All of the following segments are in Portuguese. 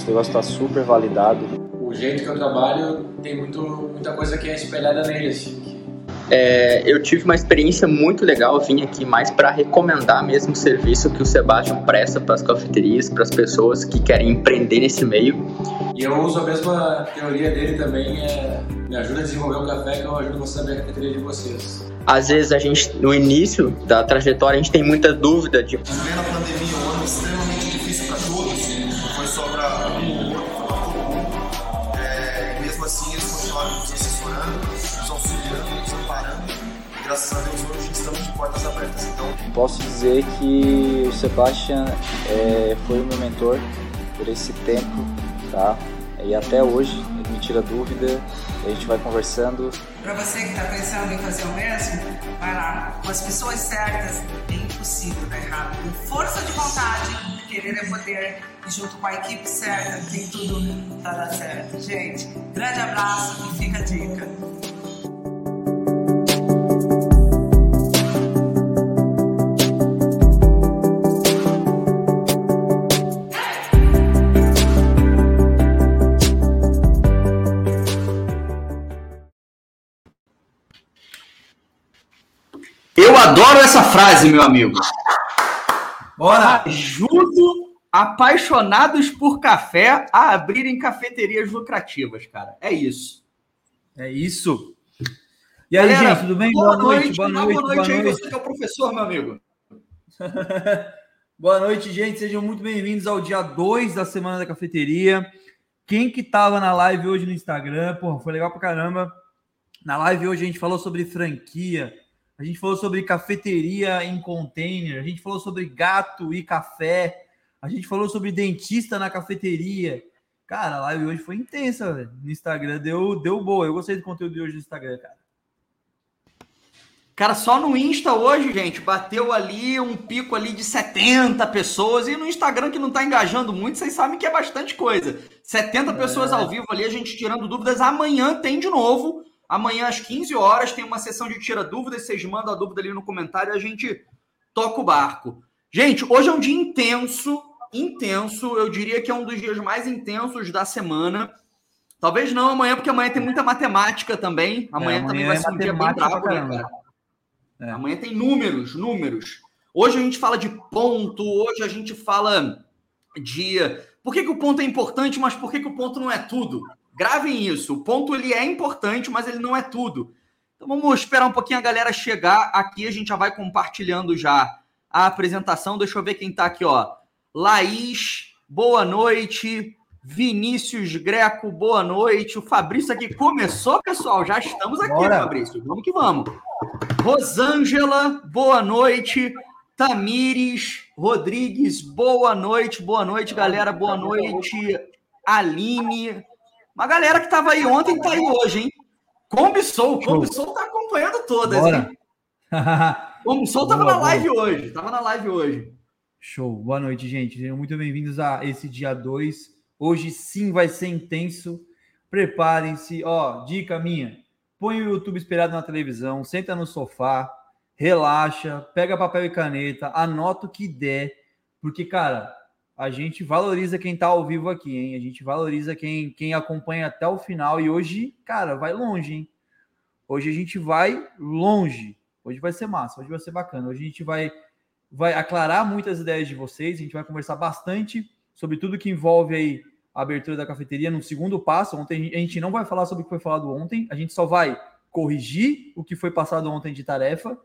Nosso negócio está super validado. O jeito que eu trabalho tem muito, muita coisa que é espelhada neles. É, eu tive uma experiência muito legal, eu vim aqui mais para recomendar mesmo o serviço que o Sebastião presta para as cafeterias, para as pessoas que querem empreender nesse meio. E eu uso a mesma teoria dele também, é, me ajuda a desenvolver o café que eu ajudo você a abrir a cafeteria de vocês. Às vezes a gente, no início da trajetória, a gente tem muita dúvida de... Posso dizer que o Sebastian é, foi o meu mentor por esse tempo, tá? E até hoje ele me tira dúvida, a gente vai conversando. Para você que está pensando em fazer o mesmo, vai lá. Com as pessoas certas, é impossível dar errado. Com força de vontade, querer é poder, e junto com a equipe certa, tem tudo para dar certo. Gente, grande abraço e fica a dica. Adoro essa frase, meu amigo. Bora! Ajudo apaixonados por café a abrirem cafeterias lucrativas, cara. É isso. É isso. E aí, Galera, gente, tudo bem? Boa, noite, boa boa noite, noite, boa aí, noite. você que é o professor, meu amigo. Boa noite, gente. Sejam muito bem-vindos ao dia 2 da Semana da Cafeteria. Quem que tava na live hoje no Instagram, porra, foi legal pra caramba. Na live hoje a gente falou sobre franquia, a gente falou sobre cafeteria em container, a gente falou sobre gato e café, a gente falou sobre dentista na cafeteria. Cara, a live hoje foi intensa, velho. No Instagram deu, deu boa. Eu gostei do conteúdo de hoje no Instagram, cara. Cara, só no Insta hoje, gente, bateu ali um pico ali de 70 pessoas e no Instagram que não tá engajando muito, vocês sabem que é bastante coisa. 70 pessoas ao vivo ali, a gente tirando dúvidas. Amanhã tem de novo. Amanhã às 15 horas tem uma sessão de tira dúvidas, vocês mandam a dúvida ali no comentário e a gente toca o barco. Gente, hoje é um dia intenso, intenso, eu diria que é um dos dias mais intensos da semana. Talvez não amanhã, porque amanhã tem muita matemática também. Amanhã, É, também amanhã vai é ser um dia bem pra né, cara? É. Amanhã tem números, números. Hoje a gente fala de ponto, hoje a gente fala de por que, que o ponto é importante, mas por que, que o ponto não é tudo. Gravem isso. O ponto ele é importante, mas ele não é tudo. Então vamos esperar um pouquinho a galera chegar aqui. A gente já vai compartilhando já a apresentação. Deixa eu ver quem tá aqui, ó. Laís, boa noite. Vinícius Greco, boa noite. O Fabrício aqui começou, pessoal. Já estamos aqui, Bora. Fabrício. Vamos que vamos. Rosângela, boa noite. Tamires Rodrigues, boa noite, boa noite, galera, boa noite. Aline, uma galera que estava aí ontem está aí hoje, hein? Combisou, Combisou tá acompanhando todas, Bora. hein? Combisou tava boa, na live boa. hoje, tava na live hoje. Show. Boa noite, gente. Sejam muito bem-vindos a esse dia 2. Hoje sim vai ser intenso. Preparem-se. Ó, dica minha. Põe o YouTube esperado na televisão, senta no sofá, relaxa, pega papel e caneta, anota o que der, porque, cara, a gente valoriza quem tá ao vivo aqui, hein? A gente valoriza quem, quem acompanha até o final. E hoje, cara, vai longe, hein? Hoje a gente vai longe. Hoje vai ser massa, hoje vai ser bacana. Hoje a gente vai, vai aclarar muitas ideias de vocês, a gente vai conversar bastante sobre tudo que envolve aí a abertura da cafeteria no segundo passo. Ontem a gente não vai falar sobre o que foi falado ontem, a gente só vai corrigir o que foi passado ontem de tarefa.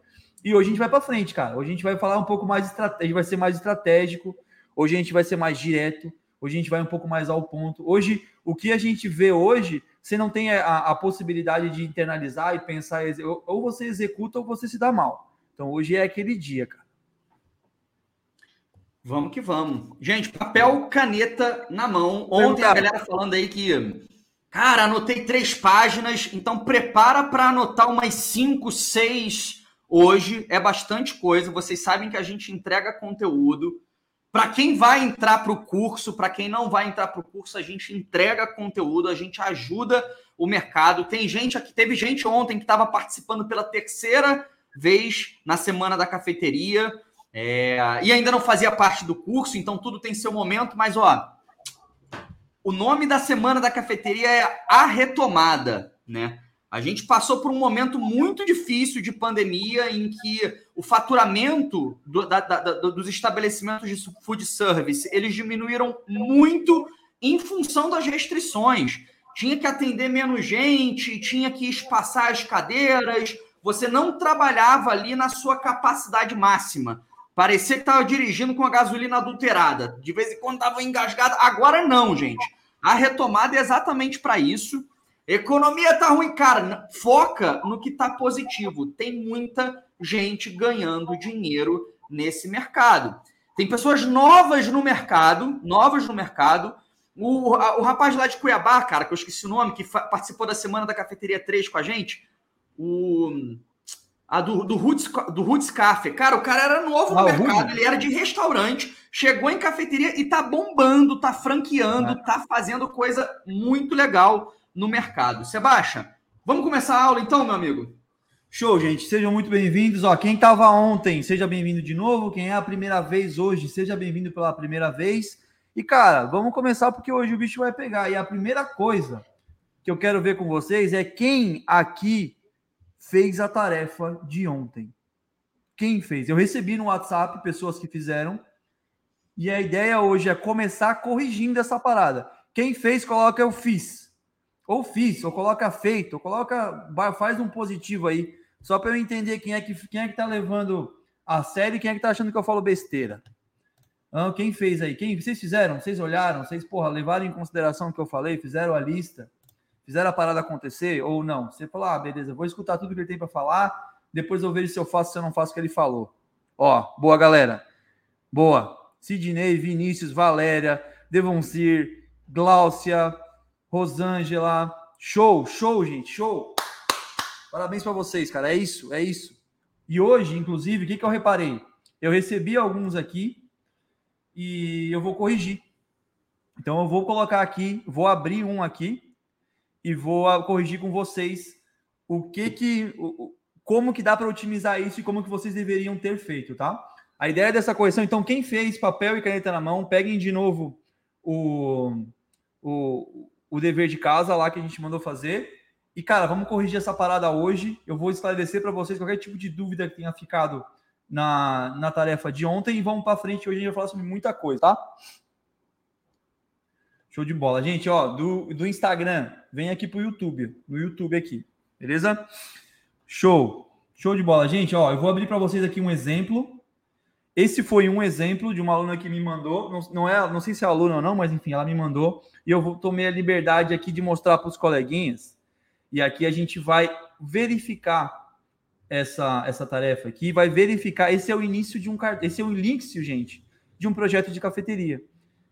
E hoje a gente vai para frente, cara. Hoje a gente vai falar um pouco mais estratégico, vai ser mais estratégico. Hoje a gente vai ser mais direto. Hoje a gente vai um pouco mais ao ponto. Hoje, o que a gente vê hoje, você não tem a, a possibilidade de internalizar e pensar, ou você executa ou você se dá mal. Então hoje é aquele dia, cara. Vamos que vamos. Gente, papel, caneta na mão. Ontem a galera falando aí que, cara, anotei três páginas, então prepara para anotar umas cinco, seis hoje. É bastante coisa. Vocês sabem que a gente entrega conteúdo. Para quem vai entrar para o curso, para quem não vai entrar para o curso, a gente entrega conteúdo, a gente ajuda o mercado. Tem gente aqui, teve gente ontem que estava participando pela terceira vez na semana da cafeteria. É, e ainda não fazia parte do curso, então tudo tem seu momento, mas ó, o nome da semana da cafeteria é A Retomada, né? A gente passou por um momento muito difícil de pandemia em que o faturamento do, da, da, dos estabelecimentos de food service eles diminuíram muito em função das restrições. Tinha que atender menos gente, tinha que espaçar as cadeiras, você não trabalhava ali na sua capacidade máxima. Parecia que estava dirigindo com a gasolina adulterada. De vez em quando estava engasgado. Agora não, gente. A retomada é exatamente para isso. Economia tá ruim, cara. Foca no que tá positivo. Tem muita gente ganhando dinheiro nesse mercado. Tem pessoas novas no mercado, novas no mercado. O, a, o rapaz lá de Cuiabá, cara, que eu esqueci o nome, que participou da semana da cafeteria 3 com a gente, o a do, do, Roots, do Roots Café. Cara, o cara era novo no ah, mercado, ele era de restaurante, chegou em cafeteria e tá bombando, tá franqueando, é. tá fazendo coisa muito legal no mercado. Sebastião, vamos começar a aula então, meu amigo? Show, gente. Sejam muito bem-vindos. Ó, quem estava ontem, seja bem-vindo de novo. Quem é a primeira vez hoje, seja bem-vindo pela primeira vez. E, cara, vamos começar porque hoje o bicho vai pegar. E a primeira coisa que eu quero ver com vocês é quem aqui fez a tarefa de ontem. Quem fez? Eu recebi no WhatsApp pessoas que fizeram. E a ideia hoje é começar corrigindo essa parada. Quem fez, coloca eu fiz. Ou fiz, ou coloca feito, ou coloca. Faz um positivo aí. Só para eu entender quem é que quem é que tá levando a sério e quem é que tá achando que eu falo besteira. Ah, quem fez aí? Quem vocês fizeram? Vocês olharam? Vocês, porra, levaram em consideração o que eu falei? Fizeram a lista? fizeram a parada acontecer ou não? Você falou, ah, beleza, vou escutar tudo que ele tem para falar, depois eu vejo se eu faço, se eu não faço o que ele falou. Ó, boa, galera. Boa. Sidney, Vinícius, Valéria, Devoncir, Gláucia, Rosângela. Show, show, gente, show. Parabéns para vocês, cara. É isso, é isso. E hoje, inclusive, o que, que eu reparei? Eu recebi alguns aqui e eu vou corrigir. Então eu vou colocar aqui, vou abrir um aqui e vou corrigir com vocês o que que como que dá para otimizar isso e como que vocês deveriam ter feito, tá? A ideia dessa correção, então, quem fez papel e caneta na mão, peguem de novo o, o, o dever de casa lá que a gente mandou fazer. E, cara, vamos corrigir essa parada hoje. Eu vou esclarecer para vocês qualquer tipo de dúvida que tenha ficado na, na tarefa de ontem e vamos para frente. Hoje a gente vai falar sobre muita coisa, tá? Show de bola. Gente, ó, do, do Instagram, vem aqui pro YouTube, no YouTube aqui, beleza? Show. Show de bola. Gente, ó, eu vou abrir para vocês aqui um exemplo. Esse foi um exemplo de uma aluna que me mandou, não, não é, não sei se é aluna ou não, mas enfim, ela me mandou e eu tomei a liberdade aqui de mostrar para os coleguinhas. E aqui a gente vai verificar essa, essa tarefa aqui, vai verificar. Esse é o início de um esse é o início, gente, de um projeto de cafeteria.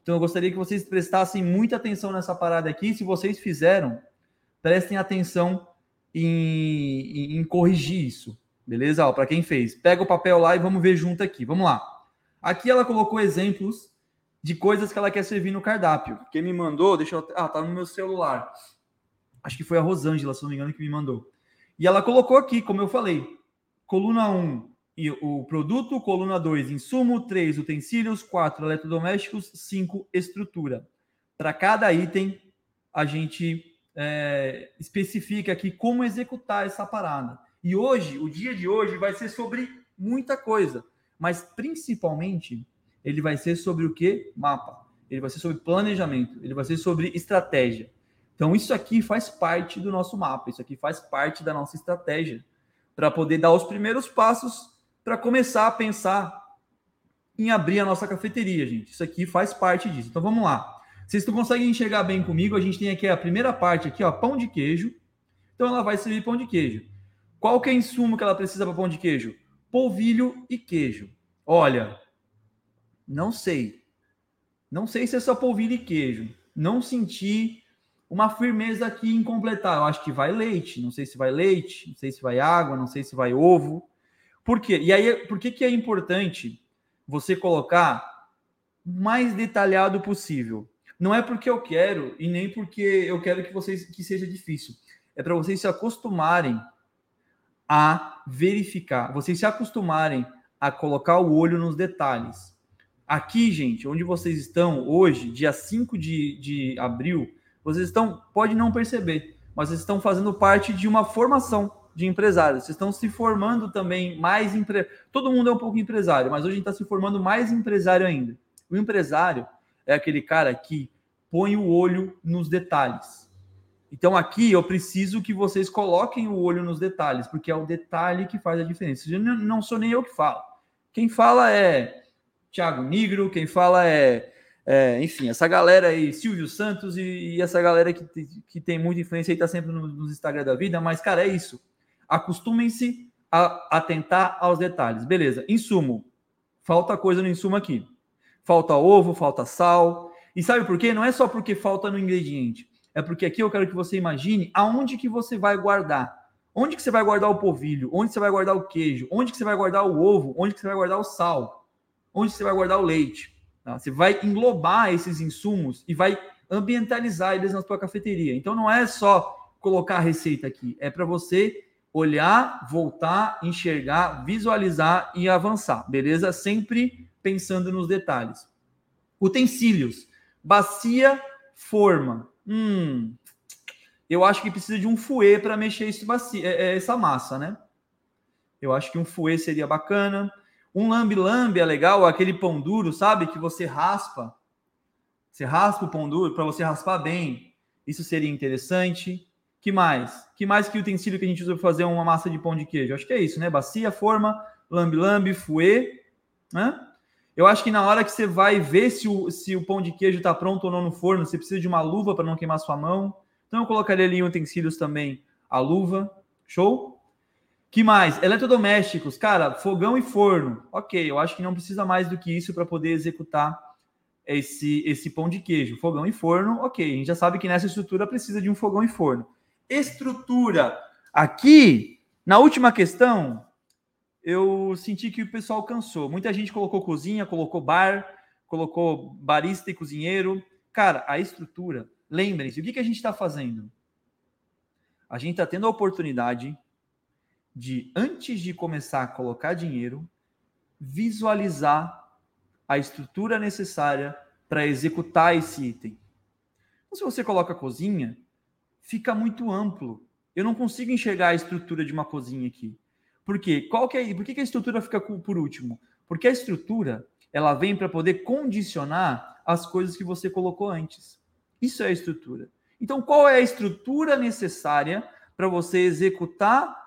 Então eu gostaria que vocês prestassem muita atenção nessa parada aqui. Se vocês fizeram, prestem atenção em, em, em corrigir isso. Beleza? Para quem fez, pega o papel lá e vamos ver junto aqui. Vamos lá. Aqui ela colocou exemplos de coisas que ela quer servir no cardápio. Quem me mandou, deixa eu. Ah, tá no meu celular. Acho que foi a Rosângela, se não me engano, que me mandou. E ela colocou aqui, como eu falei, coluna 1, o produto, coluna 2, insumo, 3, utensílios, 4, eletrodomésticos, 5, estrutura. Para cada item, a gente é, especifica aqui como executar essa parada. E hoje, o dia de hoje, vai ser sobre muita coisa, mas principalmente ele vai ser sobre o que? Mapa. Ele vai ser sobre planejamento, ele vai ser sobre estratégia. Então, isso aqui faz parte do nosso mapa, isso aqui faz parte da nossa estratégia para poder dar os primeiros passos para começar a pensar em abrir a nossa cafeteria, gente. Isso aqui faz parte disso. Então, vamos lá. Vocês conseguem enxergar bem comigo? A gente tem aqui a primeira parte aqui, ó, pão de queijo. Então, ela vai servir pão de queijo. Qual que é o insumo que ela precisa para pão de queijo? Polvilho e queijo. Olha, não sei. Não sei se é só polvilho e queijo. Não senti uma firmeza aqui em completar. Eu acho que vai leite, não sei se vai leite, não sei se vai água, não sei se vai ovo. Por quê? E aí, por que, que é importante você colocar o mais detalhado possível? Não é porque eu quero e nem porque eu quero que vocês que seja difícil. É para vocês se acostumarem a verificar, vocês se acostumarem a colocar o olho nos detalhes. Aqui, gente, onde vocês estão hoje, dia 5 de, de abril, vocês estão, pode não perceber, mas vocês estão fazendo parte de uma formação de empresários. Vocês estão se formando também mais empre... Todo mundo é um pouco empresário, mas hoje a gente está se formando mais empresário ainda. O empresário é aquele cara que põe o olho nos detalhes. Então aqui eu preciso que vocês coloquem o olho nos detalhes, porque é o detalhe que faz a diferença. Não sou nem eu que falo. Quem fala é Thiago Nigro, quem fala é é, enfim, essa galera aí, Silvio Santos e, e, essa galera que, que tem muita influência e tá sempre no, nos Instagram da vida, mas, cara, é isso. Acostumem-se a atentar aos detalhes. Beleza, insumo. Falta coisa no insumo aqui. Falta ovo, falta sal. E sabe por quê? Não é só porque falta no ingrediente. É porque aqui eu quero que você imagine aonde que você vai guardar. Onde que você vai guardar o polvilho? Onde você vai guardar o queijo? Onde que você vai guardar o ovo? Onde que você vai guardar o sal? Onde você vai guardar o leite? Tá? Você vai englobar esses insumos e vai ambientalizar eles na sua cafeteria. Então não é só colocar a receita aqui, é para você olhar, voltar, enxergar, visualizar e avançar, beleza? Sempre pensando nos detalhes. Utensílios, bacia, forma. Hum, eu acho que precisa de um fouet para mexer bacia, é, é, essa massa, né? Eu acho que um fouet seria bacana. Um lambe-lambe é legal, aquele pão duro, sabe? Que você raspa. Você raspa o pão duro para você raspar bem. Isso seria interessante. Que mais? Que mais que utensílio que a gente usa para fazer uma massa de pão de queijo? Acho que é isso, né? Bacia, forma, lambe-lambe, fouet. Né? Eu acho que na hora que você vai ver se o, se o pão de queijo está pronto ou não no forno, você precisa de uma luva para não queimar sua mão. Então eu colocaria ali em utensílios também a luva. Show? Que mais? Eletrodomésticos, cara, fogão e forno. Ok, eu acho que não precisa mais do que isso para poder executar esse, esse pão de queijo. Fogão e forno, ok. A gente já sabe que nessa estrutura precisa de um fogão e forno. Estrutura. Aqui, na última questão, eu senti que o pessoal cansou. Muita gente colocou cozinha, colocou bar, colocou barista e cozinheiro. Cara, a estrutura, lembrem-se, o que, que a gente está fazendo? A gente está tendo a oportunidade de, antes de começar a colocar dinheiro, visualizar a estrutura necessária para executar esse item. Então, se você coloca cozinha, fica muito amplo. Eu não consigo enxergar a estrutura de uma cozinha aqui. Por quê? Qual que é, por que, que a estrutura fica por último? Porque a estrutura ela vem para poder condicionar as coisas que você colocou antes. Isso é a estrutura. Então, qual é a estrutura necessária para você executar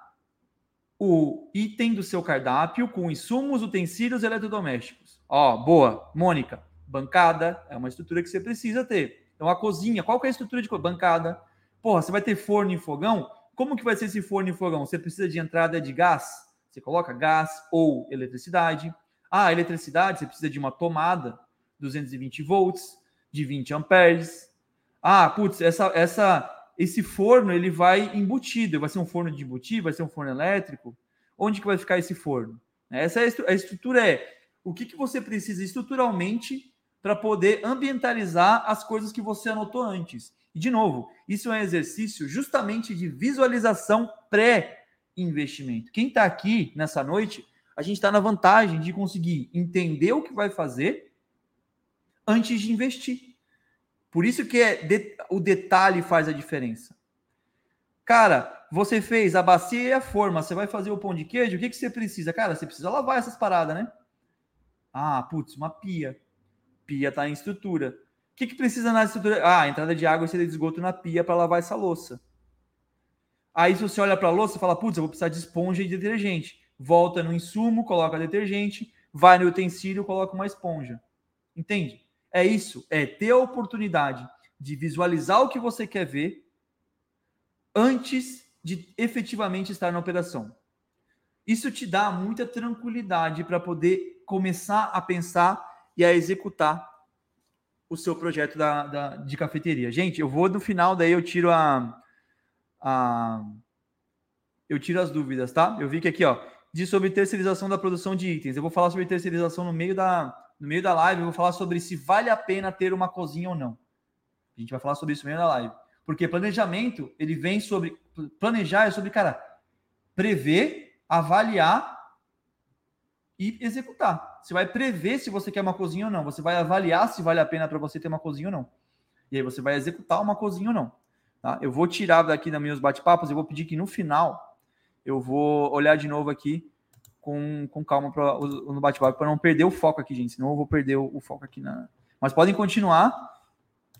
o item do seu cardápio com insumos, utensílios eletrodomésticos. Ó, boa. Mônica, bancada é uma estrutura que você precisa ter. Então, a cozinha, qual que é a estrutura de bancada? Porra, você vai ter forno e fogão? Como que vai ser esse forno e fogão? Você precisa de entrada de gás? Você coloca gás ou eletricidade. Ah, eletricidade, você precisa de uma tomada, 220 volts. de 20 amperes. Ah, putz, essa, essa, esse forno ele vai embutido, vai ser um forno de embutir, vai ser um forno elétrico. Onde que vai ficar esse forno? Essa é a estrutura é o que, que você precisa estruturalmente para poder ambientalizar as coisas que você anotou antes. E de novo, isso é um exercício justamente de visualização pré-investimento. Quem está aqui nessa noite, a gente está na vantagem de conseguir entender o que vai fazer antes de investir. Por isso que é de, o detalhe faz a diferença. Cara, você fez a bacia e a forma, você vai fazer o pão de queijo, o que, que você precisa? Cara, você precisa lavar essas paradas, né? Ah, putz, uma pia. Pia está em estrutura. O que, que precisa na estrutura? Ah, entrada de água e saída de esgoto na pia para lavar essa louça. Aí, se você olha para a louça, fala, putz, eu vou precisar de esponja e detergente. Volta no insumo, coloca detergente, vai no utensílio, coloca uma esponja. Entende? É isso, é ter a oportunidade de visualizar o que você quer ver antes de efetivamente estar na operação. Isso te dá muita tranquilidade para poder começar a pensar e a executar o seu projeto da, da, de cafeteria. Gente, eu vou no final, daí eu tiro a, a eu tiro as dúvidas, tá? Eu vi que aqui, ó, diz sobre terceirização da produção de itens. Eu vou falar sobre terceirização no meio da, no meio da live, eu vou falar sobre se vale a pena ter uma cozinha ou não. A gente vai falar sobre isso no meio da live. Porque planejamento, ele vem sobre. Planejar é sobre, cara, prever, avaliar e executar. Você vai prever se você quer uma cozinha ou não. Você vai avaliar se vale a pena para você ter uma cozinha ou não. E aí você vai executar uma cozinha ou não. Tá? Eu vou tirar daqui da meus bate-papos, eu vou pedir que no final eu vou olhar de novo aqui com, com calma pra, no bate-papo para não perder o foco aqui, gente. Senão eu vou perder o, o, foco aqui na. Mas podem continuar,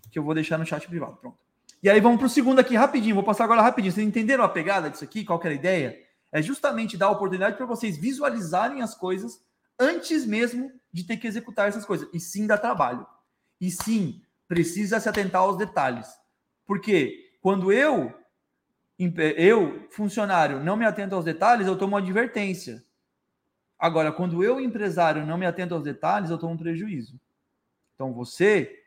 que eu vou deixar no chat privado. Pronto. E aí vamos para o segundo aqui rapidinho. Vou passar agora rapidinho. Vocês entenderam a pegada disso aqui? Qual que era a ideia? É justamente dar oportunidade para vocês visualizarem as coisas antes mesmo de ter que executar essas coisas. E sim dá trabalho. E sim, precisa se atentar aos detalhes. Porque quando eu, eu, funcionário, não me atento aos detalhes, eu tomo uma advertência. Agora, quando eu, empresário, não me atento aos detalhes, eu tomo um prejuízo. Então, você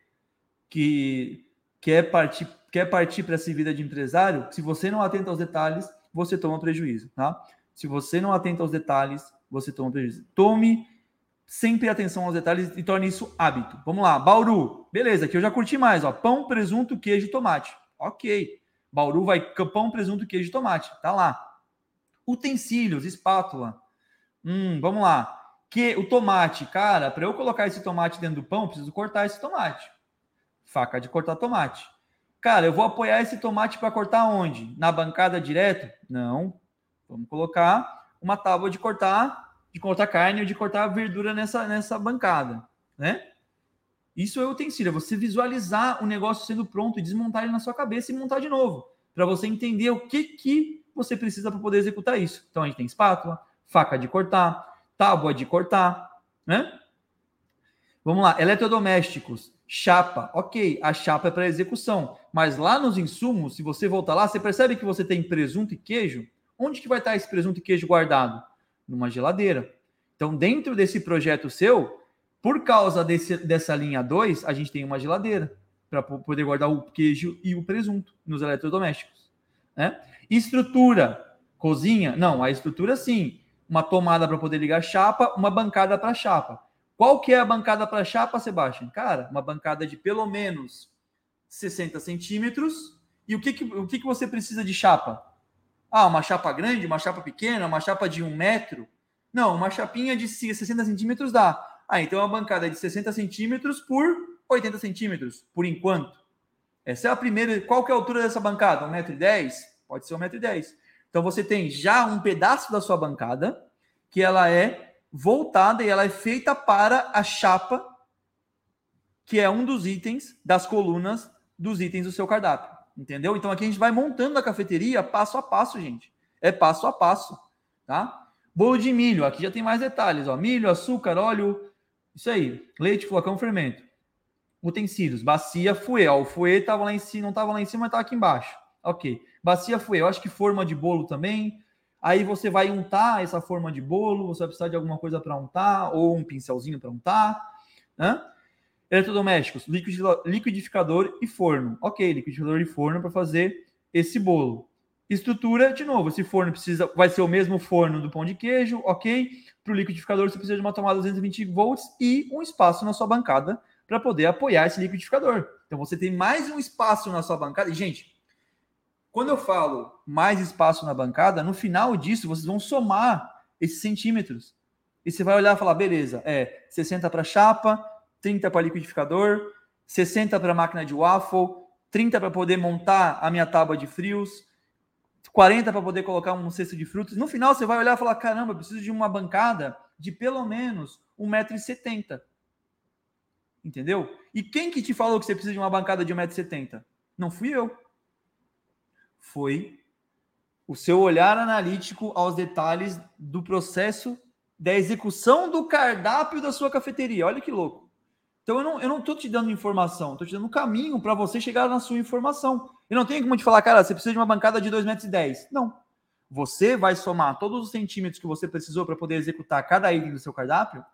que quer partir, quer partir para essa vida de empresário, se você não atenta aos detalhes, você toma prejuízo, tá? Se você não atenta aos detalhes, você toma prejuízo. Tome sempre atenção aos detalhes e torne isso hábito. Vamos lá, Bauru. Beleza, aqui eu já curti mais, ó. Pão, presunto, queijo e tomate. OK. Bauru vai pão, presunto, queijo e tomate. Tá lá. Utensílios, espátula, Hum, vamos lá. Que o tomate, cara, para eu colocar esse tomate dentro do pão, preciso cortar esse tomate. Faca de cortar tomate. Cara, eu vou apoiar esse tomate para cortar onde? Na bancada direto? Não. Vamos colocar uma tábua de cortar, de cortar carne ou de cortar verdura nessa, nessa bancada, né? Isso é utensílio, é você visualizar o negócio sendo pronto e desmontar ele na sua cabeça e montar de novo, para você entender o que que você precisa para poder executar isso. Então a gente tem espátula, faca de cortar, tábua de cortar, né? Vamos lá, eletrodomésticos, chapa. Ok, a chapa é para execução, mas lá nos insumos, se você voltar lá, você percebe que você tem presunto e queijo. Onde que vai estar esse presunto e queijo guardado? Numa geladeira. Então, dentro desse projeto seu, por causa desse, dessa linha 2, a gente tem uma geladeira para poder guardar o queijo e o presunto nos eletrodomésticos. Né? Estrutura, cozinha? Não, a estrutura sim uma tomada para poder ligar chapa, uma bancada para chapa. Qual que é a bancada para chapa, Sebastião? Cara, uma bancada de pelo menos 60 centímetros. E o que, que, o que, que você precisa de chapa? Ah, uma chapa grande, uma chapa pequena, uma chapa de um metro? Não, uma chapinha de 60 centímetros dá. Ah, então é uma bancada de 60 centímetros por 80 centímetros, por enquanto. Essa é a primeira. Qual que é a altura dessa bancada? 1,10m? Pode ser 1,10m. Então você tem já um pedaço da sua bancada que ela é voltada e ela é feita para a chapa, que é um dos itens das colunas dos itens do seu cardápio. Entendeu? Então aqui a gente vai montando a cafeteria passo a passo, gente. É passo a passo, tá? Bolo de milho, aqui já tem mais detalhes, ó. Milho, açúcar, óleo, isso aí. Leite, flocão, fermento. Utensílios, bacia, fouet. Ó, o fouet estava lá em cima, não estava lá em cima, mas estava aqui embaixo. Ok. Bacia foi, eu acho que forma de bolo também. Aí você vai untar essa forma de bolo, você vai precisar de alguma coisa para untar, ou um pincelzinho para untar. Né? Eletrodomésticos, liquidificador e forno. Ok, liquidificador e forno para fazer esse bolo. Estrutura, de novo, esse forno precisa, vai ser o mesmo forno do pão de queijo, ok? Para o liquidificador você precisa de uma tomada 220 volts e um espaço na sua bancada para poder apoiar esse liquidificador. Então você tem mais um espaço na sua bancada. E, gente, quando eu falo mais espaço na bancada, no final disso vocês vão somar esses centímetros. E você vai olhar e falar, beleza, é 60 para chapa, 30 para liquidificador, 60 para máquina de waffle, 30 para poder montar a minha tábua de frios, 40 para poder colocar um cesto de frutas. No final, você vai olhar e falar: caramba, eu preciso de uma bancada de pelo menos 1,70m. Entendeu? E quem que te falou que você precisa de uma bancada de 1,70m? Não fui eu. Foi o seu olhar analítico aos detalhes do processo da execução do cardápio da sua cafeteria. Olha que louco. Então eu não, eu não te dando informação, tô te dando um caminho para você chegar na sua informação. Eu não tenho como te falar, cara, você precisa de uma bancada de 2,10 metros. Não. Você vai somar todos os centímetros que você precisou para poder executar cada item do seu cardápio,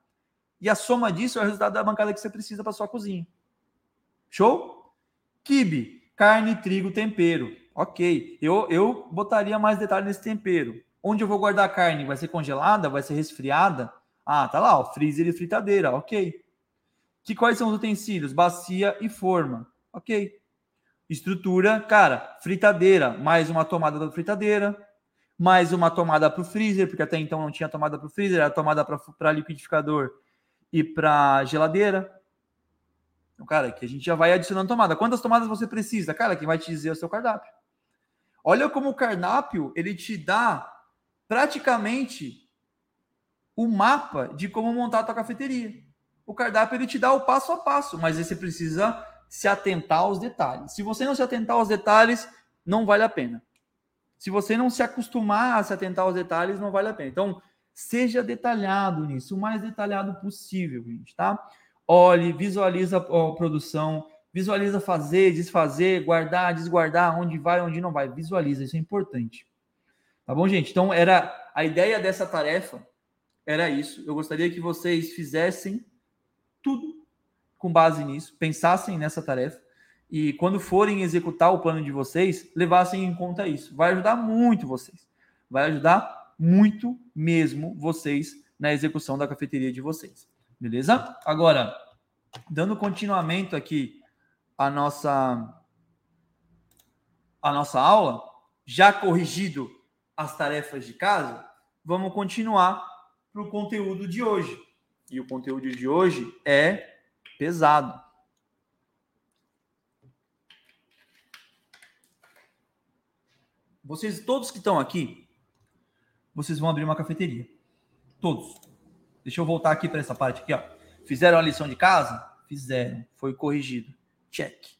e a soma disso é o resultado da bancada que você precisa para sua cozinha. Show? Kibe, carne, trigo, tempero. Ok. Eu, eu botaria mais detalhe nesse tempero. Onde eu vou guardar a carne? Vai ser congelada? Vai ser resfriada? Ah, tá lá, ó, freezer e fritadeira. Ok. Que quais são os utensílios? Bacia e forma. Ok. Estrutura, cara, fritadeira, mais uma tomada da fritadeira, mais uma tomada para o freezer, porque até então não tinha tomada para o freezer, era tomada para liquidificador e para geladeira. Então, cara, que a gente já vai adicionando tomada. Quantas tomadas você precisa? Cara, quem vai te dizer é o seu cardápio. Olha como o cardápio, ele te dá praticamente o mapa de como montar a tua cafeteria o cardápio ele te dá o passo a passo, mas você precisa se atentar aos detalhes. Se você não se atentar aos detalhes, não vale a pena. Se você não se acostumar a se atentar aos detalhes, não vale a pena. Então, seja detalhado nisso, o mais detalhado possível, gente, tá? Olhe, visualiza a produção, visualiza fazer, desfazer, guardar, desguardar, onde vai, onde não vai. Visualiza, isso é importante. Tá bom, gente? Então, era a ideia dessa tarefa era isso. Eu gostaria que vocês fizessem tudo com base nisso, pensassem nessa tarefa e quando forem executar o plano de vocês, levassem em conta isso. Vai ajudar muito vocês. Vai ajudar muito mesmo vocês na execução da cafeteria de vocês. Beleza? Agora, dando continuamento aqui a nossa a nossa aula, já corrigido as tarefas de casa, vamos continuar para o conteúdo de hoje. E o conteúdo de hoje é pesado. Vocês todos que estão aqui, vocês vão abrir uma cafeteria. Todos. Deixa eu voltar aqui para essa parte aqui, ó. Fizeram a lição de casa? Fizeram. Foi corrigido. Check.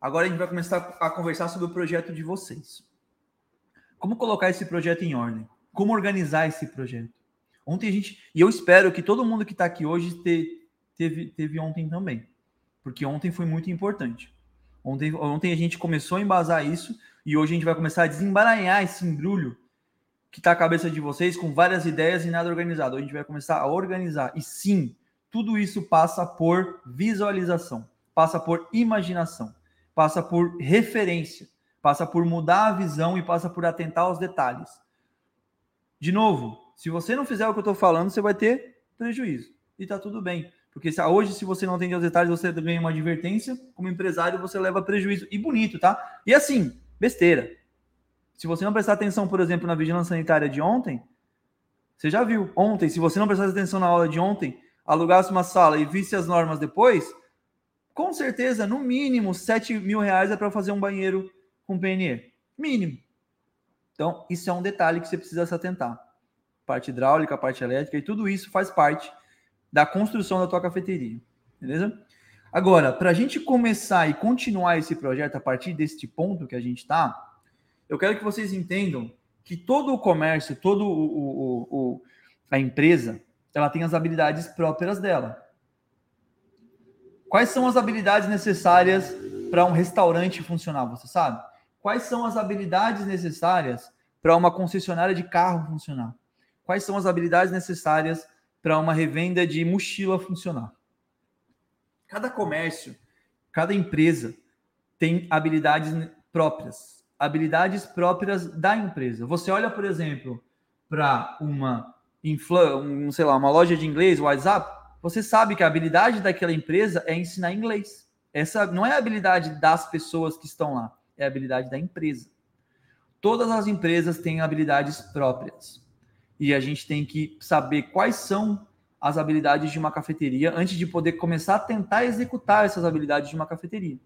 Agora a gente vai começar a conversar sobre o projeto de vocês. Como colocar esse projeto em ordem? Como organizar esse projeto? Ontem a gente. E eu espero que todo mundo que está aqui hoje te, teve, teve ontem também. Porque ontem foi muito importante. Ontem, ontem a gente começou a embasar isso e hoje a gente vai começar a desembaranhar esse embrulho que está a cabeça de vocês com várias ideias e nada organizado. A gente vai começar a organizar. E sim, tudo isso passa por visualização, passa por imaginação, passa por referência, passa por mudar a visão e passa por atentar aos detalhes. De novo, se você não fizer o que eu estou falando, você vai ter prejuízo. E tá tudo bem. Porque se, hoje, se você não atende aos detalhes, você ganha uma advertência. Como empresário, você leva prejuízo. E bonito, tá? E assim, besteira. Se você não prestar atenção, por exemplo, na vigilância sanitária de ontem, você já viu. Ontem, se você não prestasse atenção na aula de ontem, alugasse uma sala e visse as normas depois, com certeza, no mínimo, 7 mil reais é para fazer um banheiro com PNE. Mínimo. Então, isso é um detalhe que você precisa se atentar parte hidráulica, parte elétrica, e tudo isso faz parte da construção da tua cafeteria, beleza? Agora, para a gente começar e continuar esse projeto a partir deste ponto que a gente está, eu quero que vocês entendam que todo o comércio, todo o, o, o, a empresa, ela tem as habilidades próprias dela. Quais são as habilidades necessárias para um restaurante funcionar? Você sabe? Quais são as habilidades necessárias para uma concessionária de carro funcionar? Quais são as habilidades necessárias para uma revenda de mochila funcionar. Cada comércio, cada empresa tem habilidades próprias, habilidades próprias da empresa. Você olha, por exemplo, para uma um, sei lá, uma loja de inglês, WhatsApp, você sabe que a habilidade daquela empresa é ensinar inglês. Essa não é a habilidade das pessoas que estão lá, é a habilidade da empresa. Todas as empresas têm habilidades próprias. E a gente tem que saber quais são as habilidades de uma cafeteria antes de poder começar a tentar executar essas habilidades de uma cafeteria.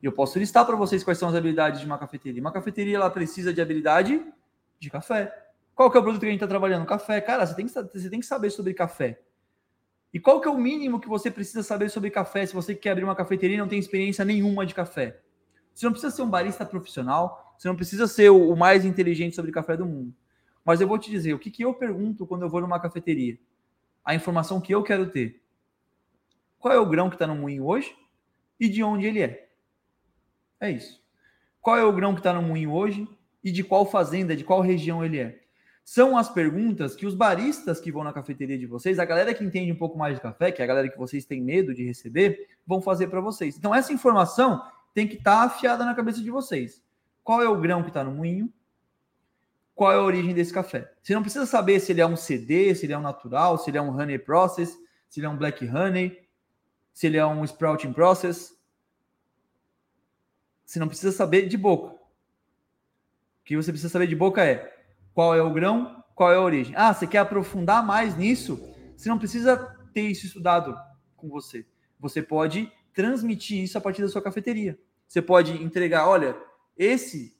E eu posso listar para vocês quais são as habilidades de uma cafeteria. Uma cafeteria ela precisa de habilidade de café. Qual que é o produto que a gente está trabalhando? Café. Cara, você tem, que, você tem que saber sobre café. E qual que é o mínimo que você precisa saber sobre café se você quer abrir uma cafeteria e não tem experiência nenhuma de café? Você não precisa ser um barista profissional, você não precisa ser o mais inteligente sobre café do mundo. Mas eu vou te dizer, o que, que eu pergunto quando eu vou numa cafeteria? A informação que eu quero ter. Qual é o grão que está no moinho hoje e de onde ele é? É isso. Qual é o grão que está no moinho hoje e de qual fazenda, de qual região ele é? São as perguntas que os baristas que vão na cafeteria de vocês, a galera que entende um pouco mais de café, que é a galera que vocês têm medo de receber, vão fazer para vocês. Então, essa informação tem que estar tá afiada na cabeça de vocês. Qual é o grão que está no moinho? Qual é a origem desse café? Você não precisa saber se ele é um CD, se ele é um natural, se ele é um honey process, se ele é um black honey, se ele é um sprouting process. Você não precisa saber de boca. O que você precisa saber de boca é qual é o grão, qual é a origem. Ah, você quer aprofundar mais nisso? Você não precisa ter isso estudado com você. Você pode transmitir isso a partir da sua cafeteria. Você pode entregar, olha, esse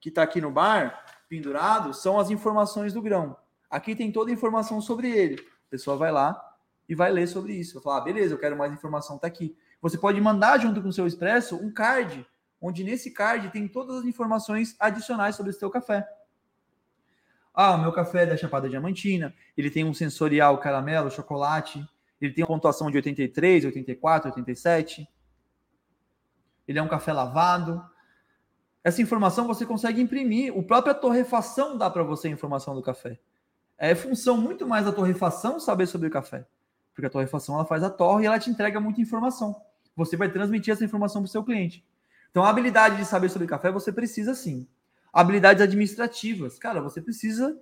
que está aqui no bar, pendurado, são as informações do grão. Aqui tem toda a informação sobre ele. A pessoa vai lá e vai ler sobre isso. Vai falar, ah, beleza, eu quero mais informação, tá aqui. Você pode mandar junto com o seu expresso um card, onde nesse card tem todas as informações adicionais sobre o seu café. Ah, meu café é da Chapada Diamantina, ele tem um sensorial caramelo, chocolate, ele tem uma pontuação de 83, 84, 87. Ele é um café lavado. Essa informação você consegue imprimir. O próprio torrefação dá para você a informação do café. É função muito mais da torrefação saber sobre o café. Porque a torrefação ela faz a torre e ela te entrega muita informação. Você vai transmitir essa informação para o seu cliente. Então, a habilidade de saber sobre café você precisa sim. Habilidades administrativas. Cara, você precisa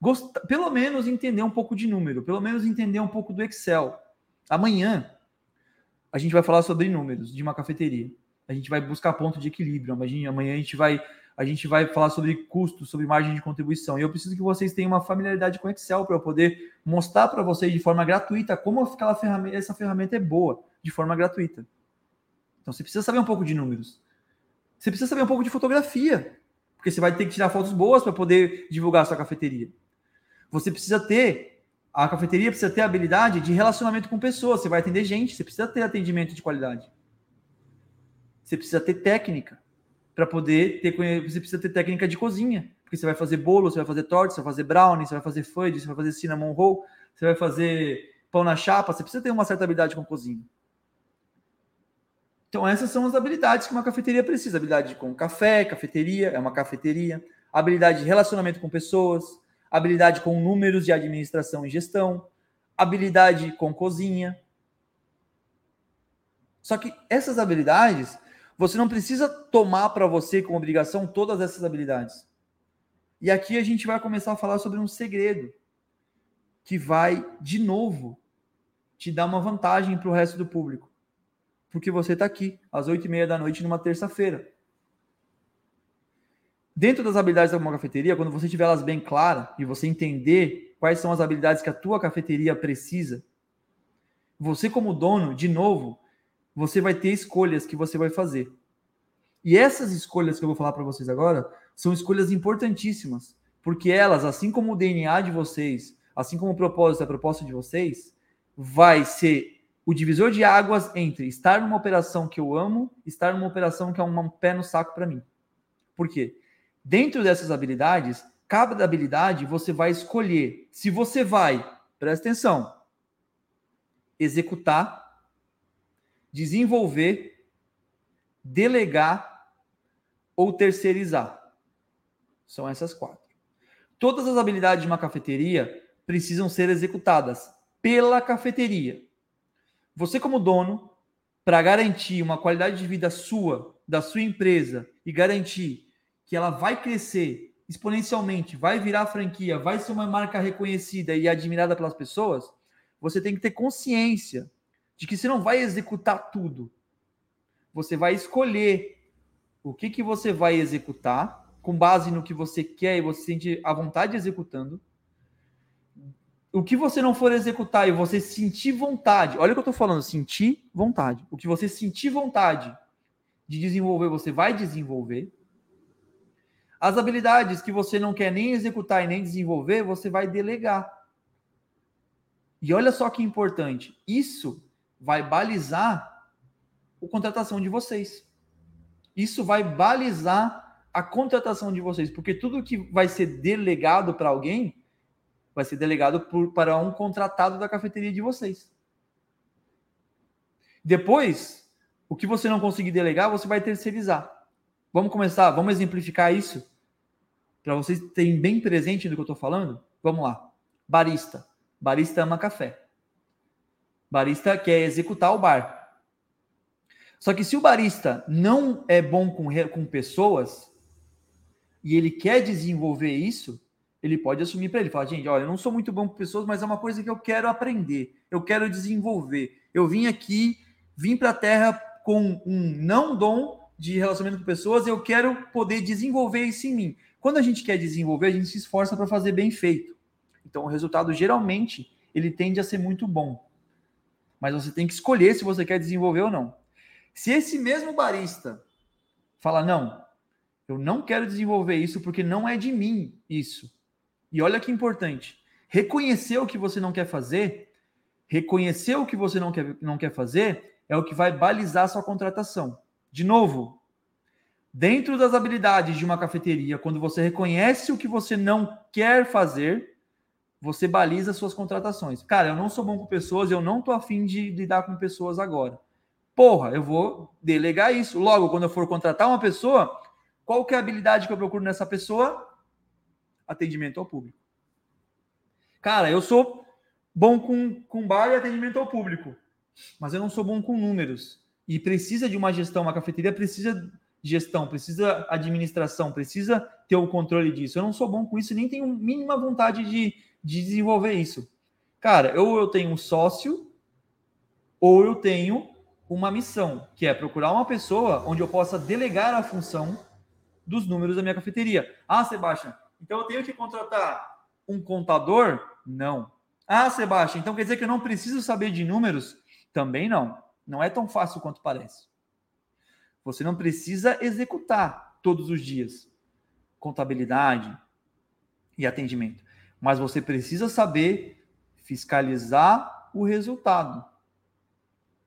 gostar, pelo menos entender um pouco de número, pelo menos entender um pouco do Excel. Amanhã a gente vai falar sobre números de uma cafeteria. A gente vai buscar ponto de equilíbrio. Amanhã, amanhã a gente vai a gente vai falar sobre custos, sobre margem de contribuição. E eu preciso que vocês tenham uma familiaridade com Excel para eu poder mostrar para vocês de forma gratuita como aquela ferramenta, essa ferramenta é boa, de forma gratuita. Então você precisa saber um pouco de números. Você precisa saber um pouco de fotografia, porque você vai ter que tirar fotos boas para poder divulgar a sua cafeteria. Você precisa ter, a cafeteria precisa ter a habilidade de relacionamento com pessoas. Você vai atender gente, você precisa ter atendimento de qualidade. Você precisa ter técnica para poder ter. Você precisa ter técnica de cozinha, porque você vai fazer bolo, você vai fazer torta, você vai fazer brownie, você vai fazer fudge, você vai fazer cinnamon roll, você vai fazer pão na chapa. Você precisa ter uma certa habilidade com cozinha. Então, essas são as habilidades que uma cafeteria precisa: habilidade com café, cafeteria, é uma cafeteria, habilidade de relacionamento com pessoas, habilidade com números de administração e gestão, habilidade com cozinha. Só que essas habilidades, você não precisa tomar para você como obrigação todas essas habilidades. E aqui a gente vai começar a falar sobre um segredo que vai, de novo, te dar uma vantagem para o resto do público. Porque você está aqui, às oito e meia da noite, numa terça-feira. Dentro das habilidades de uma cafeteria, quando você tiver elas bem claras e você entender quais são as habilidades que a tua cafeteria precisa, você como dono, de novo, você vai ter escolhas que você vai fazer. E essas escolhas que eu vou falar para vocês agora são escolhas importantíssimas, porque elas, assim como o DNA de vocês, assim como o propósito, a proposta de vocês, vai ser o divisor de águas entre estar numa operação que eu amo, estar numa operação que é um pé no saco para mim. Por quê? Dentro dessas habilidades, cada habilidade você vai escolher se você vai, presta atenção, executar, desenvolver, delegar ou terceirizar. São essas quatro. Todas as habilidades de uma cafeteria precisam ser executadas pela cafeteria. você como dono, para garantir uma qualidade de vida sua, da sua empresa e garantir que ela vai crescer exponencialmente, vai virar franquia, vai ser uma marca reconhecida e admirada pelas pessoas, você tem que ter consciência de que você não vai executar tudo. Você vai escolher o que, que você vai executar com base no que você quer e você sente a vontade executando. O que você não for executar e você sentir vontade, olha o que eu estou falando, sentir vontade. O que você sentir vontade de desenvolver, você vai desenvolver. As habilidades que você não quer nem executar e nem desenvolver, você vai delegar. E olha só que importante, isso vai balizar a contratação de vocês. Isso vai balizar a contratação de vocês, porque tudo que vai ser delegado para alguém vai ser delegado por, para um contratado da cafeteria de vocês. Depois, o que você não conseguir delegar, você vai terceirizar. Vamos começar, vamos exemplificar isso para vocês terem bem presente do que eu estou falando? Vamos lá. Barista. Barista ama café. Barista quer executar o bar. Só que se o barista não é bom com, com pessoas e ele quer desenvolver isso, ele pode assumir para ele. Falar, gente, olha, eu não sou muito bom com pessoas, mas é uma coisa que eu quero aprender, eu quero desenvolver. Eu vim aqui, vim para a Terra com um não dom de relacionamento com pessoas, eu quero poder desenvolver isso em mim. Quando a gente quer desenvolver, a gente se esforça para fazer bem feito. Então, o resultado geralmente ele tende a ser muito bom. Mas você tem que escolher se você quer desenvolver ou não. Se esse mesmo barista fala não, eu não quero desenvolver isso porque não é de mim isso. E olha que importante, reconhecer o que você não quer fazer, reconhecer o que você não quer, não quer fazer é o que vai balizar sua contratação. De novo, dentro das habilidades de uma cafeteria, quando você reconhece o que você não quer fazer, você baliza suas contratações. Cara, eu não sou bom com pessoas, eu não tô afim de lidar com pessoas agora. Porra, eu vou delegar isso. Logo, quando eu for contratar uma pessoa, qual que é a habilidade que eu procuro nessa pessoa? Atendimento ao público. Cara, eu sou bom com, com bar e atendimento ao público, mas eu não sou bom com números. E precisa de uma gestão, uma cafeteria precisa de gestão, precisa administração, precisa ter o controle disso. Eu não sou bom com isso, nem tenho mínima vontade de, de desenvolver isso. Cara, ou eu tenho um sócio, ou eu tenho uma missão, que é procurar uma pessoa onde eu possa delegar a função dos números da minha cafeteria. Ah, Sebastião, então eu tenho que contratar um contador? Não. Ah, Sebastião, então quer dizer que eu não preciso saber de números? Também não. Não é tão fácil quanto parece. Você não precisa executar todos os dias contabilidade e atendimento mas você precisa saber fiscalizar o resultado.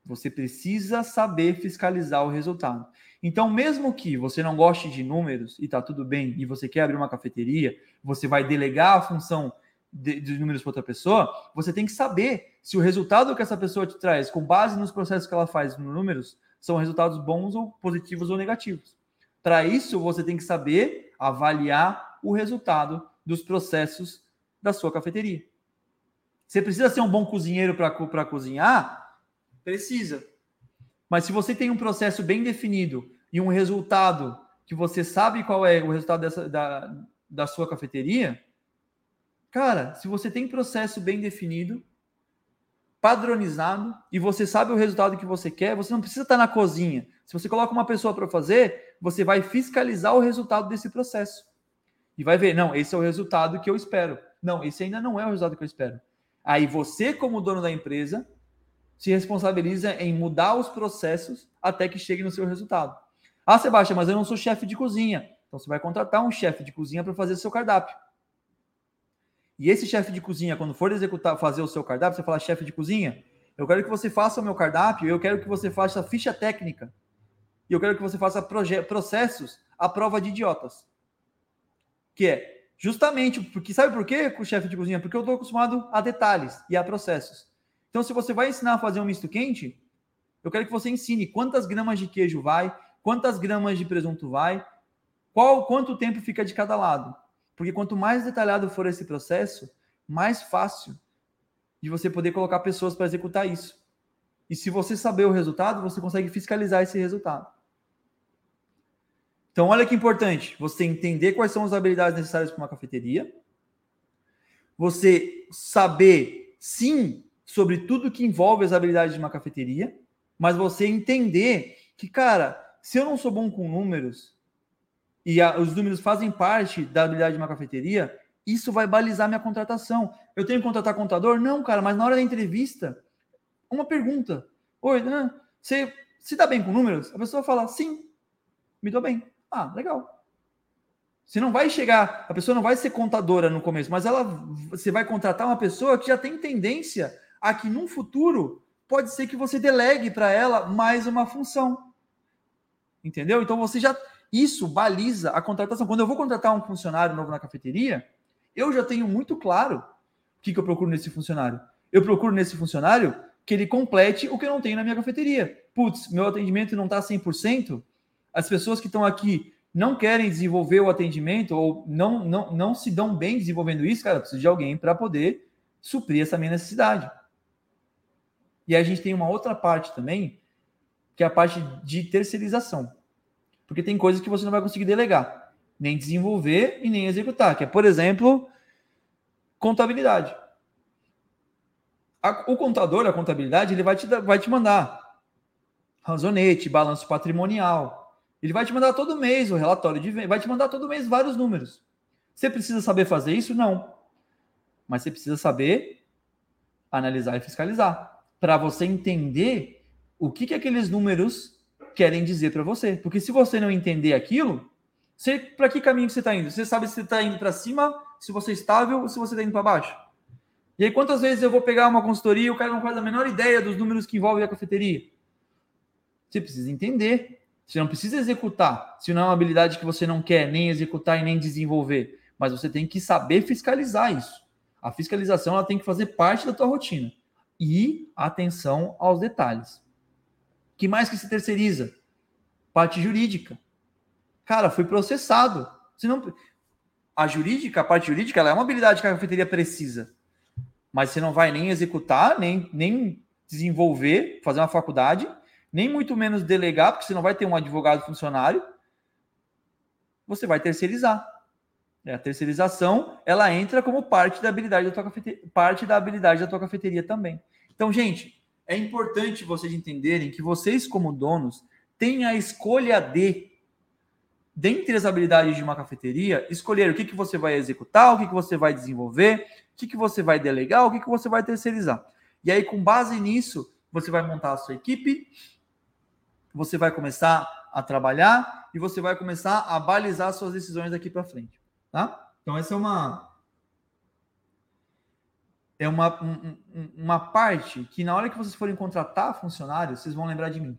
Você precisa saber fiscalizar o resultado. Então, mesmo que você não goste de números e está tudo bem, e você quer abrir uma cafeteria, você vai delegar a função de, de números para outra pessoa, você tem que saber se o resultado que essa pessoa te traz, com base nos processos que ela faz nos números, são resultados bons ou positivos ou negativos. Para isso, você tem que saber avaliar o resultado dos processos da sua cafeteria. Você precisa ser um bom cozinheiro para cozinhar? Precisa. Mas se você tem um processo bem definido e um resultado que você sabe qual é o resultado dessa, da, da sua cafeteria, cara, se você tem processo bem definido, padronizado e você sabe o resultado que você quer, você não precisa estar na cozinha. Se você coloca uma pessoa para fazer, você vai fiscalizar o resultado desse processo. E vai ver, não, esse é o resultado que eu espero. Não, esse ainda não é o resultado que eu espero. Aí você, como dono da empresa, se responsabiliza em mudar os processos até que chegue no seu resultado. Ah, Sebastião, mas eu não sou chefe de cozinha. Então você vai contratar um chefe de cozinha para fazer seu cardápio. E esse chefe de cozinha, quando for executar, fazer o seu cardápio, você fala, chefe de cozinha, eu quero que você faça o meu cardápio, eu quero que você faça ficha técnica. E eu quero que você faça processos à prova de idiotas. Que é Justamente porque, sabe por quê, chefe de cozinha? Porque eu estou acostumado a detalhes e a processos. Então, se você vai ensinar a fazer um misto quente, eu quero que você ensine quantas gramas de queijo vai, quantas gramas de presunto vai, qual quanto tempo fica de cada lado. Porque quanto mais detalhado for esse processo, mais fácil de você poder colocar pessoas para executar isso. E se você saber o resultado, você consegue fiscalizar esse resultado. Então, olha que importante, você entender quais são as habilidades necessárias para uma cafeteria, você saber, sim, sobre tudo que envolve as habilidades de uma cafeteria, mas você entender que, cara, se eu não sou bom com números e a, os números fazem parte da habilidade de uma cafeteria, isso vai balizar minha contratação. Eu tenho que contratar contador? Não, cara, mas na hora da entrevista, uma pergunta. Oi, né? você se dá bem com números? A pessoa fala, sim, me dou bem. Ah, legal. Você não vai chegar, a pessoa não vai ser contadora no começo, mas ela, você vai contratar uma pessoa que já tem tendência a que num futuro pode ser que você delegue para ela mais uma função. Entendeu? Então você já isso baliza a contratação. Quando eu vou contratar um funcionário novo na cafeteria, eu já tenho muito claro o que, que eu procuro nesse funcionário. Eu procuro nesse funcionário que ele complete o que eu não tenho na minha cafeteria. Putz, meu atendimento não está 100%, as pessoas que estão aqui não querem desenvolver o atendimento ou não, não, não se dão bem desenvolvendo isso, cara, eu preciso de alguém para poder suprir essa minha necessidade. E a gente tem uma outra parte também, que é a parte de terceirização. Porque tem coisas que você não vai conseguir delegar, nem desenvolver e nem executar, que é, por exemplo, contabilidade. A, o contador, a contabilidade, ele vai te, vai te mandar razonete, balanço patrimonial, ele vai te mandar todo mês o relatório de venda, vai te mandar todo mês vários números. Você precisa saber fazer isso? Não. Mas você precisa saber analisar e fiscalizar para você entender o que, que aqueles números querem dizer para você. Porque se você não entender aquilo, para que caminho você está indo? Você sabe se você está indo para cima, se você é estável ou se você está indo para baixo. E aí, quantas vezes eu vou pegar uma consultoria e o cara não faz a menor ideia dos números que envolvem a cafeteria? Você precisa entender. Você não precisa executar, se não é uma habilidade que você não quer nem executar e nem desenvolver, mas você tem que saber fiscalizar isso. A fiscalização ela tem que fazer parte da tua rotina. E atenção aos detalhes. Que mais que se terceiriza? Parte jurídica. Cara, fui processado. Se não a jurídica, a parte jurídica, ela é uma habilidade que a cafeteria precisa. Mas você não vai nem executar, nem, nem desenvolver, fazer uma faculdade nem muito menos delegar, porque você não vai ter um advogado funcionário, você vai terceirizar. É, a terceirização, ela entra como parte da habilidade da tua cafeteria, parte da habilidade da tua cafeteria também. Então, gente, é importante vocês entenderem que vocês como donos têm a escolha de dentre as habilidades de uma cafeteria, escolher o que, que você vai executar, o que, que você vai desenvolver, o que, que você vai delegar, o que, que você vai terceirizar. E aí, com base nisso, você vai montar a sua equipe, você vai começar a trabalhar e você vai começar a balizar suas decisões daqui para frente, tá? Então essa é uma é uma, um, uma parte que na hora que vocês forem contratar funcionários, vocês vão lembrar de mim.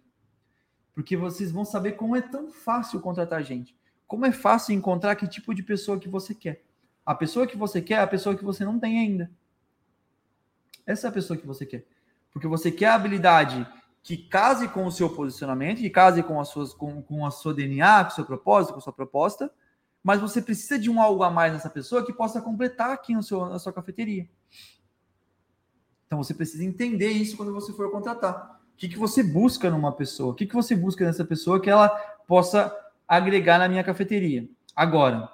Porque vocês vão saber como é tão fácil contratar gente. Como é fácil encontrar que tipo de pessoa que você quer. A pessoa que você quer é a pessoa que você não tem ainda. Essa é a pessoa que você quer. Porque você quer a habilidade que case com o seu posicionamento, que case com, as suas, com, com a sua DNA, com o seu propósito, com a sua proposta, mas você precisa de um algo a mais nessa pessoa que possa completar aqui no seu, na sua cafeteria. Então você precisa entender isso quando você for contratar. O que, que você busca numa pessoa? O que, que você busca nessa pessoa que ela possa agregar na minha cafeteria? Agora,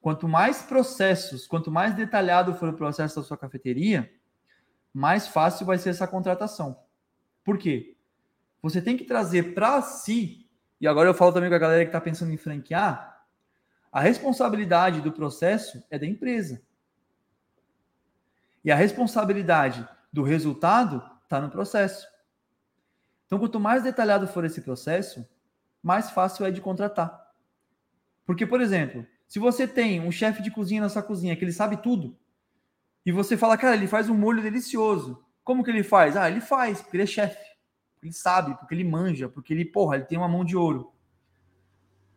quanto mais processos, quanto mais detalhado for o processo da sua cafeteria, mais fácil vai ser essa contratação. Por quê? Você tem que trazer para si, e agora eu falo também com a galera que está pensando em franquear, a responsabilidade do processo é da empresa. E a responsabilidade do resultado está no processo. Então, quanto mais detalhado for esse processo, mais fácil é de contratar. Porque, por exemplo, se você tem um chefe de cozinha na sua cozinha que ele sabe tudo, e você fala, cara, ele faz um molho delicioso. Como que ele faz? Ah, ele faz, porque ele é chefe. Ele sabe, porque ele manja, porque ele, porra, ele tem uma mão de ouro.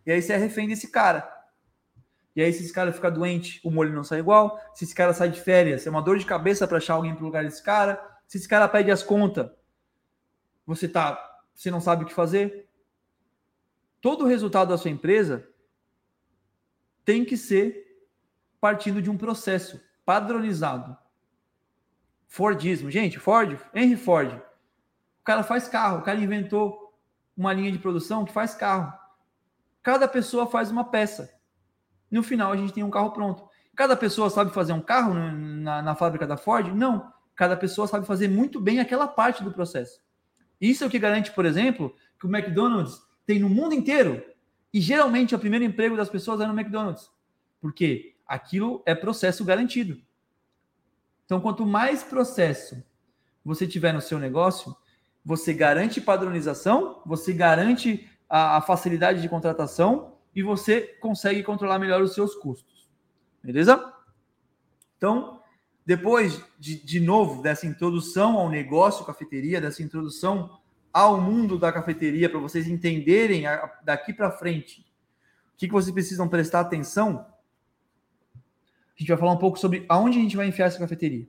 E aí você é refém desse cara. E aí, se esse cara ficar doente, o molho não sai igual. Se esse cara sai de férias, é uma dor de cabeça para achar alguém pro lugar desse cara. Se esse cara pede as contas, você tá, você não sabe o que fazer. Todo o resultado da sua empresa tem que ser partindo de um processo padronizado. Fordismo. Gente, Ford, Henry Ford, O cara faz carro, o cara inventou uma linha de produção que faz carro. Cada pessoa faz uma peça. No final, a gente tem um carro pronto. Cada pessoa sabe fazer um carro na, na fábrica da Ford? Não. Cada pessoa sabe fazer muito bem aquela parte do processo. Isso é o que garante, por exemplo, que o McDonald's tem no mundo inteiro. E geralmente o primeiro emprego das pessoas é no McDonald's. Porque aquilo é processo garantido. Então, quanto mais processo você tiver no seu negócio, você garante padronização, você garante a, a facilidade de contratação e você consegue controlar melhor os seus custos. Beleza? Então, depois de, de novo dessa introdução ao negócio cafeteria, dessa introdução ao mundo da cafeteria, para vocês entenderem a, daqui para frente o que, que vocês precisam prestar atenção, a gente vai falar um pouco sobre aonde a gente vai enfiar essa cafeteria.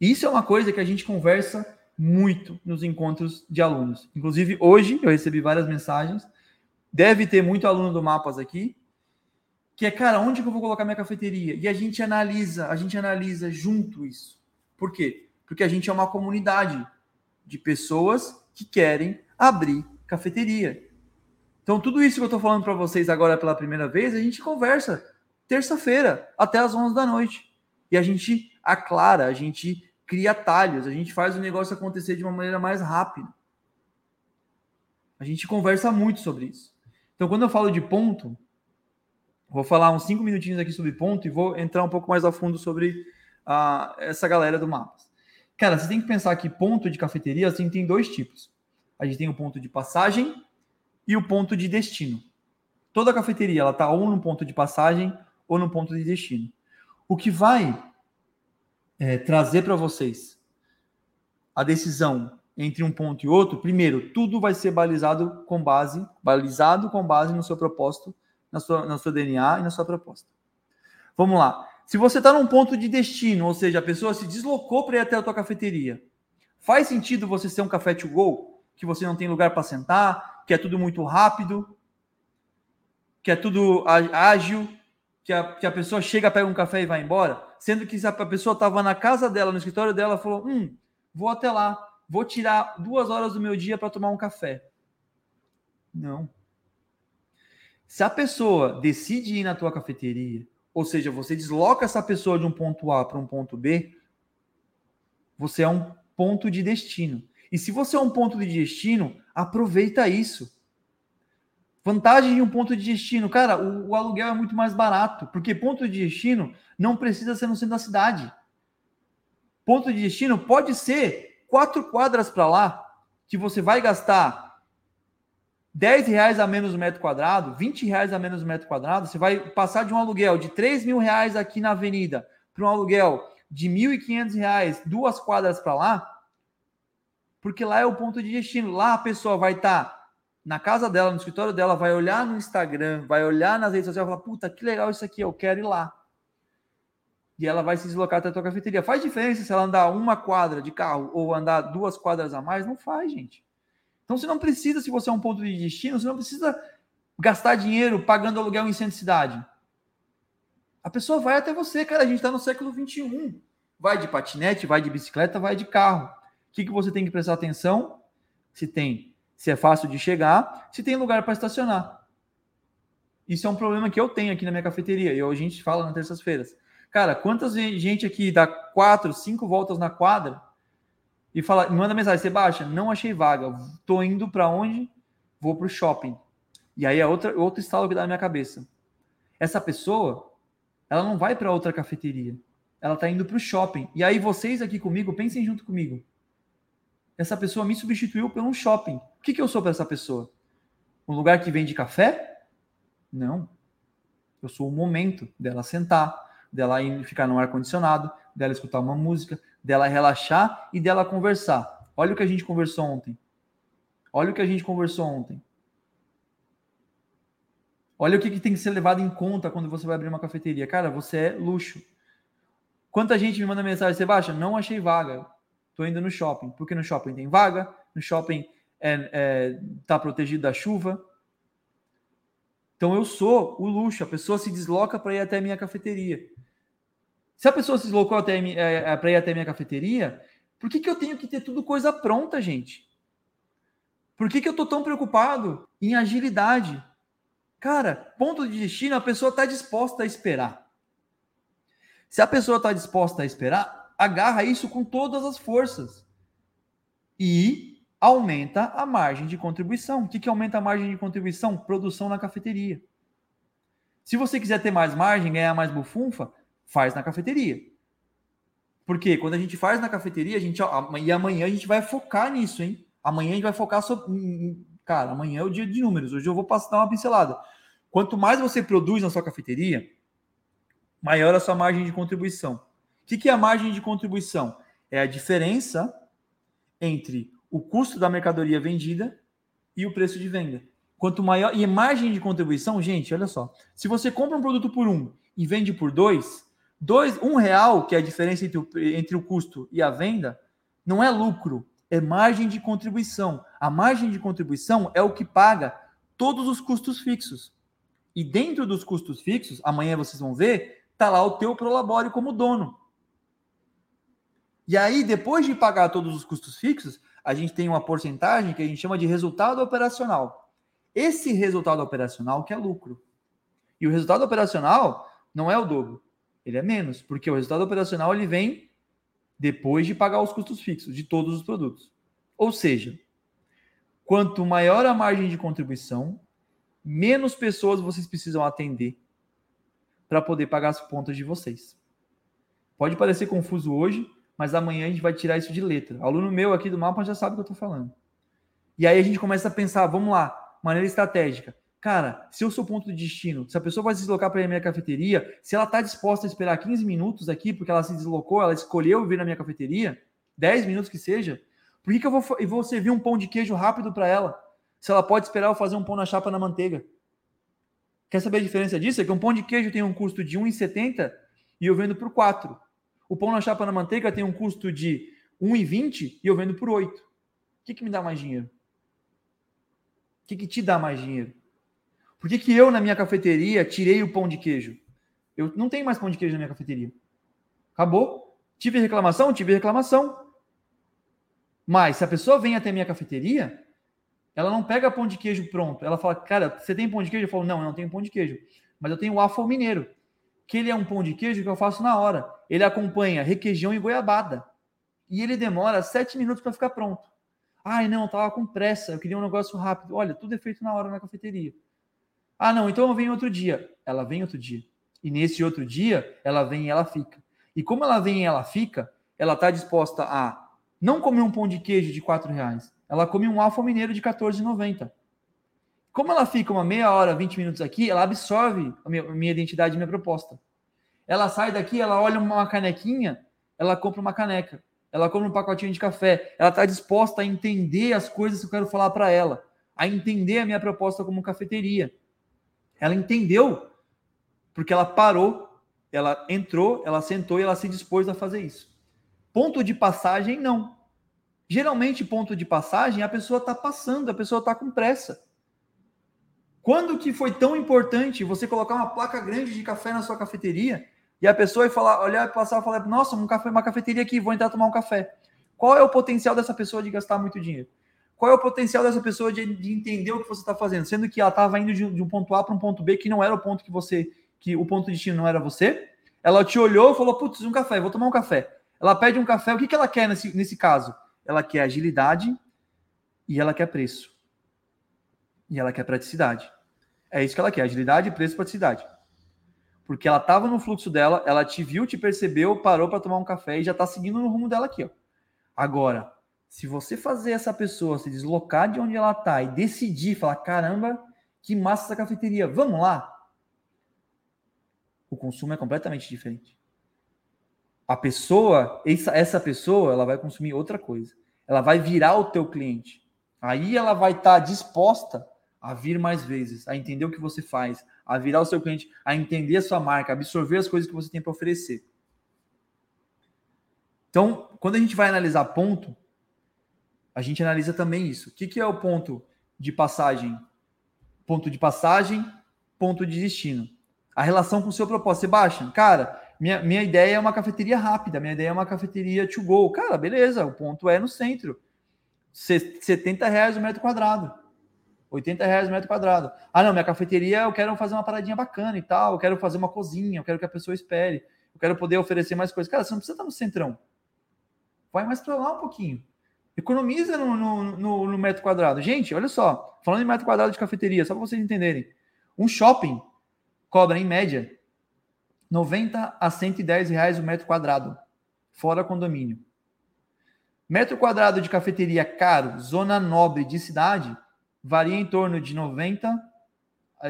Isso é uma coisa que a gente conversa muito nos encontros de alunos. Inclusive, hoje eu recebi várias mensagens. Deve ter muito aluno do Mapas aqui, que é, cara, onde que eu vou colocar minha cafeteria? E a gente analisa, a gente analisa junto isso. Por quê? Porque a gente é uma comunidade de pessoas que querem abrir cafeteria. Então, tudo isso que eu estou falando para vocês agora pela primeira vez, a gente conversa terça-feira até as 11 da noite. E a gente aclara, a gente cria atalhos, a gente faz o negócio acontecer de uma maneira mais rápida. A gente conversa muito sobre isso. Então, quando eu falo de ponto, vou falar uns cinco minutinhos aqui sobre ponto e vou entrar um pouco mais a fundo sobre uh, essa galera do Mapas. Cara, você tem que pensar que ponto de cafeteria assim, tem dois tipos. A gente tem o ponto de passagem e o ponto de destino. Toda cafeteria ela está ou no ponto de passagem ou no ponto de destino. O que vai é, trazer para vocês a decisão entre um ponto e outro, primeiro, tudo vai ser balizado com base, balizado com base no seu propósito, na sua, no seu DNA e na sua proposta. Vamos lá. Se você está num ponto de destino, ou seja, a pessoa se deslocou para ir até a tua cafeteria, faz sentido você ser um café to go, que você não tem lugar para sentar, que é tudo muito rápido, que é tudo ágil, que a, que a pessoa chega, pega um café e vai embora? sendo que a pessoa estava na casa dela, no escritório dela, falou: Hum, vou até lá, vou tirar duas horas do meu dia para tomar um café. Não. Se a pessoa decide ir na tua cafeteria, ou seja, você desloca essa pessoa de um ponto A para um ponto B, você é um ponto de destino. E se você é um ponto de destino, aproveita isso. Vantagem de um ponto de destino, cara, o, o, aluguel é muito mais barato, porque ponto de destino não precisa ser no centro da cidade. Ponto de destino pode ser quatro quadras para lá, que você vai gastar 10 reais a menos o metro quadrado, 20 reais a menos o metro quadrado, você vai passar de um aluguel de 3 mil reais aqui na avenida para um aluguel de 1.500 reais, duas quadras para lá, porque lá é o ponto de destino. Lá a pessoa vai estar tá na casa dela, no escritório dela, vai olhar no Instagram, vai olhar nas redes sociais e falar: puta, que legal isso aqui, eu quero ir lá. E ela vai se deslocar até a tua cafeteria. Faz diferença se ela andar uma quadra de carro ou andar duas quadras a mais? Não faz, gente. Então você não precisa, se você é um ponto de destino, você não precisa gastar dinheiro pagando aluguel em centro de cidade. A pessoa vai até você, cara. A gente está no século 21. Vai de patinete, vai de bicicleta, vai de carro. O que, que você tem que prestar atenção? Se tem se é fácil de chegar, se tem lugar para estacionar. Isso é um problema que eu tenho aqui na minha cafeteria e a gente fala nas terças-feiras. Cara, quantas gente aqui dá quatro, cinco voltas na quadra e fala, manda mensagem, você baixa? Não achei vaga. Tô indo para onde? Vou para o shopping. E aí é outra, outro estalo que dá na minha cabeça. Essa pessoa, ela não vai para outra cafeteria. Ela está indo para o shopping. E aí vocês aqui comigo, pensem junto comigo essa pessoa me substituiu por um shopping. O que, que eu sou para essa pessoa? Um lugar que vende café? Não. Eu sou o momento dela sentar, dela ir ficar no ar-condicionado, dela escutar uma música, dela relaxar e dela conversar. Olha o que a gente conversou ontem. Olha o que a gente conversou ontem. Olha o que, que tem que ser levado em conta quando você vai abrir uma cafeteria. Cara, você é luxo. Quanta gente me manda mensagem, baixa? Não achei vaga. Estou indo no shopping, porque no shopping tem vaga, no shopping está é, é, tá protegido da chuva. Então eu sou o luxo, a pessoa se desloca para ir até a minha cafeteria. Se a pessoa se deslocou até, é, é para ir até a minha cafeteria, Por que, que eu tenho que ter tudo coisa pronta, gente? Por que, que eu estou tão preocupado em agilidade? Cara, ponto de destino, a pessoa está disposta a esperar. Se a pessoa está disposta a esperar, agarra isso com todas as forças. E aumenta a margem de contribuição. O que, que aumenta a margem de contribuição? Produção na cafeteria. Se você quiser ter mais margem, ganhar mais bufunfa, faz na cafeteria. Porque quando a gente faz na cafeteria, a gente e amanhã a gente vai focar nisso, hein? Amanhã a gente vai focar sobre cara, amanhã é o dia de números. Hoje eu vou passar uma pincelada. Quanto mais você produz na sua cafeteria, maior a sua margem de contribuição. Que, que é a margem de contribuição? É a diferença entre o custo da mercadoria vendida e o preço de venda. Quanto maior. E margem de contribuição, gente, olha só. Se você compra um produto por um e vende por dois, dois um real, que é a diferença entre o, entre o custo e a venda, não é lucro, é margem de contribuição. A margem de contribuição é o que paga todos os custos fixos. E dentro dos custos fixos, amanhã vocês vão ver, tá lá o teu prolabório como dono. E aí, depois de pagar todos os custos fixos, a gente tem uma porcentagem que a gente chama de resultado operacional. Esse resultado operacional que é lucro. E o resultado operacional não é o dobro, ele é menos, porque o resultado operacional ele vem depois de pagar os custos fixos de todos os produtos. Ou seja, quanto maior a margem de contribuição, menos pessoas vocês precisam atender para poder pagar as contas de vocês. Pode parecer confuso hoje, mas amanhã a gente vai tirar isso de letra. Aluno meu aqui do mapa já sabe o que eu estou falando. E aí a gente começa a pensar, vamos lá, maneira estratégica. Cara, se eu sou ponto de destino, se a pessoa vai se deslocar para a minha cafeteria, se ela está disposta a esperar 15 minutos aqui, porque ela se deslocou, ela escolheu vir na minha cafeteria, 10 minutos que seja, por que, que eu, vou, eu vou servir um pão de queijo rápido para ela? Se ela pode esperar eu fazer um pão na chapa na manteiga. Quer saber a diferença disso? É que um pão de queijo tem um custo de 1,70 e eu vendo por 4. O pão na chapa na manteiga tem um custo de 1,20 e eu vendo por 8. O que, que me dá mais dinheiro? O que, que te dá mais dinheiro? Por que, que eu, na minha cafeteria, tirei o pão de queijo? Eu não tenho mais pão de queijo na minha cafeteria. Acabou. Tive reclamação? Tive reclamação. Mas se a pessoa vem até a minha cafeteria, ela não pega pão de queijo pronto. Ela fala, cara, você tem pão de queijo? Eu falo, não, eu não tenho pão de queijo. Mas eu tenho waffle mineiro, que ele é um pão de queijo que eu faço na hora. Ele acompanha requeijão e goiabada. E ele demora sete minutos para ficar pronto. Ai, não, tava com pressa, eu queria um negócio rápido. Olha, tudo é feito na hora na cafeteria. Ah, não, então eu venho outro dia. Ela vem outro dia. E nesse outro dia, ela vem e ela fica. E como ela vem e ela fica, ela está disposta a não comer um pão de queijo de quatro reais, ela come um alfa mineiro de 14,90. Como ela fica uma meia hora, 20 minutos aqui, ela absorve a minha, a minha identidade e minha proposta. Ela sai daqui, ela olha uma canequinha, ela compra uma caneca. Ela compra um pacotinho de café. Ela está disposta a entender as coisas que eu quero falar para ela, a entender a minha proposta como cafeteria. Ela entendeu, porque ela parou, ela entrou, ela sentou e ela se dispôs a fazer isso. Ponto de passagem, não. Geralmente, ponto de passagem, a pessoa está passando, a pessoa está com pressa. Quando que foi tão importante você colocar uma placa grande de café na sua cafeteria e a pessoa ir falar, olhar, passar e falar, nossa, um café, uma cafeteria aqui, vou entrar tomar um café. Qual é o potencial dessa pessoa de gastar muito dinheiro? Qual é o potencial dessa pessoa de, de entender o que você está fazendo? Sendo que ela estava indo de, de, um ponto A para um ponto B que não era o ponto que você, que o ponto de destino não era você. Ela te olhou e falou, putz, um café, vou tomar um café. Ela pede um café, o que, que ela quer nesse, nesse caso? ela quer agilidade e ela quer preço. E ela quer praticidade. É isso que ela quer, agilidade, preço e praticidade. Porque ela estava no fluxo dela, ela te viu, te percebeu, parou para tomar um café e já está seguindo no rumo dela aqui. Ó. Agora, se você fazer essa pessoa se deslocar de onde ela está e decidir, falar, caramba, que massa essa cafeteria, vamos lá. O consumo é completamente diferente a pessoa, essa, pessoa, ela vai consumir outra coisa. Ela vai virar o teu cliente. Aí ela vai estar tá disposta a vir mais vezes, a entender o que você faz, a virar o seu cliente, a entender a sua marca, absorver as coisas que você tem para oferecer. Então, quando a gente vai analisar ponto, a gente analisa também isso. O que, que é o ponto de passagem? Ponto de passagem, ponto de destino. A relação com o seu propósito. Sebastião, cara, minha, minha ideia é uma cafeteria rápida, minha ideia é uma cafeteria to go. Cara, beleza, o ponto é no centro. 70 reais o metro quadrado. 80 reais o metro quadrado. Ah, não, minha cafeteria eu quero fazer uma paradinha bacana e tal, eu quero fazer uma cozinha, eu quero que a pessoa espere, eu quero poder oferecer mais coisas. Cara, você não precisa estar no centrão. Vai mais para lá um pouquinho. Economiza no, no, no, no, metro quadrado. Gente, olha só, falando em metro quadrado de cafeteria, só para vocês entenderem. Um shopping cobra, em média, 90 a 110 reais o metro quadrado, fora condomínio. Metro quadrado de cafeteria caro, zona nobre de cidade, varia em torno de 90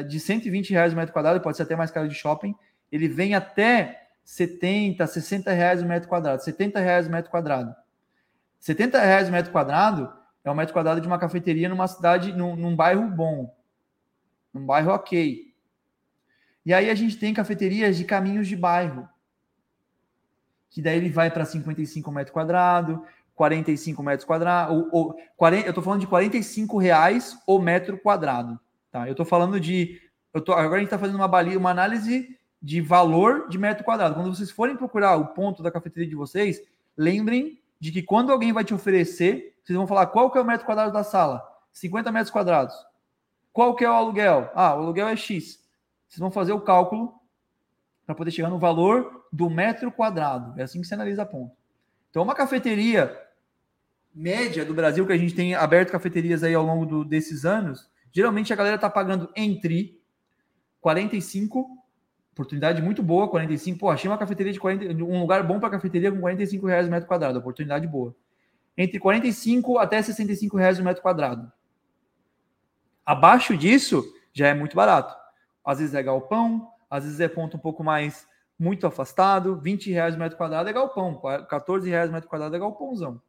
de 120 reais o metro quadrado, pode ser até mais caro de shopping. Ele vem até 70, 60 reais o metro quadrado, 70 reais o metro quadrado. 70 reais o metro quadrado é o metro quadrado de uma cafeteria numa cidade, num, num bairro bom, num bairro ok. E aí a gente tem cafeterias de caminhos de bairro. Que daí ele vai para 55 metros quadrados, 45 metros quadrados, ou, ou 40, eu estou falando de 45 reais o metro quadrado. Tá? Eu estou falando de. Eu tô, agora a gente está fazendo uma, baliza, uma análise de valor de metro quadrado. Quando vocês forem procurar o ponto da cafeteria de vocês, lembrem de que quando alguém vai te oferecer, vocês vão falar qual que é o metro quadrado da sala? 50 metros quadrados. Qual que é o aluguel? Ah, o aluguel é X vocês vão fazer o cálculo para poder chegar no valor do metro quadrado. É assim que você analisa ponto. Então, uma cafeteria média do Brasil, que a gente tem aberto cafeterias aí ao longo do, desses anos, geralmente a galera está pagando entre 45, oportunidade muito boa, 45, pô, achei uma cafeteria de 40, um lugar bom para cafeteria com 45 reais o metro quadrado, oportunidade boa. Entre 45 até 65 reais o metro quadrado. Abaixo disso, já é muito barato. Às vezes é galpão, às vezes é ponto um pouco mais muito afastado, 20 reais o metro quadrado é galpão, 14 reais o metro quadrado é galpãozão.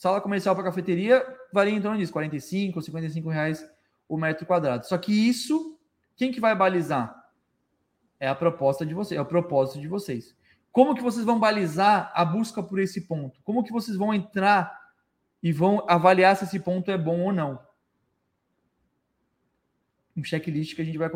Sala comercial para cafeteria varia em torno disso, 45, 55 reais o metro quadrado. Só que isso, quem que vai balizar? É a proposta de vocês, é o propósito de vocês. Como que vocês vão balizar a busca por esse ponto? Como que vocês vão entrar e vão avaliar se esse ponto é bom ou não? um checklist que a gente vai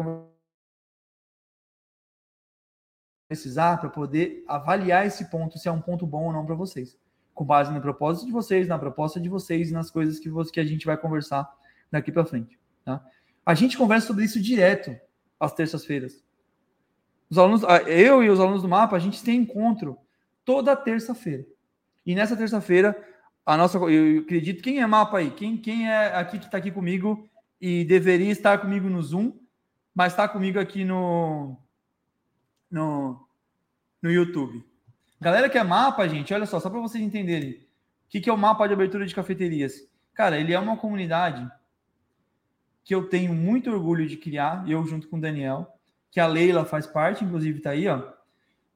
precisar para poder avaliar esse ponto, se é um ponto bom ou não para vocês. Com base no propósito de vocês, na proposta de vocês e nas coisas que, você, que a gente vai conversar daqui para frente. Tá? A gente conversa sobre isso direto às terças-feiras. Os alunos, eu e os alunos do mapa, a gente tem encontro toda terça-feira. E nessa terça-feira, a nossa, eu acredito, quem é mapa aí? Quem, quem é aqui que está aqui comigo e deveria estar comigo no Zoom, mas está comigo aqui no, no, no YouTube. Galera que é mapa, gente, olha só, só para vocês entenderem. O que, que é o mapa de abertura de cafeterias? Cara, ele é uma comunidade que eu tenho muito orgulho de criar, eu junto com o Daniel, que a Leila faz parte, inclusive está aí, ó,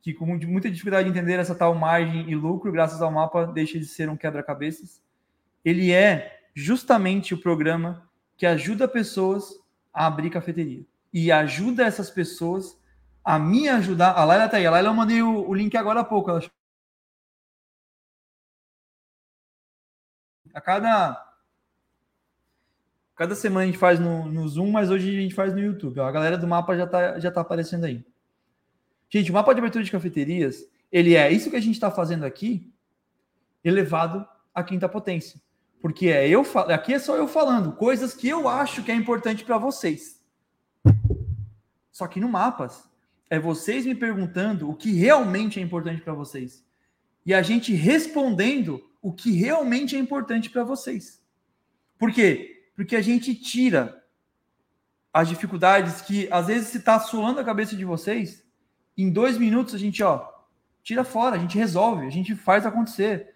que com muita dificuldade de entender essa tal margem e lucro, graças ao mapa, deixa de ser um quebra-cabeças. Ele é justamente o programa que ajuda pessoas a abrir cafeteria. E ajuda essas pessoas a me ajudar. A Laila tá aí. A Laila eu mandei o, o link agora há pouco. Ela... A cada. Cada semana a gente faz no, no Zoom, mas hoje a gente faz no YouTube. A galera do mapa já tá, já tá aparecendo aí. Gente, o mapa de abertura de cafeterias, ele é isso que a gente está fazendo aqui, elevado à quinta potência. Porque é eu aqui é só eu falando coisas que eu acho que é importante para vocês. Só que no mapas é vocês me perguntando o que realmente é importante para vocês e a gente respondendo o que realmente é importante para vocês. Por quê? Porque a gente tira as dificuldades que às vezes se está suando a cabeça de vocês, em dois minutos a gente ó tira fora, a gente resolve, a gente faz acontecer.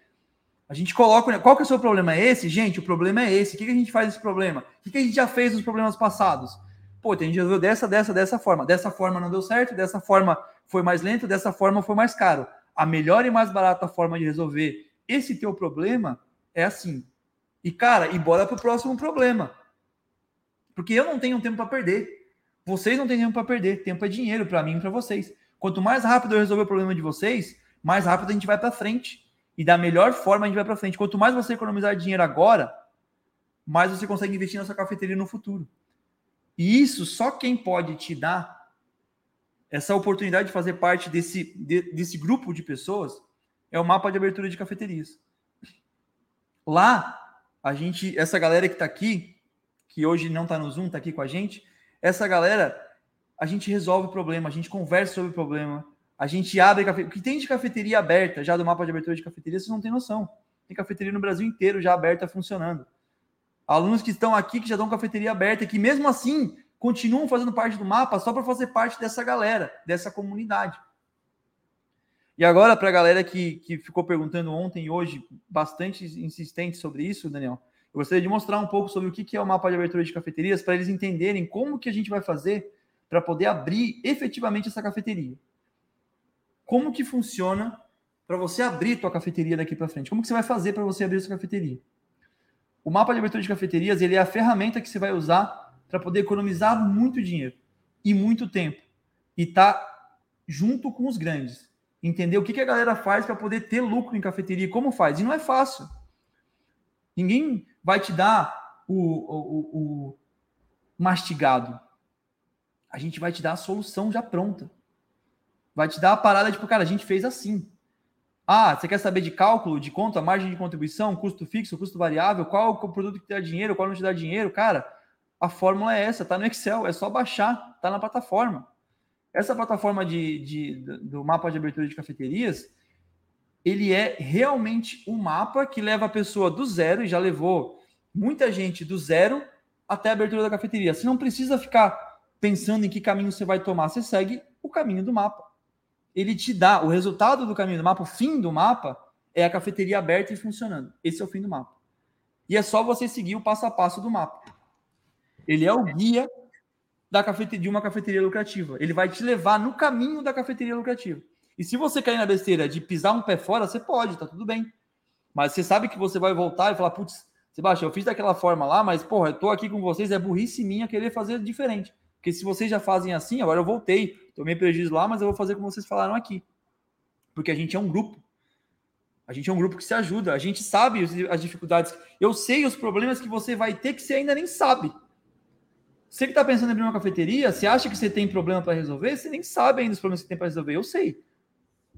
A gente coloca. Qual que é o seu problema? É esse? Gente, o problema é esse. O que, a gente faz nesse problema? O que, que a gente já fez nos problemas passados? Pô, tem gente resolveu dessa, dessa, dessa forma. Dessa forma não deu certo, dessa forma foi mais lento, dessa forma foi mais caro. A melhor e mais barata forma de resolver esse teu problema é assim. E, cara, e bora pro próximo problema. Porque eu não tenho tempo para perder. Vocês não têm tempo para perder. Tempo é dinheiro para mim e para vocês. Quanto mais rápido eu resolver o problema de vocês, mais rápido a gente vai para frente e da melhor forma a gente vai para frente. Quanto mais você economizar dinheiro agora, mais você consegue investir na sua cafeteria no futuro. E isso só quem pode te dar essa oportunidade de fazer parte desse, de, desse grupo de pessoas é o mapa de abertura de cafeterias. Lá, a gente, essa galera que está aqui, que hoje não está no Zoom, está aqui com a gente, essa galera, a gente resolve o problema, a gente conversa sobre o problema, a gente abre cafeteria. O que tem de cafeteria aberta já do mapa de abertura de cafeteria, vocês não têm noção. Tem cafeteria no Brasil inteiro já aberta funcionando. Alunos que estão aqui que já dão cafeteria aberta, que mesmo assim continuam fazendo parte do mapa só para fazer parte dessa galera, dessa comunidade. E agora, para a galera que, que ficou perguntando ontem e hoje, bastante insistente sobre isso, Daniel, eu gostaria de mostrar um pouco sobre o que é o mapa de abertura de cafeterias, para eles entenderem como que a gente vai fazer para poder abrir efetivamente essa cafeteria. Como que funciona para você abrir tua cafeteria daqui para frente? Como que você vai fazer para você abrir sua cafeteria? O mapa de abertura de cafeterias ele é a ferramenta que você vai usar para poder economizar muito dinheiro e muito tempo e tá junto com os grandes. Entender o que, que a galera faz para poder ter lucro em cafeteria, como faz. E não é fácil. Ninguém vai te dar o, o, o mastigado. A gente vai te dar a solução já pronta. Vai te dar a parada, tipo, cara, a gente fez assim. Ah, você quer saber de cálculo, de conta, margem de contribuição, custo fixo, custo variável, qual o produto que te dá dinheiro, qual não te dá dinheiro? Cara, a fórmula é essa, tá no Excel, é só baixar, tá na plataforma. Essa plataforma de, de, do mapa de abertura de cafeterias, ele é realmente um mapa que leva a pessoa do zero, e já levou muita gente do zero até a abertura da cafeteria. Você não precisa ficar pensando em que caminho você vai tomar, você segue o caminho do mapa ele te dá o resultado do caminho do mapa, o fim do mapa é a cafeteria aberta e funcionando. Esse é o fim do mapa. E é só você seguir o passo a passo do mapa. Ele é o guia da cafeteria, de uma cafeteria lucrativa. Ele vai te levar no caminho da cafeteria lucrativa. E se você cair na besteira de pisar um pé fora, você pode, tá tudo bem. Mas você sabe que você vai voltar e falar, putz, Sebastião, eu fiz daquela forma lá, mas, porra, eu tô aqui com vocês, é burrice minha querer fazer diferente. Porque se vocês já fazem assim, agora eu voltei, tomei prejuízo lá, mas eu vou fazer como vocês falaram aqui. Porque a gente é um grupo. A gente é um grupo que se ajuda. A gente sabe as dificuldades. Eu sei os problemas que você vai ter que você ainda nem sabe. Você que está pensando em abrir uma cafeteria, você acha que você tem problema para resolver? Você nem sabe ainda os problemas que tem para resolver. Eu sei.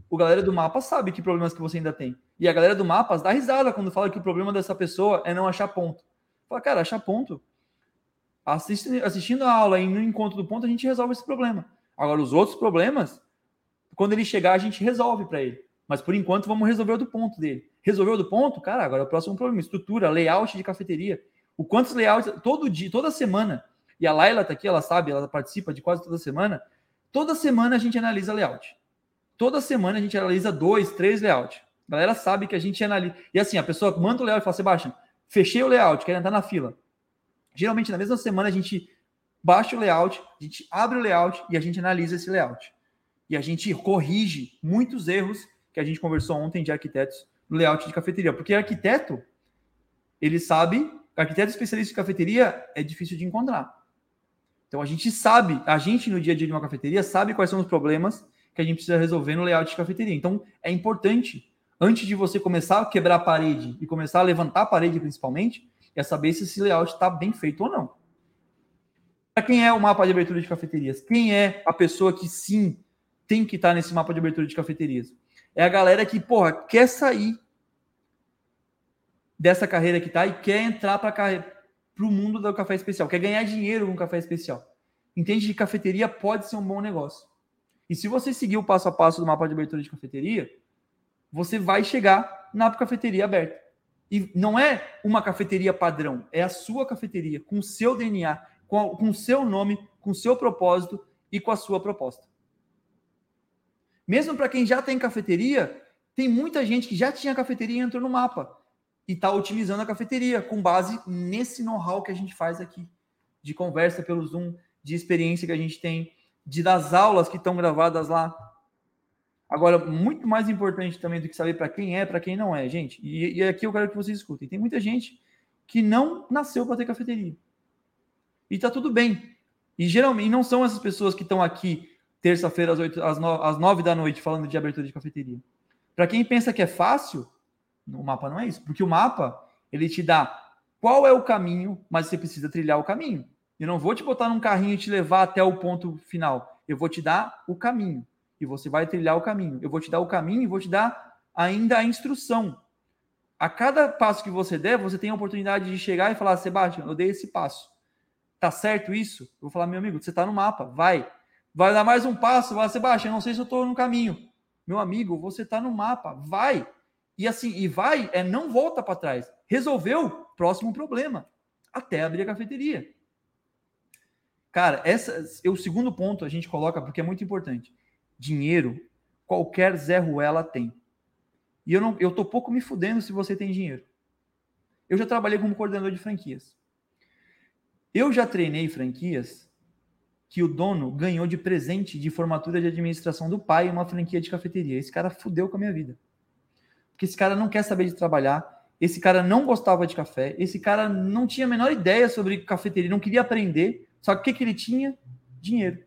O galera do mapa sabe que problemas que você ainda tem. E a galera do mapa dá risada quando fala que o problema dessa pessoa é não achar ponto. Fala, cara, achar ponto assistindo, assistindo a aula e no encontro do ponto, a gente resolve esse problema. Agora, os outros problemas, quando ele chegar, a gente resolve para ele. Mas por enquanto, vamos resolver o do ponto dele. Resolveu do ponto? Cara, agora é o próximo problema: estrutura, layout de cafeteria. O quantos layouts, todo dia, toda semana, e a Laila tá aqui, ela sabe, ela participa de quase toda semana. Toda semana a gente analisa layout. Toda semana a gente analisa dois, três layouts. A galera sabe que a gente analisa. E assim, a pessoa manda o layout e fala, Sebastião, fechei o layout, quero entrar na fila. Geralmente, na mesma semana, a gente baixa o layout, a gente abre o layout e a gente analisa esse layout. E a gente corrige muitos erros que a gente conversou ontem de arquitetos no layout de cafeteria. Porque arquiteto, ele sabe, arquiteto especialista de cafeteria é difícil de encontrar. Então a gente sabe, a gente no dia a dia de uma cafeteria sabe quais são os problemas que a gente precisa resolver no layout de cafeteria. Então é importante, antes de você começar a quebrar a parede e começar a levantar a parede principalmente, é saber se esse layout está bem feito ou não. Para quem é o mapa de abertura de cafeterias? Quem é a pessoa que sim tem que estar tá nesse mapa de abertura de cafeterias? É a galera que, porra, quer sair dessa carreira que tá e quer entrar para o mundo do café especial, quer ganhar dinheiro com café especial. Entende que cafeteria pode ser um bom negócio. E se você seguir o passo a passo do mapa de abertura de cafeteria, você vai chegar na cafeteria aberta. E não é uma cafeteria padrão, é a sua cafeteria, com o seu DNA, com o seu nome, com o seu propósito e com a sua proposta. Mesmo para quem já tem cafeteria, tem muita gente que já tinha cafeteria e entrou no mapa e está otimizando a cafeteria com base nesse know-how que a gente faz aqui, de conversa pelo Zoom, de experiência que a gente tem, de das aulas que estão gravadas lá. Agora, muito mais importante também do que saber para quem é, para quem não é, gente. E, e, aqui eu quero que vocês escutem. Tem muita gente que não nasceu para ter cafeteria. E tá tudo bem. E geralmente não são essas pessoas que estão aqui terça-feira às, 8, às, 9, às 9 da noite falando de abertura de cafeteria. Para quem pensa que é fácil, o mapa não é isso. Porque o mapa, ele te dá qual é o caminho, mas você precisa trilhar o caminho. Eu não vou te botar num carrinho e te levar até o ponto final. eu vou te dar o caminho e você vai trilhar o caminho. Eu vou te dar o caminho e vou te dar ainda a instrução. A cada passo que você der, você tem a oportunidade de chegar e falar, Sebastião, eu dei esse passo. Tá certo isso? Eu vou falar, meu amigo, você tá no mapa, vai. Vai dar mais um passo, vai, Sebastião, não sei se eu tô no caminho. Meu amigo, você tá no mapa, vai. E assim, e vai é não volta para trás. Resolveu, próximo problema. Até abrir a cafeteria. Cara, essa é o segundo ponto a gente coloca porque é muito importante. Dinheiro, qualquer Zé Ruela tem. E eu não, eu tô pouco me fudendo se você tem dinheiro. Eu já trabalhei como coordenador de franquias. Eu já treinei franquias que o dono ganhou de presente de formatura de administração do pai uma franquia de cafeteria. Esse cara fudeu com a minha vida. Porque esse cara não quer saber de trabalhar, esse cara não gostava de café, esse cara não tinha a menor ideia sobre cafeteria, não queria aprender. Só que o que, que ele tinha? Dinheiro.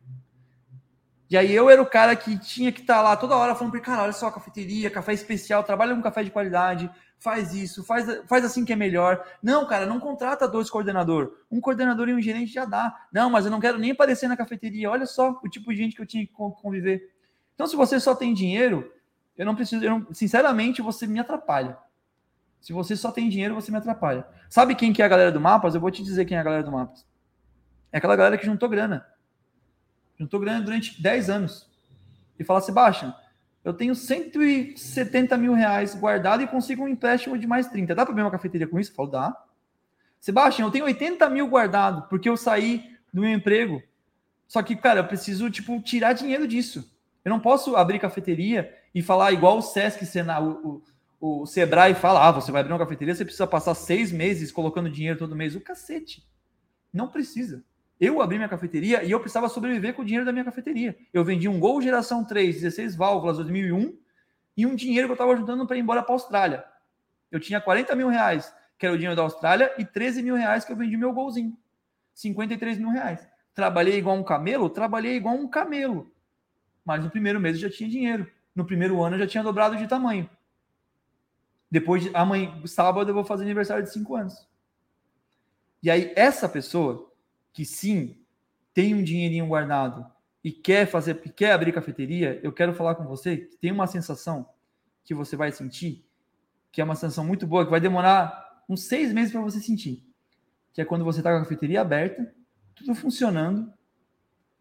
E aí eu era o cara que tinha que estar tá lá toda hora falando para cara, olha só, cafeteria, café especial, trabalha com café de qualidade, faz isso, faz, faz assim que é melhor. Não, cara, não contrata dois coordenador. Um coordenador e um gerente já dá. Não, mas eu não quero nem aparecer na cafeteria. Olha só o tipo de gente que eu tinha que conviver. Então, se você só tem dinheiro, eu não preciso, eu não, sinceramente, você me atrapalha. Se você só tem dinheiro, você me atrapalha. Sabe quem que é a galera do Mapas? Eu vou te dizer quem é a galera do Mapas. É aquela galera que juntou grana juntou grana durante 10 anos. E fala, Sebastião, eu tenho 170 mil reais guardado e consigo um empréstimo de mais 30. Dá para abrir uma cafeteria com isso? Eu falo, dá. Sebastião, eu tenho 80 mil guardado porque eu saí do meu emprego. Só que, cara, eu preciso, tipo, tirar dinheiro disso. Eu não posso abrir cafeteria e falar igual o Sesc, Sena, o, o, o Sebrae fala, ah, você vai abrir uma cafeteria, você precisa passar seis meses colocando dinheiro todo mês. O cacete. Não precisa. Eu abri minha cafeteria e eu precisava sobreviver com o dinheiro da minha cafeteria. Eu vendi um Gol geração 3, 16 válvulas 2001 e um dinheiro que eu estava juntando para ir embora para a Austrália. Eu tinha 40 mil reais, que era o dinheiro da Austrália, e 13 mil reais que eu vendi meu golzinho. 53 mil reais. Trabalhei igual um camelo? Trabalhei igual um camelo. Mas no primeiro mês eu já tinha dinheiro. No primeiro ano eu já tinha dobrado de tamanho. Depois, de, amanhã, sábado, eu vou fazer aniversário de 5 anos. E aí, essa pessoa que sim, tem um dinheirinho guardado e quer fazer, quer abrir cafeteria, eu quero falar com você que tem uma sensação que você vai sentir, que é uma sensação muito boa, que vai demorar uns seis meses para você sentir, que é quando você está com a cafeteria aberta, tudo funcionando,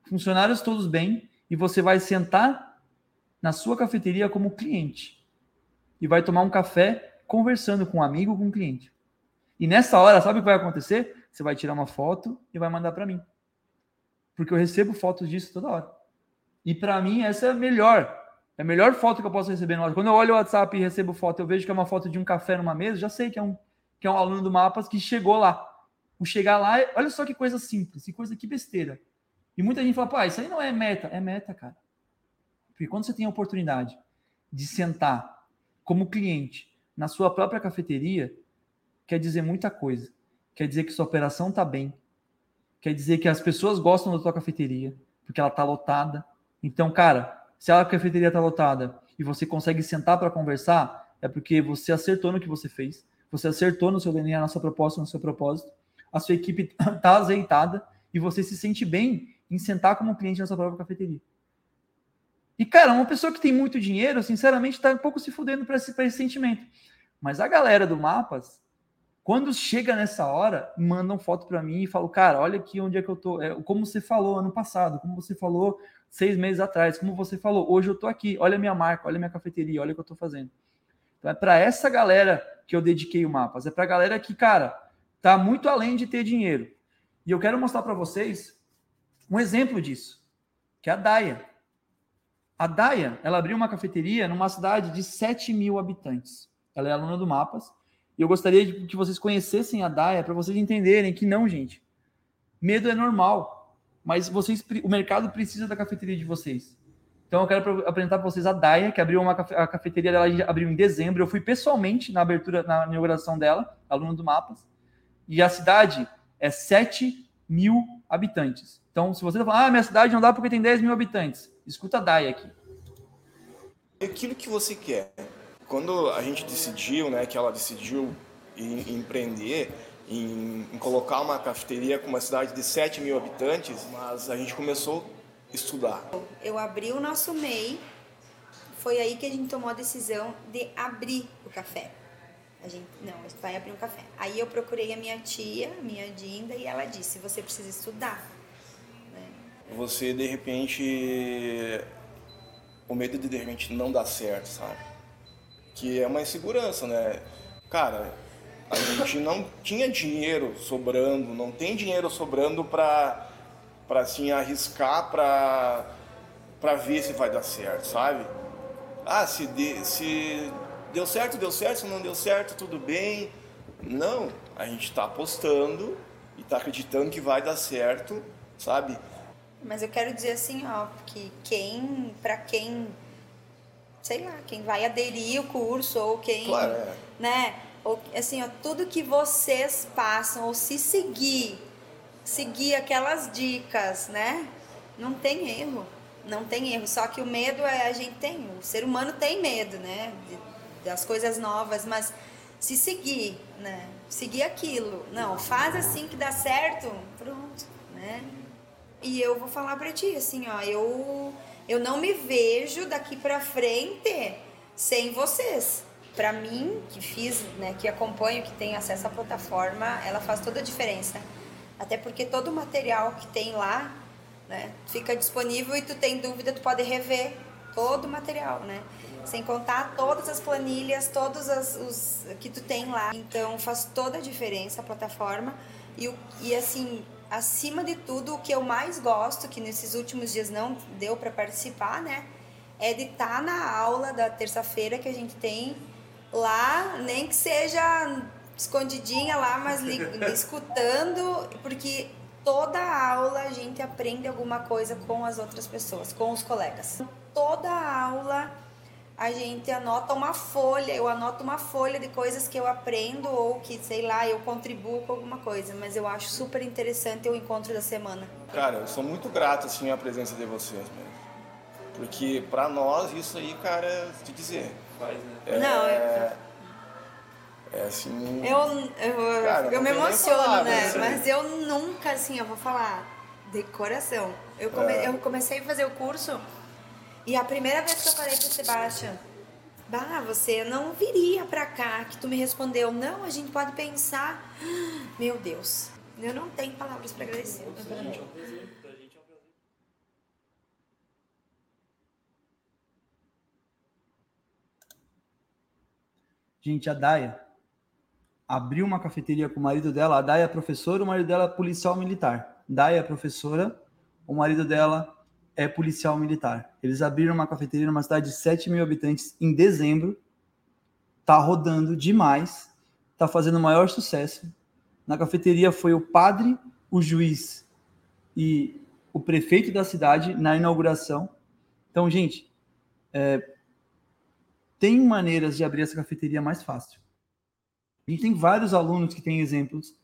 funcionários todos bem, e você vai sentar na sua cafeteria como cliente e vai tomar um café conversando com um amigo, com um cliente. E nessa hora, sabe o que vai acontecer? Você vai tirar uma foto e vai mandar para mim. Porque eu recebo fotos disso toda hora. E para mim, essa é a melhor. É a melhor foto que eu posso receber na hora. Quando eu olho o WhatsApp e recebo foto, eu vejo que é uma foto de um café numa mesa, já sei que é um, que é um aluno do Mapas que chegou lá. O chegar lá, olha só que coisa simples, que coisa que besteira. E muita gente fala, pá, isso aí não é meta. É meta, cara. Porque quando você tem a oportunidade de sentar como cliente na sua própria cafeteria, quer dizer muita coisa quer dizer que sua operação está bem, quer dizer que as pessoas gostam da tua cafeteria, porque ela está lotada. Então, cara, se a cafeteria está lotada e você consegue sentar para conversar, é porque você acertou no que você fez, você acertou no seu DNA, na sua proposta, no seu propósito, a sua equipe está azeitada e você se sente bem em sentar como cliente na sua própria cafeteria. E, cara, uma pessoa que tem muito dinheiro, sinceramente, está um pouco se fudendo para esse, esse sentimento. Mas a galera do Mapas, quando chega nessa hora, mandam foto para mim e falam, cara, olha aqui onde é que eu tô. É, como você falou ano passado, como você falou seis meses atrás, como você falou, hoje eu tô aqui, olha a minha marca, olha a minha cafeteria, olha o que eu tô fazendo. Então é para essa galera que eu dediquei o Mapas, é para a galera que, cara, tá muito além de ter dinheiro. E eu quero mostrar para vocês um exemplo disso, que é a Daia. A Daia, ela abriu uma cafeteria numa cidade de 7 mil habitantes. Ela é aluna do Mapas e eu gostaria que vocês conhecessem a Daia para vocês entenderem que não, gente. Medo é normal, mas vocês, o mercado precisa da cafeteria de vocês. Então eu quero apresentar para vocês a Daia, que abriu uma a cafeteria dela abriu em dezembro. Eu fui pessoalmente na abertura, na inauguração dela, aluno do Mapas. E a cidade é 7 mil habitantes. Então, se você falar, ah, minha cidade não dá porque tem 10 mil habitantes, escuta a Daia aqui. Aquilo que você quer quando a gente decidiu, né, que ela decidiu em, empreender, em, em, colocar uma cafeteria com uma cidade de 7 mil habitantes, mas a gente começou estudar? Eu abri o nosso MEI, foi aí que a gente tomou a decisão de abrir o café. A gente, não, a gente vai abrir um café. Aí eu procurei a minha tia, a minha Dinda, e ela disse, você precisa estudar. Né? Você, de repente, o medo de, de repente, não dar certo, sabe? Que é uma insegurança, né? Cara, a gente não tinha dinheiro sobrando, não tem dinheiro sobrando para para assim arriscar para para ver se vai dar certo, sabe? Ah, se de, se deu certo, deu certo, se não deu certo, tudo bem. Não, a gente está apostando e está acreditando que vai dar certo, sabe? Mas eu quero dizer assim, ó, que quem, para quem, sei lá, quem vai aderir o curso ou quem, claro, é. né, ou, assim, ó, tudo que vocês passam ou se seguir, seguir aquelas dicas, né, não tem erro, não tem erro. Só que o medo é a gente tem, o ser humano tem medo, né, das coisas novas, mas se seguir, né, seguir aquilo, não, faz assim que dá certo, pronto, né. E eu vou falar para ti assim, ó, eu eu não me vejo daqui para frente sem vocês. Para mim, que fiz, né, que acompanho, que tem acesso à plataforma, ela faz toda a diferença. Até porque todo o material que tem lá, né, fica disponível e tu tem dúvida, tu pode rever todo o material, né? Sem contar todas as planilhas, todos as, os que tu tem lá. Então faz toda a diferença a plataforma. E, e assim, acima de tudo, o que eu mais gosto, que nesses últimos dias não deu para participar, né? É de estar tá na aula da terça-feira que a gente tem lá, nem que seja escondidinha lá, mas li, escutando, porque toda aula a gente aprende alguma coisa com as outras pessoas, com os colegas. Toda aula a gente anota uma folha, eu anoto uma folha de coisas que eu aprendo ou que, sei lá, eu contribuo com alguma coisa, mas eu acho super interessante o encontro da semana. Cara, eu sou muito grato, assim, à presença de vocês mesmo. Porque para nós isso aí, cara, te dizer. Faz, né? É, Não, é... É assim. Eu, eu, cara, eu me emociono, palavra, né? Assim. Mas eu nunca, assim, eu vou falar de coração. Eu, come, é. eu comecei a fazer o curso e a primeira vez que eu falei pro Sebastião, bah, você não viria pra cá, que tu me respondeu, não, a gente pode pensar. Meu Deus, eu não tenho palavras para agradecer. Gente, a Daia abriu uma cafeteria com o marido dela. A Daia é professora, o marido dela é policial militar. Daia é professora, o marido dela é policial militar. Eles abriram uma cafeteria numa cidade de 7 mil habitantes em dezembro. Tá rodando demais. Tá fazendo o maior sucesso. Na cafeteria foi o padre, o juiz e o prefeito da cidade na inauguração. Então, gente, é, tem maneiras de abrir essa cafeteria mais fácil. A gente tem vários alunos que têm exemplos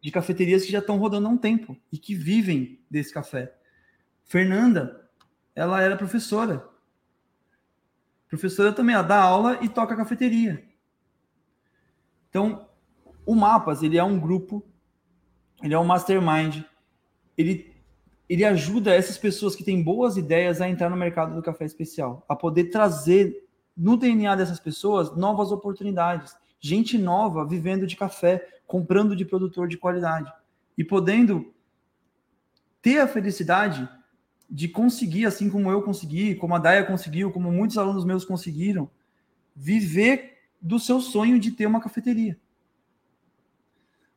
de cafeterias que já estão rodando há um tempo e que vivem desse café. Fernanda, ela era professora. Professora também, ela dá aula e toca cafeteria. Então, o Mapas, ele é um grupo, ele é um mastermind, ele, ele ajuda essas pessoas que têm boas ideias a entrar no mercado do café especial, a poder trazer no DNA dessas pessoas novas oportunidades, gente nova vivendo de café, comprando de produtor de qualidade e podendo ter a felicidade de conseguir, assim como eu consegui, como a Daya conseguiu, como muitos alunos meus conseguiram, viver do seu sonho de ter uma cafeteria.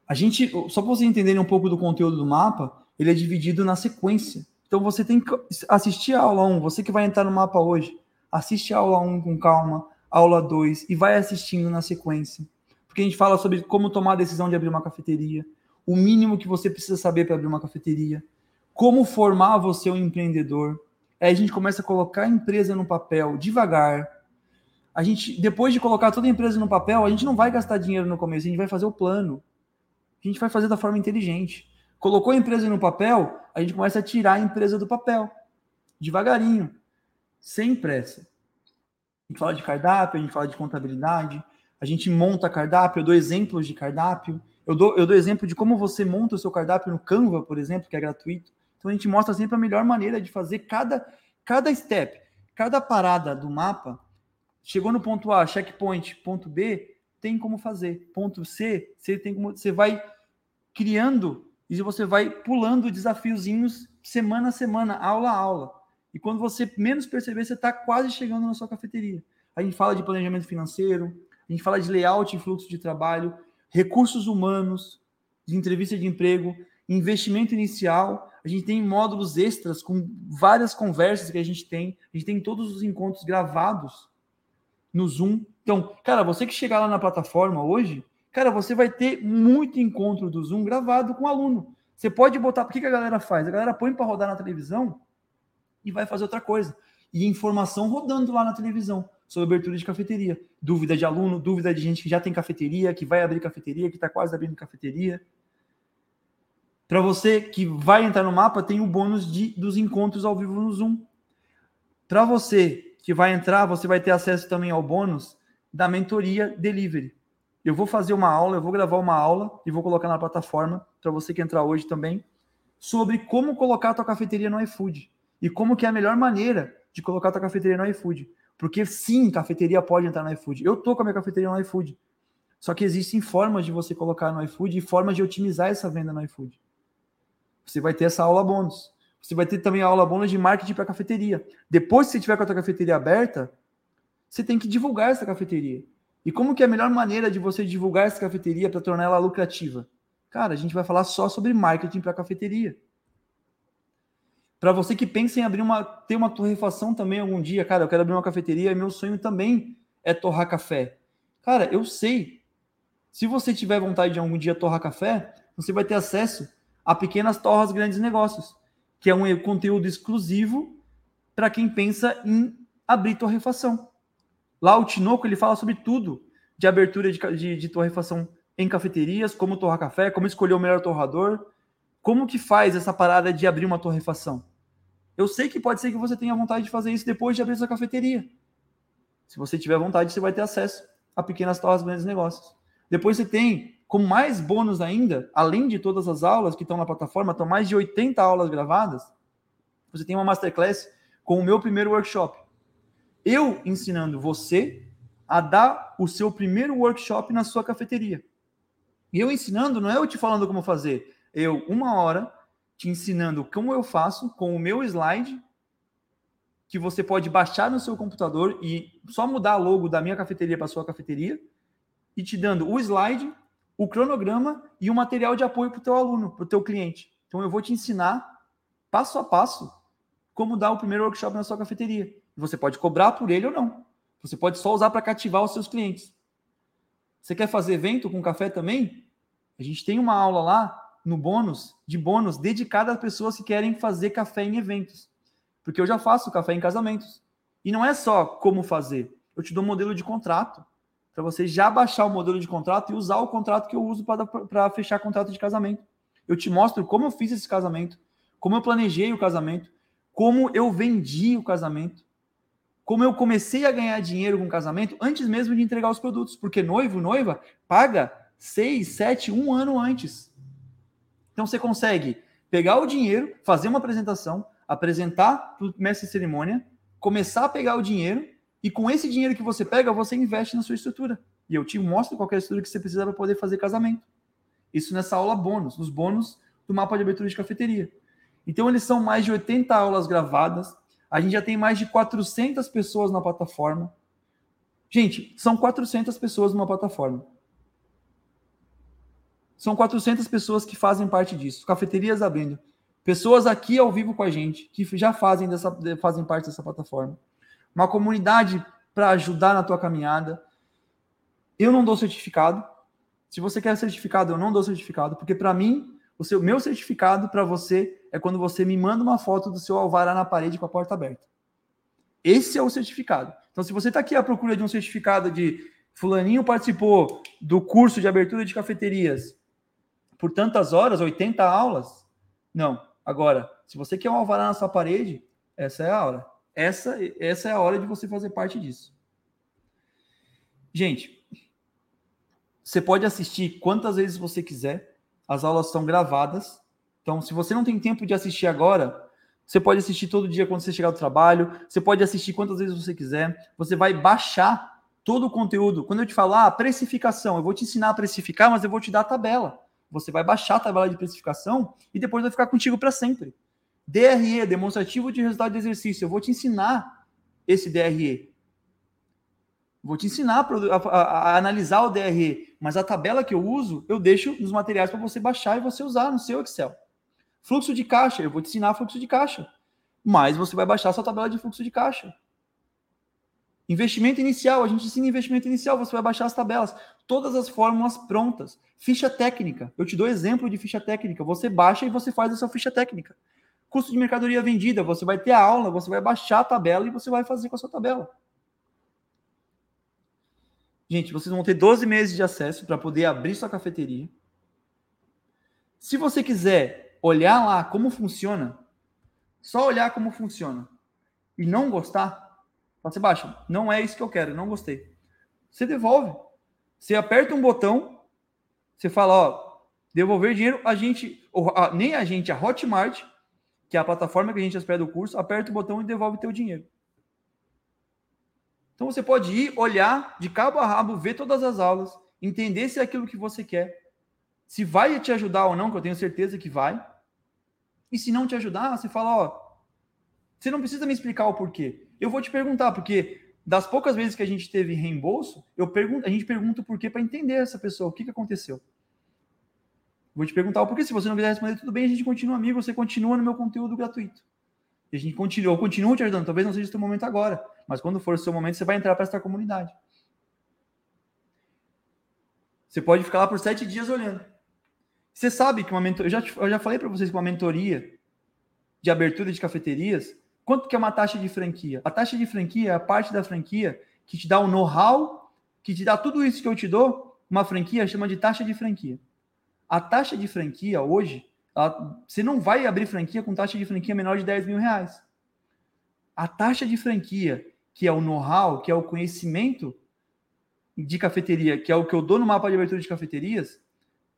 A gente, só para vocês entenderem um pouco do conteúdo do mapa, ele é dividido na sequência. Então você tem que assistir a aula 1, você que vai entrar no mapa hoje, assiste a aula 1 com calma, aula 2 e vai assistindo na sequência. Porque a gente fala sobre como tomar a decisão de abrir uma cafeteria, o mínimo que você precisa saber para abrir uma cafeteria, como formar você um empreendedor. Aí a gente começa a colocar a empresa no papel devagar. A gente, depois de colocar toda a empresa no papel, a gente não vai gastar dinheiro no começo, a gente vai fazer o plano. A gente vai fazer da forma inteligente. Colocou a empresa no papel, a gente começa a tirar a empresa do papel. Devagarinho, sem pressa. A gente fala de cardápio, a gente fala de contabilidade, a gente monta cardápio, eu dou exemplos de cardápio, eu dou, eu dou exemplo de como você monta o seu cardápio no Canva, por exemplo, que é gratuito Então a gente mostra sempre a melhor maneira de fazer cada, cada step, cada parada do mapa. Chegou no ponto A, checkpoint, ponto B, tem como fazer. Ponto C, você tem como. Você vai criando e você vai pulando desafiozinhos semana a semana, aula a aula. E quando você menos perceber, você está quase chegando na sua cafeteria. A gente fala de planejamento financeiro, a gente fala de layout e fluxo de trabalho, recursos humanos, de entrevista de emprego, investimento inicial. A gente tem módulos extras com várias conversas que a gente tem. A gente tem todos os encontros gravados no Zoom. Então, cara, você que chegar lá na plataforma hoje, cara, você vai ter muito encontro do Zoom gravado com o aluno. Você pode botar. Por que, que a galera faz? A galera põe para rodar na televisão e vai fazer outra coisa. E informação rodando lá na televisão sobre abertura de cafeteria. Dúvida de aluno, dúvida de gente que já tem cafeteria, que vai abrir cafeteria, que está quase abrindo cafeteria. Para você que vai entrar no mapa, tem o bônus de, dos encontros ao vivo no Zoom. Para você que vai entrar, você vai ter acesso também ao bônus da mentoria delivery. Eu vou fazer uma aula, eu vou gravar uma aula e vou colocar na plataforma para você que entrar hoje também sobre como colocar a tua cafeteria no iFood e como que é a melhor maneira de colocar a tua cafeteria no iFood. Porque sim, cafeteria pode entrar no iFood. Eu tô com a minha cafeteria no iFood. Só que existem formas de você colocar no iFood e formas de otimizar essa venda no iFood. Você vai ter essa aula bônus. Você vai ter também a aula bônus de marketing para cafeteria. Depois, se você tiver com a tua cafeteria aberta, você tem que divulgar essa cafeteria. E como que é a melhor maneira de você divulgar essa cafeteria para tornar ela lucrativa? Cara, a gente vai falar só sobre marketing para cafeteria. Para você que pensa em abrir uma, ter uma torrefação também algum dia, cara, eu quero abrir uma cafeteria e meu sonho também é torrar café. Cara, eu sei. Se você tiver vontade de algum dia torrar café, você vai ter acesso a pequenas torras grandes negócios, que é um conteúdo exclusivo para quem pensa em abrir torrefação. Lá o Tinoco ele fala sobre tudo de abertura de, de, de torrefação em cafeterias, como torrar café, como escolher o melhor torrador, como que faz essa parada de abrir uma torrefação? Eu sei que pode ser que você tenha vontade de fazer isso depois de abrir sua cafeteria. Se você tiver vontade, você vai ter acesso a pequenas torres grandes negócios. Depois você tem, como mais bônus ainda, além de todas as aulas que estão na plataforma, estão mais de 80 aulas gravadas, você tem uma masterclass com o meu primeiro workshop. Eu ensinando você a dar o seu primeiro workshop na sua cafeteria. E eu ensinando, não é eu te falando como fazer, eu, uma hora, te ensinando como eu faço com o meu slide, que você pode baixar no seu computador e só mudar a logo da minha cafeteria para sua cafeteria, e te dando o slide, o cronograma e o material de apoio para o teu aluno, para o teu cliente. Então eu vou te ensinar passo a passo como dar o primeiro workshop na sua cafeteria. Você pode cobrar por ele ou não. Você pode só usar para cativar os seus clientes. Você quer fazer evento com café também? A gente tem uma aula lá no bônus, de bônus, dedicada a pessoas que querem fazer café em eventos. Porque eu já faço café em casamentos. E não é só como fazer. Eu te dou um modelo de contrato para você já baixar o modelo de contrato e usar o contrato que eu uso para fechar contrato de casamento. Eu te mostro como eu fiz esse casamento, como eu planejei o casamento, como eu vendi o casamento, como eu comecei a ganhar dinheiro com o casamento antes mesmo de entregar os produtos, porque noivo, noiva, paga seis, sete, um ano antes. Então você consegue pegar o dinheiro, fazer uma apresentação, apresentar para o mestre cerimônia, começar a pegar o dinheiro e com esse dinheiro que você pega, você investe na sua estrutura. E eu te mostro qualquer estrutura que você precisa para poder fazer casamento. Isso nessa aula bônus, nos bônus do mapa de abertura de cafeteria. Então eles são mais de 80 aulas gravadas. A gente já tem mais de 400 pessoas na plataforma. Gente, são 400 pessoas numa plataforma. São 400 pessoas que fazem parte disso. Cafeterias abrindo. Pessoas aqui ao vivo com a gente, que já fazem, dessa, fazem parte dessa plataforma. Uma comunidade para ajudar na tua caminhada. Eu não dou certificado. Se você quer certificado, eu não dou certificado, porque para mim, o seu meu certificado para você é quando você me manda uma foto do seu alvará na parede com a porta aberta. Esse é o certificado. Então, se você está aqui à procura de um certificado de fulaninho participou do curso de abertura de cafeterias por tantas horas, 80 aulas. Não. Agora, se você quer um alvará na sua parede, essa é a hora. Essa, essa é a hora de você fazer parte disso. Gente, você pode assistir quantas vezes você quiser. As aulas são gravadas, Então, se você não tem tempo de assistir agora, você pode assistir todo dia quando você chegar do trabalho, você pode assistir quantas vezes você quiser, você vai baixar todo o conteúdo. Quando eu te falar ah, precificação, eu vou te ensinar a precificar, mas eu vou te dar a tabela. Você vai baixar a tabela de precificação e depois vai ficar contigo para sempre. DRE, demonstrativo de resultado de exercício. Eu vou te ensinar esse DRE. Vou te ensinar a, a, a, analisar o DRE, mas a tabela que eu uso, eu deixo nos materiais para você baixar e você usar no seu Excel. Fluxo de caixa, eu vou te ensinar fluxo de caixa, mas você vai baixar sua tabela de fluxo de caixa. Investimento inicial, a gente ensina investimento inicial, você vai baixar as tabelas, todas as fórmulas prontas. Ficha técnica, eu te dou exemplo de ficha técnica, você baixa e você faz a sua ficha técnica. Custo de mercadoria vendida, você vai ter a aula, você vai baixar a tabela e você vai fazer com a sua tabela. Gente, vocês vão ter 12 meses de acesso para poder abrir sua cafeteria. Se você quiser olhar lá como funciona, só olhar como funciona e não gostar, você baixa. Não é isso que eu quero, não gostei. Você devolve. Você aperta um botão, você fala, ó, devolver dinheiro, a gente, a, nem a gente, a Hotmart, que é a plataforma que a gente hospeda o curso, aperta o botão e devolve teu dinheiro. Então você pode ir, olhar de cabo a rabo, ver todas as aulas, entender se é aquilo que você quer, se vai te ajudar ou não, que eu tenho certeza que vai. E se não te ajudar, você fala, ó, você não precisa me explicar o porquê. Eu vou te perguntar, porque das poucas vezes que a gente teve reembolso, eu pergunto, a gente pergunta o porquê para entender essa pessoa, o que, que aconteceu. Vou te perguntar o porquê. Se você não quiser responder, tudo bem, a gente continua amigo, você continua no meu conteúdo gratuito. E a gente continua, eu continuo te ajudando. Talvez não seja o seu momento agora, mas quando for o seu momento, você vai entrar para essa comunidade. Você pode ficar lá por sete dias olhando. Você sabe que uma mentoria. Eu já, eu já falei para vocês que uma mentoria de abertura de cafeterias, quanto que é uma taxa de franquia? A taxa de franquia é a parte da franquia que te dá o know-how, que te dá tudo isso que eu te dou. Uma franquia chama de taxa de franquia. A taxa de franquia hoje ela, você não vai abrir franquia com taxa de franquia menor de 10 mil reais. A taxa de franquia, que é o know-how, que é o conhecimento de cafeteria, que é o que eu dou no mapa de abertura de cafeterias,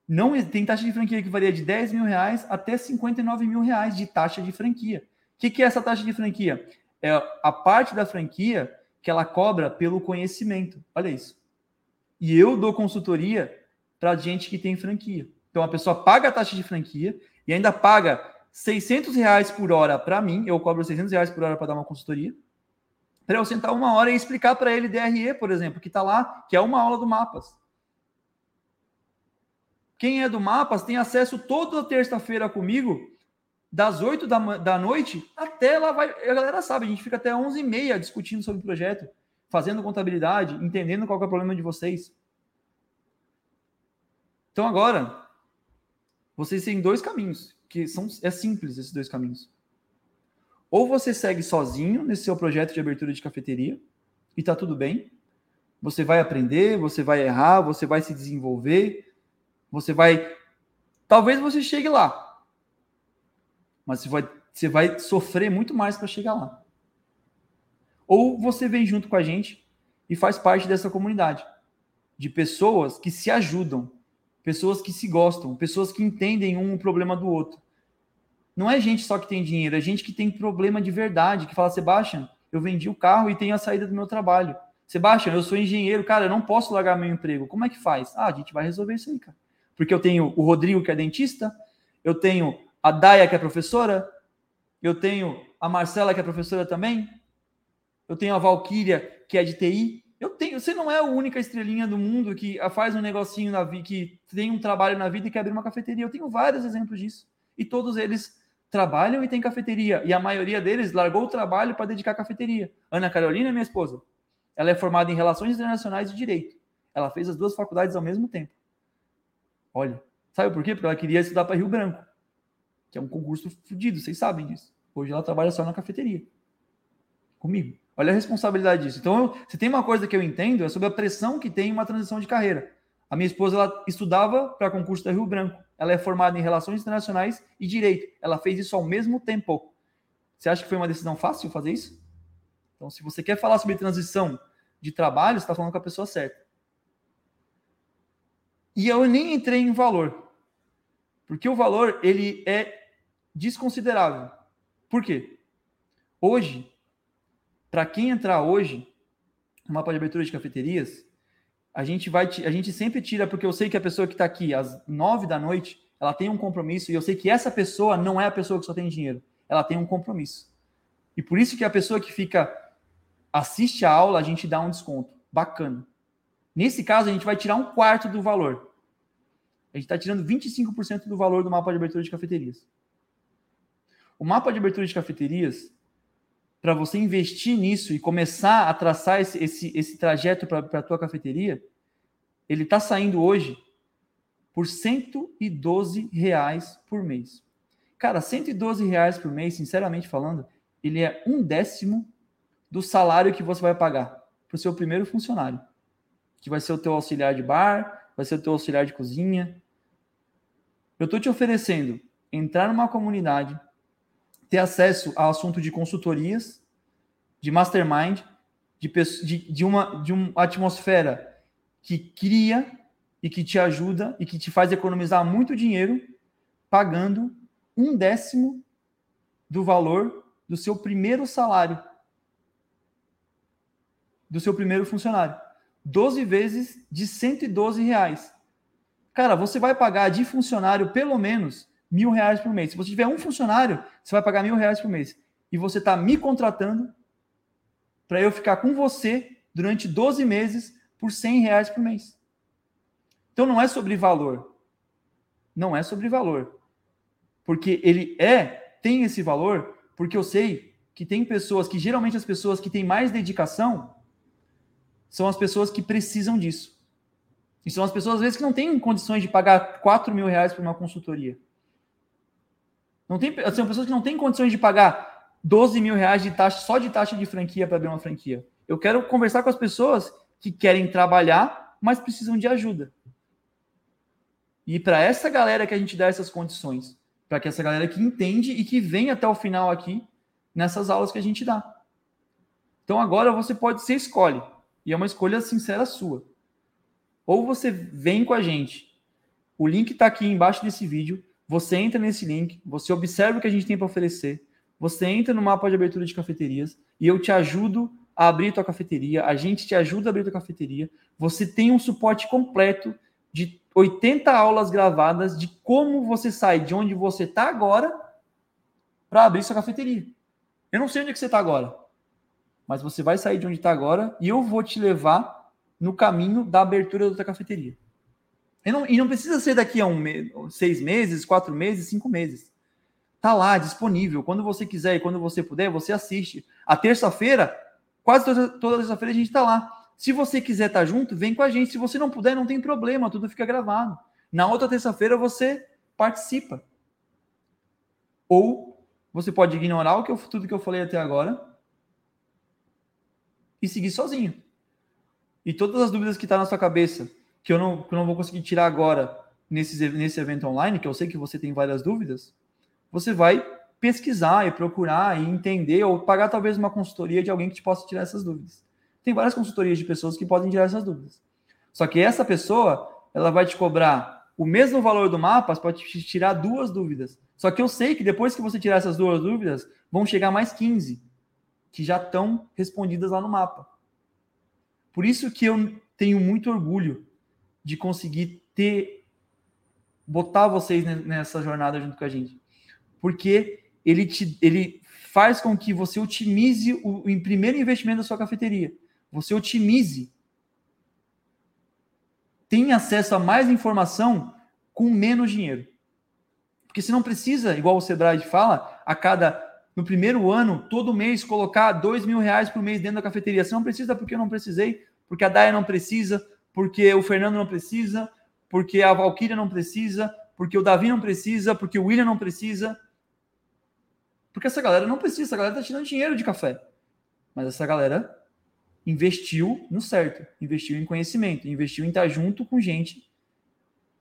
não tem taxa de franquia que varia de 10 mil reais até 59 mil reais de taxa de franquia. O que, que é essa taxa de franquia? É a parte da franquia que ela cobra pelo conhecimento. Olha isso. E eu dou consultoria para gente que tem franquia. Então a pessoa paga a taxa de franquia e ainda paga 600 reais por hora para mim, eu cobro 600 reais por hora para dar uma consultoria, para eu sentar uma hora e explicar para ele DRE, por exemplo, que está lá, que é uma aula do Mapas. Quem é do Mapas tem acesso toda terça-feira comigo, das 8 da, da noite até lá vai. A galera sabe, a gente fica até 11h30 discutindo sobre o projeto, fazendo contabilidade, entendendo qual é o problema de vocês. Então agora, vocês têm dois caminhos, que são é simples esses dois caminhos. Ou você segue sozinho nesse seu projeto de abertura de cafeteria e tá tudo bem. Você vai aprender, você vai errar, você vai se desenvolver, você vai talvez você chegue lá. Mas você vai, você vai sofrer muito mais para chegar lá. Ou você vem junto com a gente e faz parte dessa comunidade de pessoas que se ajudam, pessoas que se gostam, pessoas que entendem um problema do outro. Não é gente só que tem dinheiro, é gente que tem problema de verdade, que fala, Sebastian, eu vendi o carro e tenho a saída do meu trabalho. Sebastian, eu sou engenheiro, cara, eu não posso largar meu emprego. Como é que faz? Ah, a gente vai resolver isso aí, cara. Porque eu tenho o Rodrigo, que é dentista, eu tenho a Daya, que é professora, eu tenho a Marcela, que é professora também, eu tenho a Valquíria, que é de TI, eu tenho, você não é a única estrelinha do mundo que faz um negocinho na vida, que tem um trabalho na vida e quer abrir uma cafeteria. Eu tenho vários exemplos disso. E todos eles trabalham e têm cafeteria. E a maioria deles largou o trabalho para dedicar à cafeteria. Ana Carolina, minha esposa, ela é formada em Relações Internacionais e Direito. Ela fez as duas faculdades ao mesmo tempo. Olha, sabe por quê? Porque ela queria estudar para Rio Branco, que é um concurso fodido, vocês sabem disso. Hoje ela trabalha só na cafeteria. Comigo. Olha a responsabilidade disso. Então, se tem uma coisa que eu entendo, é sobre a pressão que tem uma transição de carreira. A minha esposa ela estudava para concurso da Rio Branco. Ela é formada em Relações Internacionais e Direito. Ela fez isso ao mesmo tempo. Você acha que foi uma decisão fácil fazer isso? Então, se você quer falar sobre transição de trabalho, você está falando com a pessoa certa. E eu nem entrei em valor. Porque o valor, ele é desconsiderável. Por quê? Hoje, para quem entrar hoje no mapa de abertura de cafeterias, a gente vai a gente sempre tira porque eu sei que a pessoa que está aqui às nove da noite ela tem um compromisso e eu sei que essa pessoa não é a pessoa que só tem dinheiro, ela tem um compromisso. E por isso que a pessoa que fica assiste a aula a gente dá um desconto bacana. Nesse caso a gente vai tirar um quarto do valor. A gente está tirando 25% do valor do mapa de abertura de cafeterias. O mapa de abertura de cafeterias para você investir nisso e começar a traçar esse, esse, esse trajeto para a tua cafeteria, ele está saindo hoje por 112 reais por mês. Cara, 112 reais por mês, sinceramente falando, ele é um décimo do salário que você vai pagar para o seu primeiro funcionário, que vai ser o teu auxiliar de bar, vai ser o teu auxiliar de cozinha. Eu estou te oferecendo entrar numa comunidade ter acesso ao assunto de consultorias, de mastermind, de, de, de, uma, de uma atmosfera que cria e que te ajuda e que te faz economizar muito dinheiro pagando um décimo do valor do seu primeiro salário, do seu primeiro funcionário. 12 vezes de 112 reais. Cara, você vai pagar de funcionário pelo menos mil reais por mês. Se você tiver um funcionário, você vai pagar mil reais por mês. E você está me contratando para eu ficar com você durante 12 meses por 100 reais por mês. Então não é sobre valor. Não é sobre valor. Porque ele é, tem esse valor, porque eu sei que tem pessoas, que geralmente as pessoas que têm mais dedicação são as pessoas que precisam disso. E são as pessoas, às vezes, que não têm condições de pagar 4 mil reais por uma consultoria. Não tem, são pessoas que não têm condições de pagar 12 mil reais de taxa, só de taxa de franquia para abrir uma franquia. Eu quero conversar com as pessoas que querem trabalhar, mas precisam de ajuda. E para essa galera que a gente dá essas condições, para que essa galera que entende e que vem até o final aqui nessas aulas que a gente dá. Então agora você pode ser escolhe, e é uma escolha sincera sua. Ou você vem com a gente. O link está aqui embaixo desse vídeo. Você entra nesse link, você observa o que a gente tem para oferecer, você entra no mapa de abertura de cafeterias e eu te ajudo a abrir tua cafeteria, a gente te ajuda a abrir tua cafeteria. Você tem um suporte completo de 80 aulas gravadas de como você sai de onde você está agora para abrir sua cafeteria. Eu não sei onde é que você está agora, mas você vai sair de onde está agora e eu vou te levar no caminho da abertura da tua cafeteria. E não, e não precisa ser daqui a um seis meses, quatro meses, cinco meses. Tá lá, disponível. Quando você quiser e quando você puder, você assiste. A terça-feira, quase toda, toda terça-feira a gente tá lá. Se você quiser estar tá junto, vem com a gente. Se você não puder, não tem problema, tudo fica gravado. Na outra terça-feira você participa. Ou você pode ignorar o que eu, tudo que eu falei até agora e seguir sozinho. E todas as dúvidas que estão tá na sua cabeça, que eu não, que eu não vou conseguir tirar agora nesse, nesse evento online, que eu sei que você tem várias dúvidas, você vai pesquisar e procurar e entender, ou pagar talvez uma consultoria de alguém que te possa tirar essas dúvidas. Tem várias consultorias de pessoas que podem tirar essas dúvidas. Só que essa pessoa, ela vai te cobrar o mesmo valor do mapa para te tirar duas dúvidas. Só que eu sei que depois que você tirar essas duas dúvidas, vão chegar mais 15 que já estão respondidas lá no mapa. Por isso que eu tenho muito orgulho de conseguir ter botar vocês nessa jornada junto com a gente. Porque ele te ele faz com que você otimize o, o primeiro investimento da sua cafeteria. Você otimize tem acesso a mais informação com menos dinheiro. Porque você não precisa, igual o Sebrae fala, a cada no primeiro ano, todo mês, colocar dois mil reais por mês dentro da cafeteria. Você não precisa porque eu não precisei, porque a Daia não precisa, porque o Fernando não precisa, porque a Valkyria não precisa, porque o Davi não precisa, porque o William não precisa. Porque essa galera não precisa, essa galera tá tirando dinheiro de café. Mas essa galera investiu no certo, investiu em conhecimento, investiu em estar junto com gente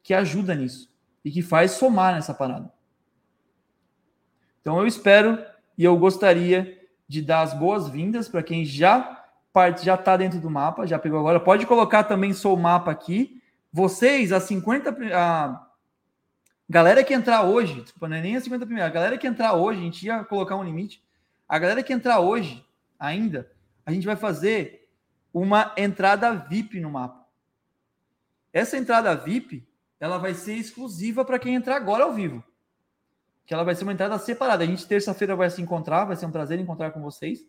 que ajuda nisso e que faz somar nessa parada. Então eu espero e eu gostaria de dar as boas-vindas para quem já parte já está dentro do mapa, já pegou agora. Pode colocar também sou mapa aqui. Vocês, as 50, a, Galera que entrar hoje, desculpa, não é nem a 50 primeira, a galera que entrar hoje, a gente ia colocar um limite. A galera que entrar hoje, ainda, a gente vai fazer uma entrada VIP no mapa. Essa entrada VIP, ela vai ser exclusiva para quem entrar agora ao vivo. Que ela vai ser uma entrada separada. A gente terça-feira vai se encontrar, vai ser um prazer encontrar com vocês.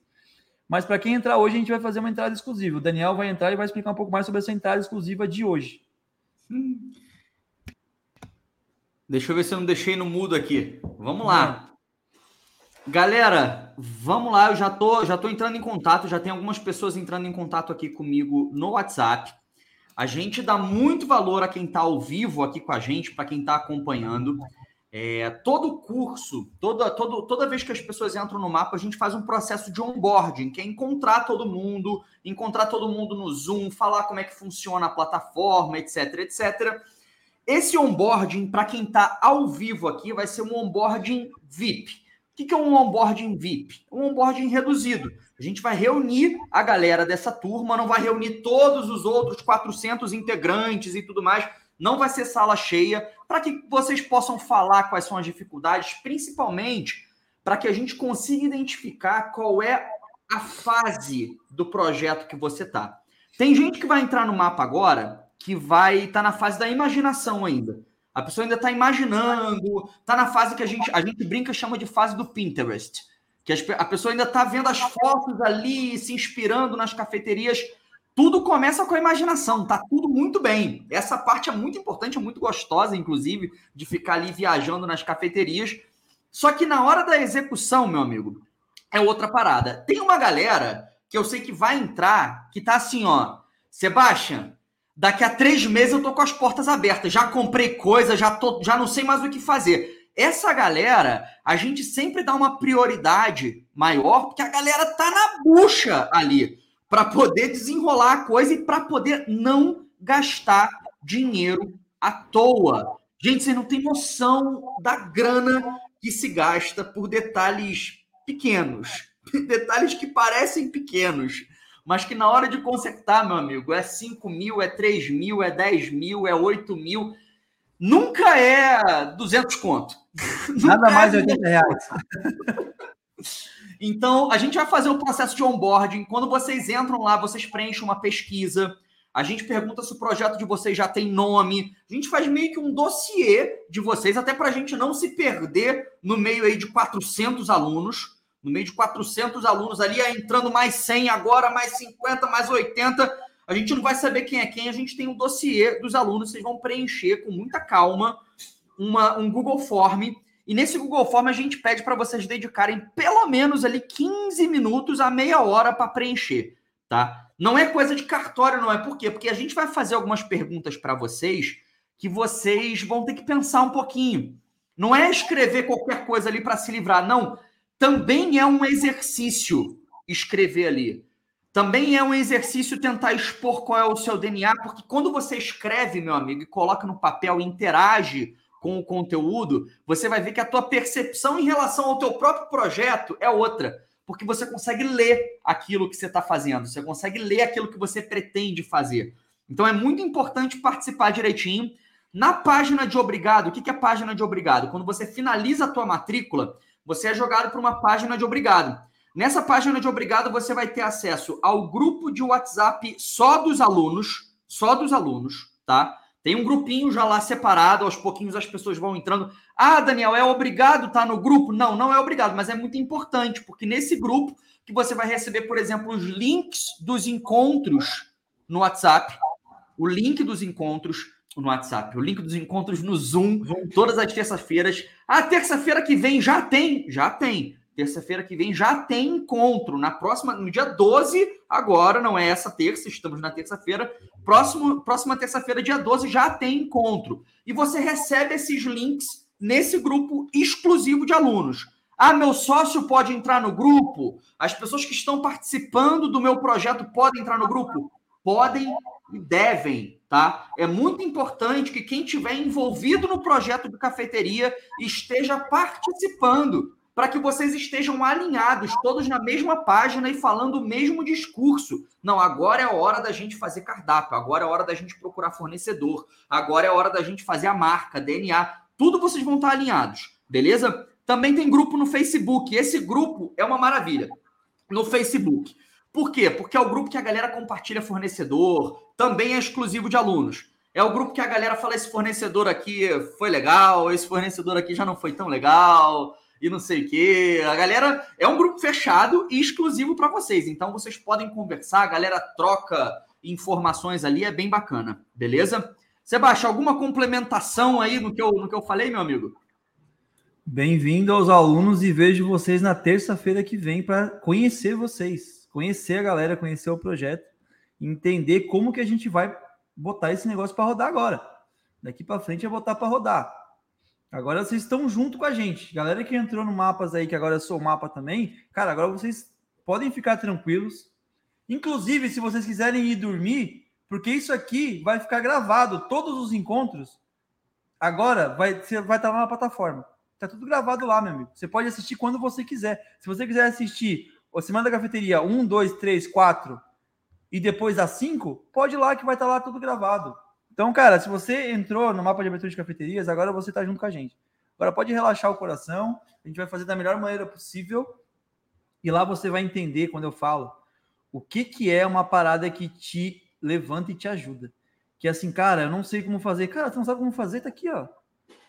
Mas para quem entrar hoje, a gente vai fazer uma entrada exclusiva. O Daniel vai entrar e vai explicar um pouco mais sobre essa entrada exclusiva de hoje. Hum. Deixa eu ver se eu não deixei no mudo aqui. Vamos lá. Galera, vamos lá. Eu já tô, já tô entrando em contato. Já tem algumas pessoas entrando em contato aqui comigo no WhatsApp. A gente dá muito valor a quem está ao vivo aqui com a gente, para quem está acompanhando. É, todo curso, toda, todo, toda vez que as pessoas entram no mapa, a gente faz um processo de onboarding, que é encontrar todo mundo, encontrar todo mundo no Zoom, falar como é que funciona a plataforma, etc, etc. Esse onboarding, para quem está ao vivo aqui, vai ser um onboarding VIP. O que é um onboarding VIP? Um onboarding reduzido. A gente vai reunir a galera dessa turma, não vai reunir todos os outros 400 integrantes e tudo mais não vai ser sala cheia, para que vocês possam falar quais são as dificuldades, principalmente para que a gente consiga identificar qual é a fase do projeto que você está. Tem gente que vai entrar no mapa agora que vai estar tá na fase da imaginação ainda. A pessoa ainda está imaginando, está na fase que a gente, a gente brinca chama de fase do Pinterest. Que a pessoa ainda está vendo as fotos ali, se inspirando nas cafeterias tudo começa com a imaginação, tá tudo muito bem. Essa parte é muito importante, é muito gostosa, inclusive, de ficar ali viajando nas cafeterias. Só que na hora da execução, meu amigo, é outra parada. Tem uma galera que eu sei que vai entrar, que tá assim, ó. Sebastian, daqui a três meses eu tô com as portas abertas. Já comprei coisa, já, tô, já não sei mais o que fazer. Essa galera, a gente sempre dá uma prioridade maior, porque a galera tá na bucha ali para poder desenrolar a coisa e para poder não gastar dinheiro à toa. Gente, vocês não têm noção da grana que se gasta por detalhes pequenos. Detalhes que parecem pequenos, mas que na hora de consertar, meu amigo, é 5 mil, é 3 mil, é 10 mil, é 8 mil. Nunca é 200 conto. Nada Nunca mais de 80 é reais. Então, a gente vai fazer o processo de onboarding. Quando vocês entram lá, vocês preenchem uma pesquisa. A gente pergunta se o projeto de vocês já tem nome. A gente faz meio que um dossiê de vocês, até para a gente não se perder no meio aí de 400 alunos. No meio de 400 alunos ali, entrando mais 100, agora mais 50, mais 80. A gente não vai saber quem é quem. A gente tem um dossiê dos alunos. Vocês vão preencher com muita calma uma, um Google Form e nesse Google Form a gente pede para vocês dedicarem pelo menos ali 15 minutos a meia hora para preencher, tá? Não é coisa de cartório, não é por quê? Porque a gente vai fazer algumas perguntas para vocês que vocês vão ter que pensar um pouquinho. Não é escrever qualquer coisa ali para se livrar, não. Também é um exercício escrever ali. Também é um exercício tentar expor qual é o seu DNA, porque quando você escreve, meu amigo, e coloca no papel interage com o conteúdo, você vai ver que a tua percepção em relação ao teu próprio projeto é outra, porque você consegue ler aquilo que você está fazendo, você consegue ler aquilo que você pretende fazer. Então é muito importante participar direitinho. Na página de obrigado, o que é página de obrigado? Quando você finaliza a tua matrícula, você é jogado para uma página de obrigado. Nessa página de obrigado, você vai ter acesso ao grupo de WhatsApp só dos alunos, só dos alunos, tá? Tem um grupinho já lá separado, aos pouquinhos as pessoas vão entrando. Ah, Daniel, é obrigado estar tá no grupo? Não, não é obrigado, mas é muito importante, porque nesse grupo que você vai receber, por exemplo, os links dos encontros no WhatsApp, o link dos encontros no WhatsApp, o link dos encontros no Zoom, todas as terças-feiras. A terça-feira que vem já tem, já tem. Terça-feira que vem já tem encontro. Na próxima, no dia 12, agora, não é essa terça, estamos na terça-feira. Próximo, próxima terça-feira, dia 12, já tem encontro. E você recebe esses links nesse grupo exclusivo de alunos. Ah, meu sócio pode entrar no grupo? As pessoas que estão participando do meu projeto podem entrar no grupo? Podem e devem, tá? É muito importante que quem estiver envolvido no projeto de cafeteria esteja participando para que vocês estejam alinhados, todos na mesma página e falando o mesmo discurso. Não, agora é a hora da gente fazer cardápio, agora é a hora da gente procurar fornecedor, agora é a hora da gente fazer a marca, DNA. Tudo vocês vão estar alinhados, beleza? Também tem grupo no Facebook. Esse grupo é uma maravilha. No Facebook. Por quê? Porque é o grupo que a galera compartilha fornecedor, também é exclusivo de alunos. É o grupo que a galera fala: esse fornecedor aqui foi legal, esse fornecedor aqui já não foi tão legal, e não sei o quê. A galera é um grupo fechado e exclusivo para vocês. Então vocês podem conversar, a galera troca informações ali, é bem bacana, beleza? Sebastião, alguma complementação aí no que eu, no que eu falei, meu amigo? Bem-vindo aos alunos e vejo vocês na terça-feira que vem para conhecer vocês, conhecer a galera, conhecer o projeto, entender como que a gente vai botar esse negócio para rodar agora. Daqui para frente é botar para rodar. Agora vocês estão junto com a gente. Galera que entrou no Mapas aí, que agora eu sou mapa também, cara, agora vocês podem ficar tranquilos. Inclusive, se vocês quiserem ir dormir, porque isso aqui vai ficar gravado, todos os encontros. Agora vai, você vai estar lá na plataforma. Tá tudo gravado lá, meu amigo. Você pode assistir quando você quiser. Se você quiser assistir o Semana da Cafeteria 1, 2, 3, 4 e depois a 5, pode ir lá que vai estar lá tudo gravado. Então, cara, se você entrou no mapa de abertura de cafeterias, agora você está junto com a gente. Agora pode relaxar o coração, a gente vai fazer da melhor maneira possível. E lá você vai entender quando eu falo o que, que é uma parada que te levanta e te ajuda. Que é assim, cara, eu não sei como fazer. Cara, você não sabe como fazer? Tá aqui, ó.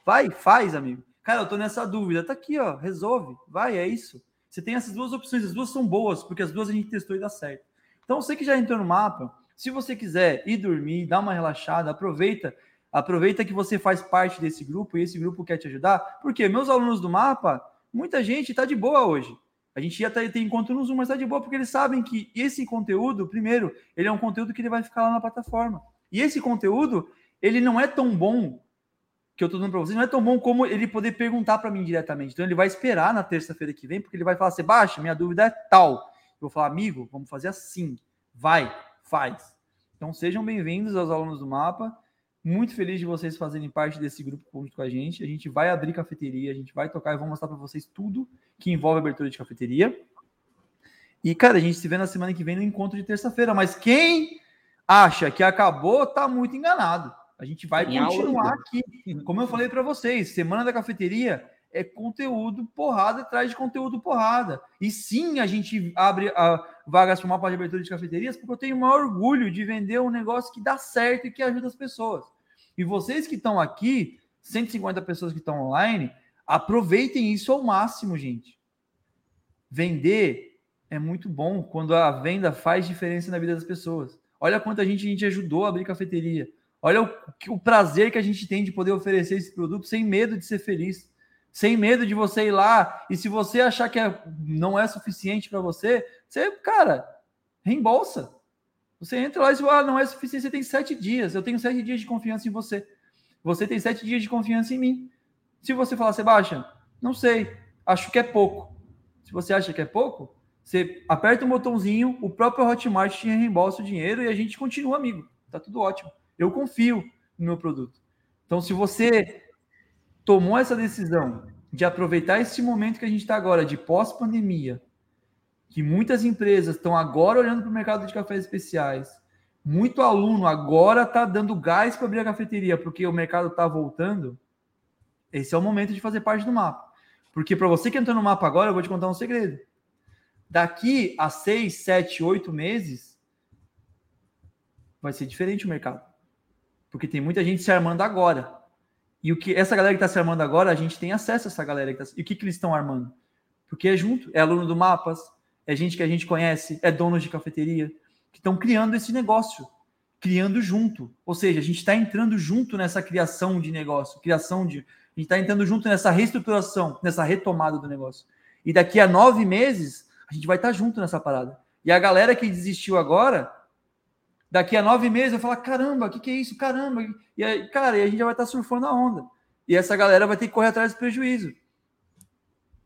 Vai, faz, amigo. Cara, eu tô nessa dúvida. Tá aqui, ó. Resolve. Vai, é isso. Você tem essas duas opções. As duas são boas, porque as duas a gente testou e dá certo. Então, você que já entrou no mapa, se você quiser ir dormir, dar uma relaxada, aproveita, aproveita que você faz parte desse grupo e esse grupo quer te ajudar. Porque meus alunos do mapa, muita gente está de boa hoje. A gente ia ter, encontro no Zoom, mas está de boa porque eles sabem que esse conteúdo, primeiro, ele é um conteúdo que ele vai ficar lá na plataforma. E esse conteúdo, ele não é tão bom que eu estou dando para vocês, não é tão bom como ele poder perguntar para mim diretamente. Então ele vai esperar na terça-feira que vem, porque ele vai falar, Sebastião, minha dúvida é tal. Eu vou falar, amigo, vamos fazer assim. Vai faz. Então sejam bem-vindos aos alunos do mapa. Muito feliz de vocês fazerem parte desse grupo junto com a gente. A gente vai abrir cafeteria, a gente vai tocar e vou mostrar para vocês tudo que envolve abertura de cafeteria. E, cara, a gente se vê na semana que vem no encontro de terça-feira. Mas quem acha que acabou, tá muito enganado. A gente vai Tem continuar aqui. Como eu falei para vocês, semana da cafeteria é conteúdo porrada atrás de conteúdo porrada. E sim, a gente abre a vagas para uma parte de abertura de cafeterias, porque eu tenho o maior orgulho de vender um negócio que dá certo e que ajuda as pessoas. E vocês que estão aqui, 150 pessoas que estão online, aproveitem isso ao máximo, gente. Vender é muito bom quando a venda faz diferença na vida das pessoas. Olha quanta gente a gente ajudou a abrir cafeteria. Olha o, o prazer que a gente tem de poder oferecer esse produto sem medo de ser feliz sem medo de você ir lá. E se você achar que é, não é suficiente para você, você, cara, reembolsa. Você entra lá e diz, ah, não é suficiente, você tem sete dias. Eu tenho sete dias de confiança em você. Você tem sete dias de confiança em mim. Se você falar, Sebastião, não sei, acho que é pouco. Se você acha que é pouco, você aperta um botãozinho, o próprio Hotmart te reembolsa o dinheiro e a gente continua amigo. Tá tudo ótimo. Eu confio no meu produto. Então, se você tomou essa decisão de aproveitar esse momento que a gente está agora, de pós-pandemia, que muitas empresas estão agora olhando para o mercado de cafés especiais, muito aluno agora está dando gás para abrir a cafeteria, porque o mercado está voltando, esse é o momento de fazer parte do mapa. Porque para você que entrou no mapa agora, eu vou te contar um segredo. Daqui a seis, sete, oito meses, vai ser diferente o mercado. Porque tem muita gente se armando agora. E o que essa galera que está se armando agora, a gente tem acesso a essa galera. Tá, e o que, que eles estão armando? Porque é junto, é aluno do Mapas, é gente que a gente conhece, é donos de cafeteria, que estão criando esse negócio, criando junto. Ou seja, a gente está entrando junto nessa criação de negócio, criação de. A gente está entrando junto nessa reestruturação, nessa retomada do negócio. E daqui a nove meses, a gente vai estar tá junto nessa parada. E a galera que desistiu agora, Daqui a nove meses vai falar: caramba, o que, que é isso? Caramba. E aí, cara, e a gente já vai estar surfando a onda. E essa galera vai ter que correr atrás do prejuízo.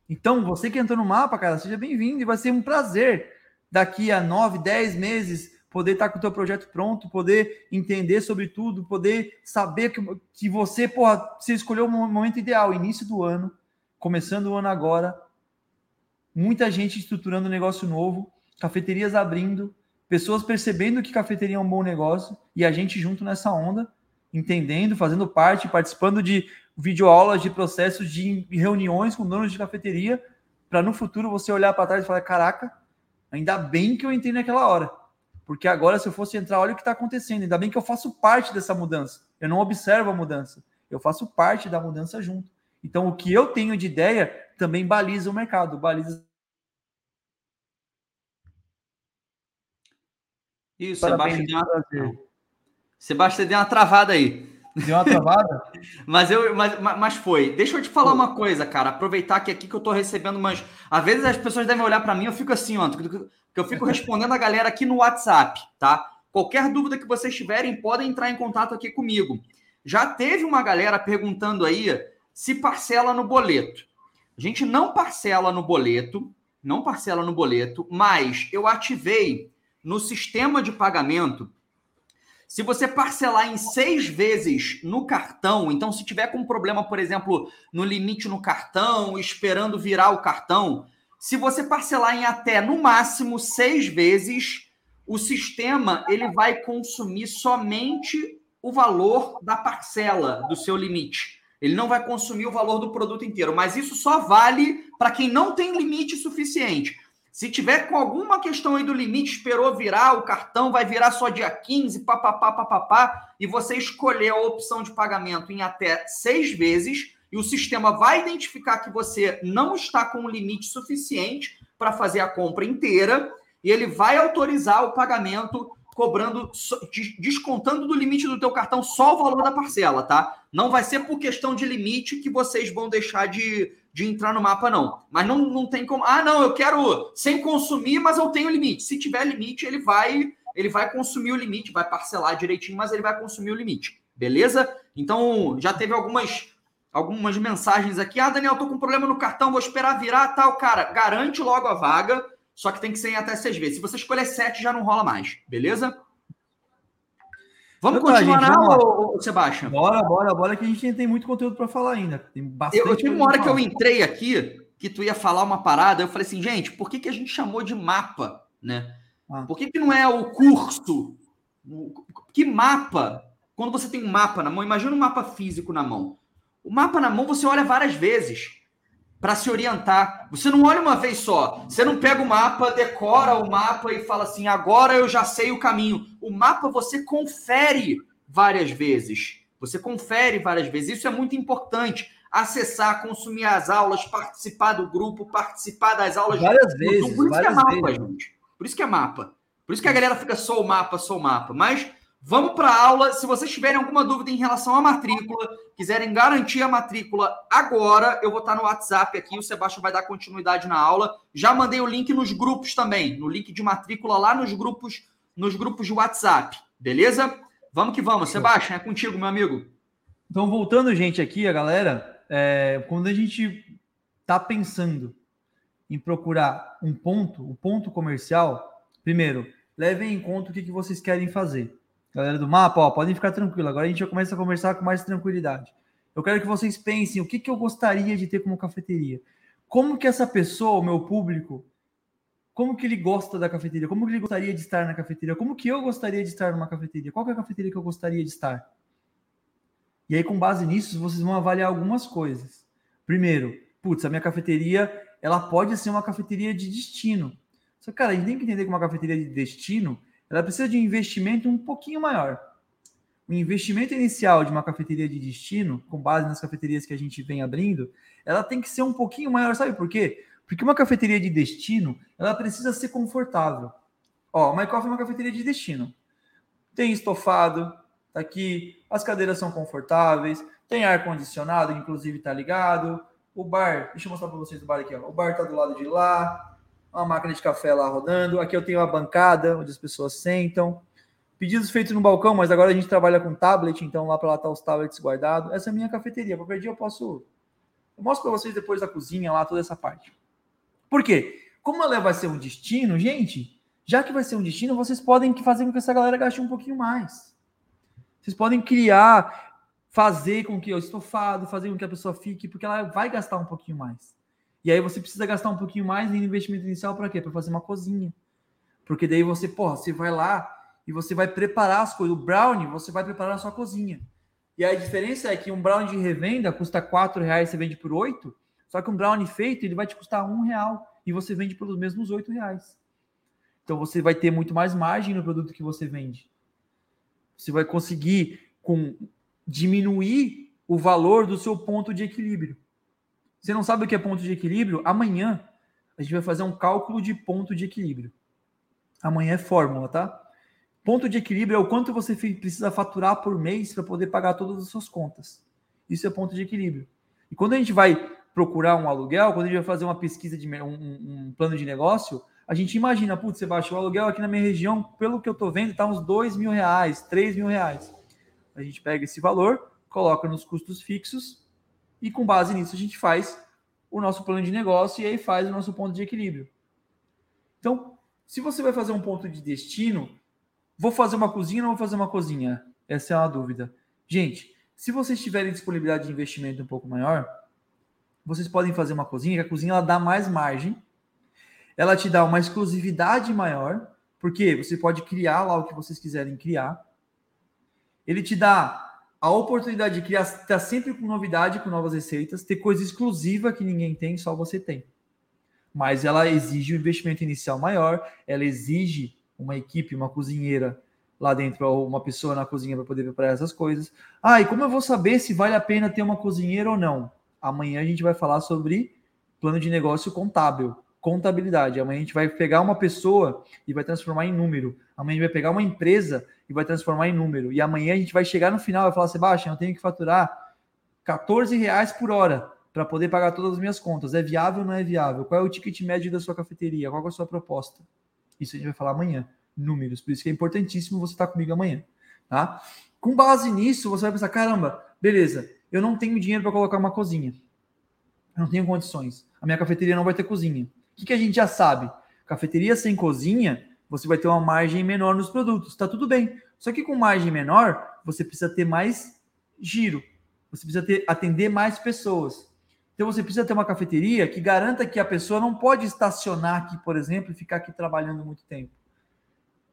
Então, você que entrou no mapa, cara, seja bem-vindo e vai ser um prazer daqui a nove, dez meses poder estar com o teu projeto pronto, poder entender sobre tudo, poder saber que, que você, porra, você escolheu o momento ideal, início do ano, começando o ano agora, muita gente estruturando um negócio novo, cafeterias abrindo, pessoas percebendo que cafeteria é um bom negócio e a gente junto nessa onda, entendendo, fazendo parte, participando de videoaulas de processos de reuniões com donos de cafeteria, para no futuro você olhar para trás e falar: caraca, ainda bem que eu entrei naquela hora. Porque agora, se eu fosse entrar, olha o que está acontecendo. Ainda bem que eu faço parte dessa mudança. Eu não observo a mudança. Eu faço parte da mudança junto. Então, o que eu tenho de ideia também baliza o mercado, baliza. Isso, Sebastião deu uma... Sebastião deu uma travada aí. Deu uma travada? mas, eu, mas, mas foi. Deixa eu te falar uma coisa, cara. Aproveitar que aqui que eu tô recebendo umas. Às vezes as pessoas devem olhar para mim, eu fico assim, ó. Que eu fico respondendo a galera aqui no WhatsApp, tá? Qualquer dúvida que vocês tiverem, podem entrar em contato aqui comigo. Já teve uma galera perguntando aí se parcela no boleto. A gente não parcela no boleto, não parcela no boleto, mas eu ativei no sistema de pagamento se você parcelar em seis vezes no cartão, então se tiver com problema, por exemplo, no limite no cartão, esperando virar o cartão, se você parcelar em até no máximo seis vezes, o sistema ele vai consumir somente o valor da parcela do seu limite. Ele não vai consumir o valor do produto inteiro, mas isso só vale para quem não tem limite suficiente. Se tiver com alguma questão aí do limite, esperou virar o cartão, vai virar só dia 15, papapá, papapá, e você escolher a opção de pagamento em até seis vezes, e o sistema vai identificar que você não está com um limite suficiente para fazer a compra inteira, e ele vai autorizar o pagamento cobrando, descontando do limite do teu cartão só o valor da parcela, tá? Não vai ser por questão de limite que vocês vão deixar de, de entrar no mapa, não. Mas não, não tem como. Ah, não, eu quero sem consumir, mas eu tenho limite. Se tiver limite, ele vai ele vai consumir o limite, vai parcelar direitinho, mas ele vai consumir o limite. Beleza? Então, já teve algumas algumas mensagens aqui. Ah, Daniel, tô com problema no cartão, vou esperar virar, tal, cara. Garante logo a vaga, só que tem que ser em até seis vezes. Se você escolher sete, já não rola mais. Beleza? Vamos então, continuar gente, vamos ou, Sebastião? Bora, bora, bora, que a gente tem muito conteúdo para falar ainda. Tem bastante. Eu, eu tive uma hora que eu entrei aqui, que tu ia falar uma parada, eu falei assim, gente, por que, que a gente chamou de mapa, né? Ah. Por que, que não é o curso? Que mapa? Quando você tem um mapa na mão, imagina um mapa físico na mão. O mapa na mão você olha várias vezes para se orientar. Você não olha uma vez só. Você não pega o mapa, decora o mapa e fala assim: agora eu já sei o caminho. O mapa você confere várias vezes. Você confere várias vezes. Isso é muito importante. Acessar, consumir as aulas, participar do grupo, participar das aulas. Várias vezes. Por isso que é mapa, vezes. gente. Por isso que é mapa. Por isso que a galera fica só o mapa, só o mapa. Mas Vamos para a aula. Se vocês tiverem alguma dúvida em relação à matrícula, quiserem garantir a matrícula agora, eu vou estar no WhatsApp aqui. O Sebastião vai dar continuidade na aula. Já mandei o link nos grupos também, no link de matrícula lá nos grupos, nos grupos de WhatsApp. Beleza? Vamos que vamos. Sebastião, é contigo, meu amigo. Então, voltando, gente, aqui, a galera, é, quando a gente está pensando em procurar um ponto, o um ponto comercial, primeiro, levem em conta o que, que vocês querem fazer. Galera do mapa, ó, podem ficar tranquilo. Agora a gente já começa a conversar com mais tranquilidade. Eu quero que vocês pensem o que, que eu gostaria de ter como cafeteria. Como que essa pessoa, o meu público, como que ele gosta da cafeteria? Como que ele gostaria de estar na cafeteria? Como que eu gostaria de estar numa cafeteria? Qual é a cafeteria que eu gostaria de estar? E aí, com base nisso, vocês vão avaliar algumas coisas. Primeiro, putz, a minha cafeteria, ela pode ser uma cafeteria de destino. Só que, cara, a gente tem que entender que uma cafeteria de destino ela precisa de um investimento um pouquinho maior. O investimento inicial de uma cafeteria de destino, com base nas cafeterias que a gente vem abrindo, ela tem que ser um pouquinho maior, sabe por quê? Porque uma cafeteria de destino, ela precisa ser confortável. Ó, o My Coffee é uma cafeteria de destino. Tem estofado, tá aqui, as cadeiras são confortáveis, tem ar condicionado, inclusive tá ligado. O bar, deixa eu mostrar para vocês o bar aqui, ó. O bar tá do lado de lá, uma máquina de café lá rodando. Aqui eu tenho a bancada onde as pessoas sentam. Pedidos feitos no balcão, mas agora a gente trabalha com tablet, então lá para lá tá os tablets guardados. Essa é a minha cafeteria. Qualquer dia eu posso. Eu mostro para vocês depois da cozinha lá, toda essa parte. Por quê? Como ela vai ser um destino, gente, já que vai ser um destino, vocês podem fazer com que essa galera gaste um pouquinho mais. Vocês podem criar, fazer com que o estofado, fazer com que a pessoa fique, porque ela vai gastar um pouquinho mais. E aí você precisa gastar um pouquinho mais no investimento inicial para quê? Para fazer uma cozinha. Porque daí você, porra, você vai lá e você vai preparar as coisas. O brownie, você vai preparar a sua cozinha. E a diferença é que um brownie de revenda custa R$ reais, você vende por 8, só que um brownie feito ele vai te custar um real e você vende pelos mesmos R$ reais. Então você vai ter muito mais margem no produto que você vende. Você vai conseguir com diminuir o valor do seu ponto de equilíbrio. Você não sabe o que é ponto de equilíbrio? Amanhã a gente vai fazer um cálculo de ponto de equilíbrio. Amanhã é fórmula, tá? Ponto de equilíbrio é o quanto você precisa faturar por mês para poder pagar todas as suas contas. Isso é ponto de equilíbrio. E quando a gente vai procurar um aluguel, quando a gente vai fazer uma pesquisa de um, um plano de negócio, a gente imagina, putz, você baixa o aluguel aqui na minha região, pelo que eu estou vendo, está uns dois mil reais, três mil reais. A gente pega esse valor, coloca nos custos fixos e com base nisso a gente faz o nosso plano de negócio e aí faz o nosso ponto de equilíbrio. Então, se você vai fazer um ponto de destino, Vou fazer uma cozinha ou não vou fazer uma cozinha? Essa é uma dúvida. Gente, se vocês tiverem disponibilidade de investimento um pouco maior, vocês podem fazer uma cozinha, que a cozinha ela dá mais margem, ela te dá uma exclusividade maior, porque você pode criar lá o que vocês quiserem criar. Ele te dá a oportunidade de criar, estar tá sempre com novidade, com novas receitas, ter coisa exclusiva que ninguém tem, só você tem. Mas ela exige um investimento inicial maior, ela exige uma equipe, uma cozinheira lá dentro, uma pessoa na cozinha para poder preparar essas coisas. Ah, e como eu vou saber se vale a pena ter uma cozinheira ou não? Amanhã a gente vai falar sobre plano de negócio contábil, contabilidade. Amanhã a gente vai pegar uma pessoa e vai transformar em número. Amanhã a gente vai pegar uma empresa e vai transformar em número. E amanhã a gente vai chegar no final e falar, Sebastião, eu tenho que faturar 14 reais por hora para poder pagar todas as minhas contas. É viável ou não é viável? Qual é o ticket médio da sua cafeteria? Qual é a sua proposta? Isso a gente vai falar amanhã. Números. Por isso que é importantíssimo você estar comigo amanhã. Tá? Com base nisso, você vai pensar: caramba, beleza, eu não tenho dinheiro para colocar uma cozinha. Eu não tenho condições. A minha cafeteria não vai ter cozinha. O que, que a gente já sabe? Cafeteria sem cozinha, você vai ter uma margem menor nos produtos. Está tudo bem. Só que com margem menor, você precisa ter mais giro. Você precisa ter, atender mais pessoas. Então você precisa ter uma cafeteria que garanta que a pessoa não pode estacionar aqui, por exemplo, e ficar aqui trabalhando muito tempo.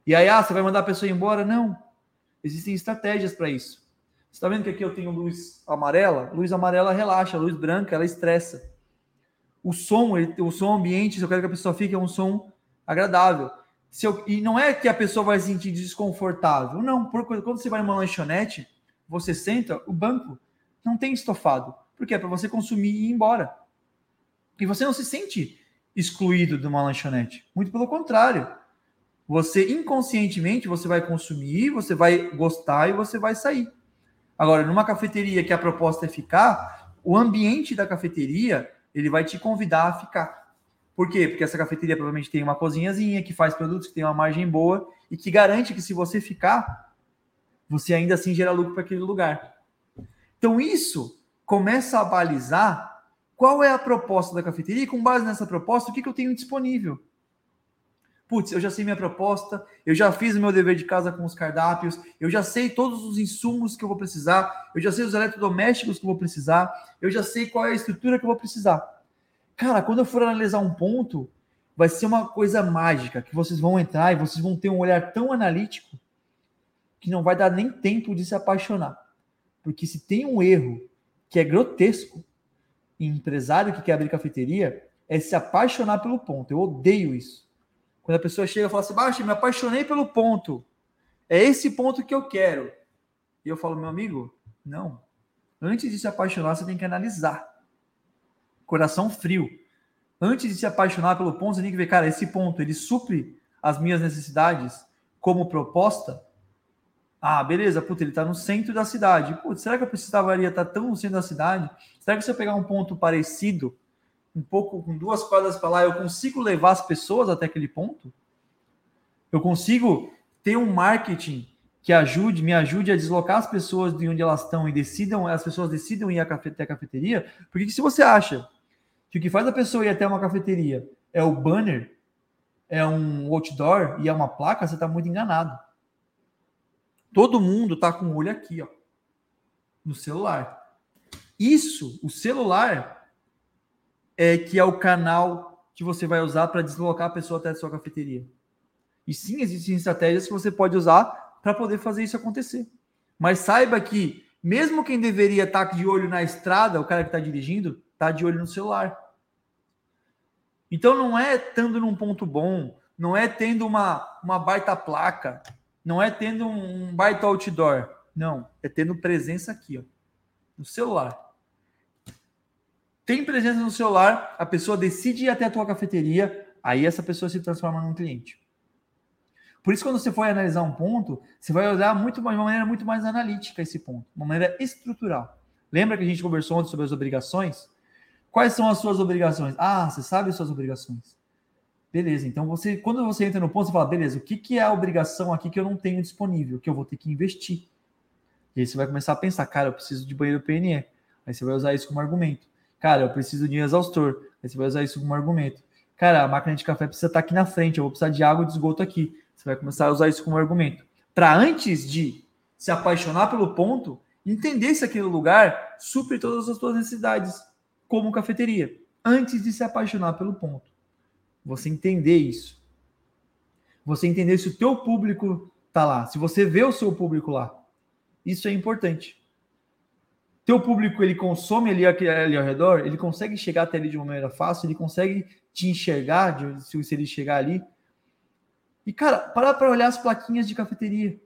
E aí, ah, você vai mandar a pessoa embora? Não. Existem estratégias para isso. Você está vendo que aqui eu tenho luz amarela? Luz amarela relaxa, luz branca ela estressa. O som, ele, o som ambiente, se eu quero que a pessoa fique, é um som agradável. Se eu, e não é que a pessoa vai se sentir desconfortável. Não, porque quando você vai numa lanchonete, você senta, o banco não tem estofado porque é para você consumir e ir embora. E você não se sente excluído de uma lanchonete. Muito pelo contrário. Você inconscientemente você vai consumir, você vai gostar e você vai sair. Agora, numa cafeteria que a proposta é ficar, o ambiente da cafeteria, ele vai te convidar a ficar. Por quê? Porque essa cafeteria provavelmente tem uma cozinhazinha que faz produtos que tem uma margem boa e que garante que se você ficar, você ainda assim gera lucro para aquele lugar. Então isso começa a balizar qual é a proposta da cafeteria e com base nessa proposta, o que, que eu tenho disponível. Putz, eu já sei minha proposta, eu já fiz o meu dever de casa com os cardápios, eu já sei todos os insumos que eu vou precisar, eu já sei os eletrodomésticos que eu vou precisar, eu já sei qual é a estrutura que eu vou precisar. Cara, quando eu for analisar um ponto, vai ser uma coisa mágica, que vocês vão entrar e vocês vão ter um olhar tão analítico que não vai dar nem tempo de se apaixonar. Porque se tem um erro que é grotesco em empresário que quer abrir cafeteria é se apaixonar pelo ponto. Eu odeio isso. Quando a pessoa chega e fala assim, Baixa, me apaixonei pelo ponto. É esse ponto que eu quero. E eu falo, meu amigo, não. Antes de se apaixonar, você tem que analisar. Coração frio. Antes de se apaixonar pelo ponto, você tem que ver, cara, esse ponto, ele supre as minhas necessidades como proposta ah, beleza, puta, ele está no centro da cidade. Putz, será que eu precisaria estar tão no centro da cidade? Será que se eu pegar um ponto parecido, um pouco com duas quadras para lá, eu consigo levar as pessoas até aquele ponto? Eu consigo ter um marketing que ajude, me ajude a deslocar as pessoas de onde elas estão e decidam, as pessoas decidam ir até a cafeteria? Porque se você acha que o que faz a pessoa ir até uma cafeteria é o banner, é um outdoor e é uma placa, você está muito enganado. Todo mundo tá com o olho aqui, ó, no celular. Isso, o celular, é que é o canal que você vai usar para deslocar a pessoa até a sua cafeteria. E sim, existem estratégias que você pode usar para poder fazer isso acontecer. Mas saiba que Mesmo quem deveria estar de olho na estrada, o cara que está dirigindo, está de olho no celular. Então não é estando num ponto bom, não é tendo uma, uma baita placa, não é tendo um baita outdoor. Não, é tendo presença aqui, ó, no celular. Tem presença no celular, a pessoa decide ir até a tua cafeteria, aí essa pessoa se transforma num cliente. Por isso, quando você for analisar um ponto, você vai olhar muito, de uma maneira muito mais analítica esse ponto, uma maneira estrutural. Lembra que a gente conversou ontem sobre as obrigações? Quais são as suas obrigações? Ah, você sabe as suas obrigações. Beleza, então você, quando você entra no ponto, você fala, beleza, o que, que é a obrigação aqui que eu não tenho disponível, que eu vou ter que investir? E aí você vai começar a pensar, cara, eu preciso de banheiro PNE. Aí você vai usar isso como argumento. Cara, eu preciso de um exaustor. Aí você vai usar isso como argumento. Cara, a máquina de café precisa estar aqui na frente, eu vou precisar de água de esgoto aqui. Você vai começar a usar isso como argumento. Para antes de se apaixonar pelo ponto, entender se aquele lugar supre todas as suas necessidades como cafeteria, antes de se apaixonar pelo ponto. Você entender isso. Você entender se o teu público tá lá, se você vê o seu público lá. Isso é importante. Teu público, ele consome ali, ali ao redor, ele consegue chegar até ali de uma maneira fácil, ele consegue te enxergar, de, se ele chegar ali. E, cara, para para olhar as plaquinhas de cafeteria,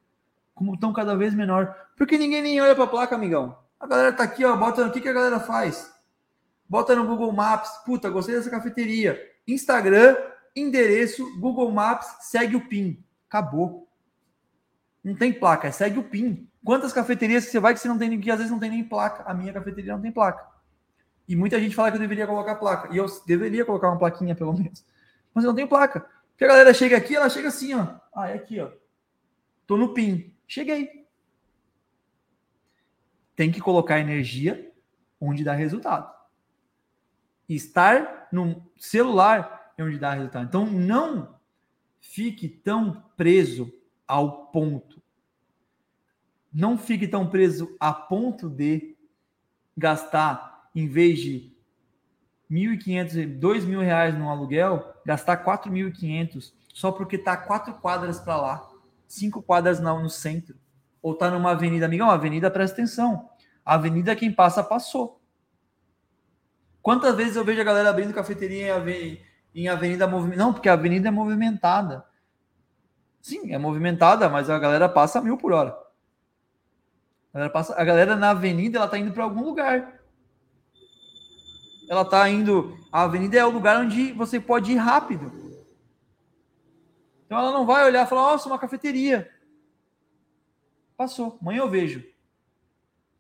como estão cada vez menor. Porque ninguém nem olha para a placa, amigão. A galera tá aqui, ó, bota o que, que a galera faz? Bota no Google Maps. Puta, gostei dessa cafeteria. Instagram, endereço, Google Maps, segue o PIN. Acabou. Não tem placa, é segue o PIN. Quantas cafeterias que você vai que você não tem que às vezes não tem nem placa? A minha cafeteria não tem placa. E muita gente fala que eu deveria colocar placa. E eu deveria colocar uma plaquinha, pelo menos. Mas eu não tenho placa. Porque a galera chega aqui, ela chega assim, ó. Ah, é aqui, ó. Tô no PIN. Cheguei. Tem que colocar energia onde dá resultado estar no celular é onde dá resultado. Então, não fique tão preso ao ponto. Não fique tão preso a ponto de gastar, em vez de R$ 1.500, 2.000 reais no aluguel, gastar R$ 4.500 só porque está quatro quadras para lá, cinco quadras no centro. Ou está numa avenida, amigão, avenida, presta atenção. A avenida, quem passa, passou. Quantas vezes eu vejo a galera abrindo cafeteria em avenida movimentada? Não, porque a avenida é movimentada. Sim, é movimentada, mas a galera passa mil por hora. A galera, passa, a galera na avenida ela tá indo para algum lugar. Ela tá indo. A avenida é o lugar onde você pode ir rápido. Então ela não vai olhar e falar, nossa, uma cafeteria. Passou. Amanhã eu vejo.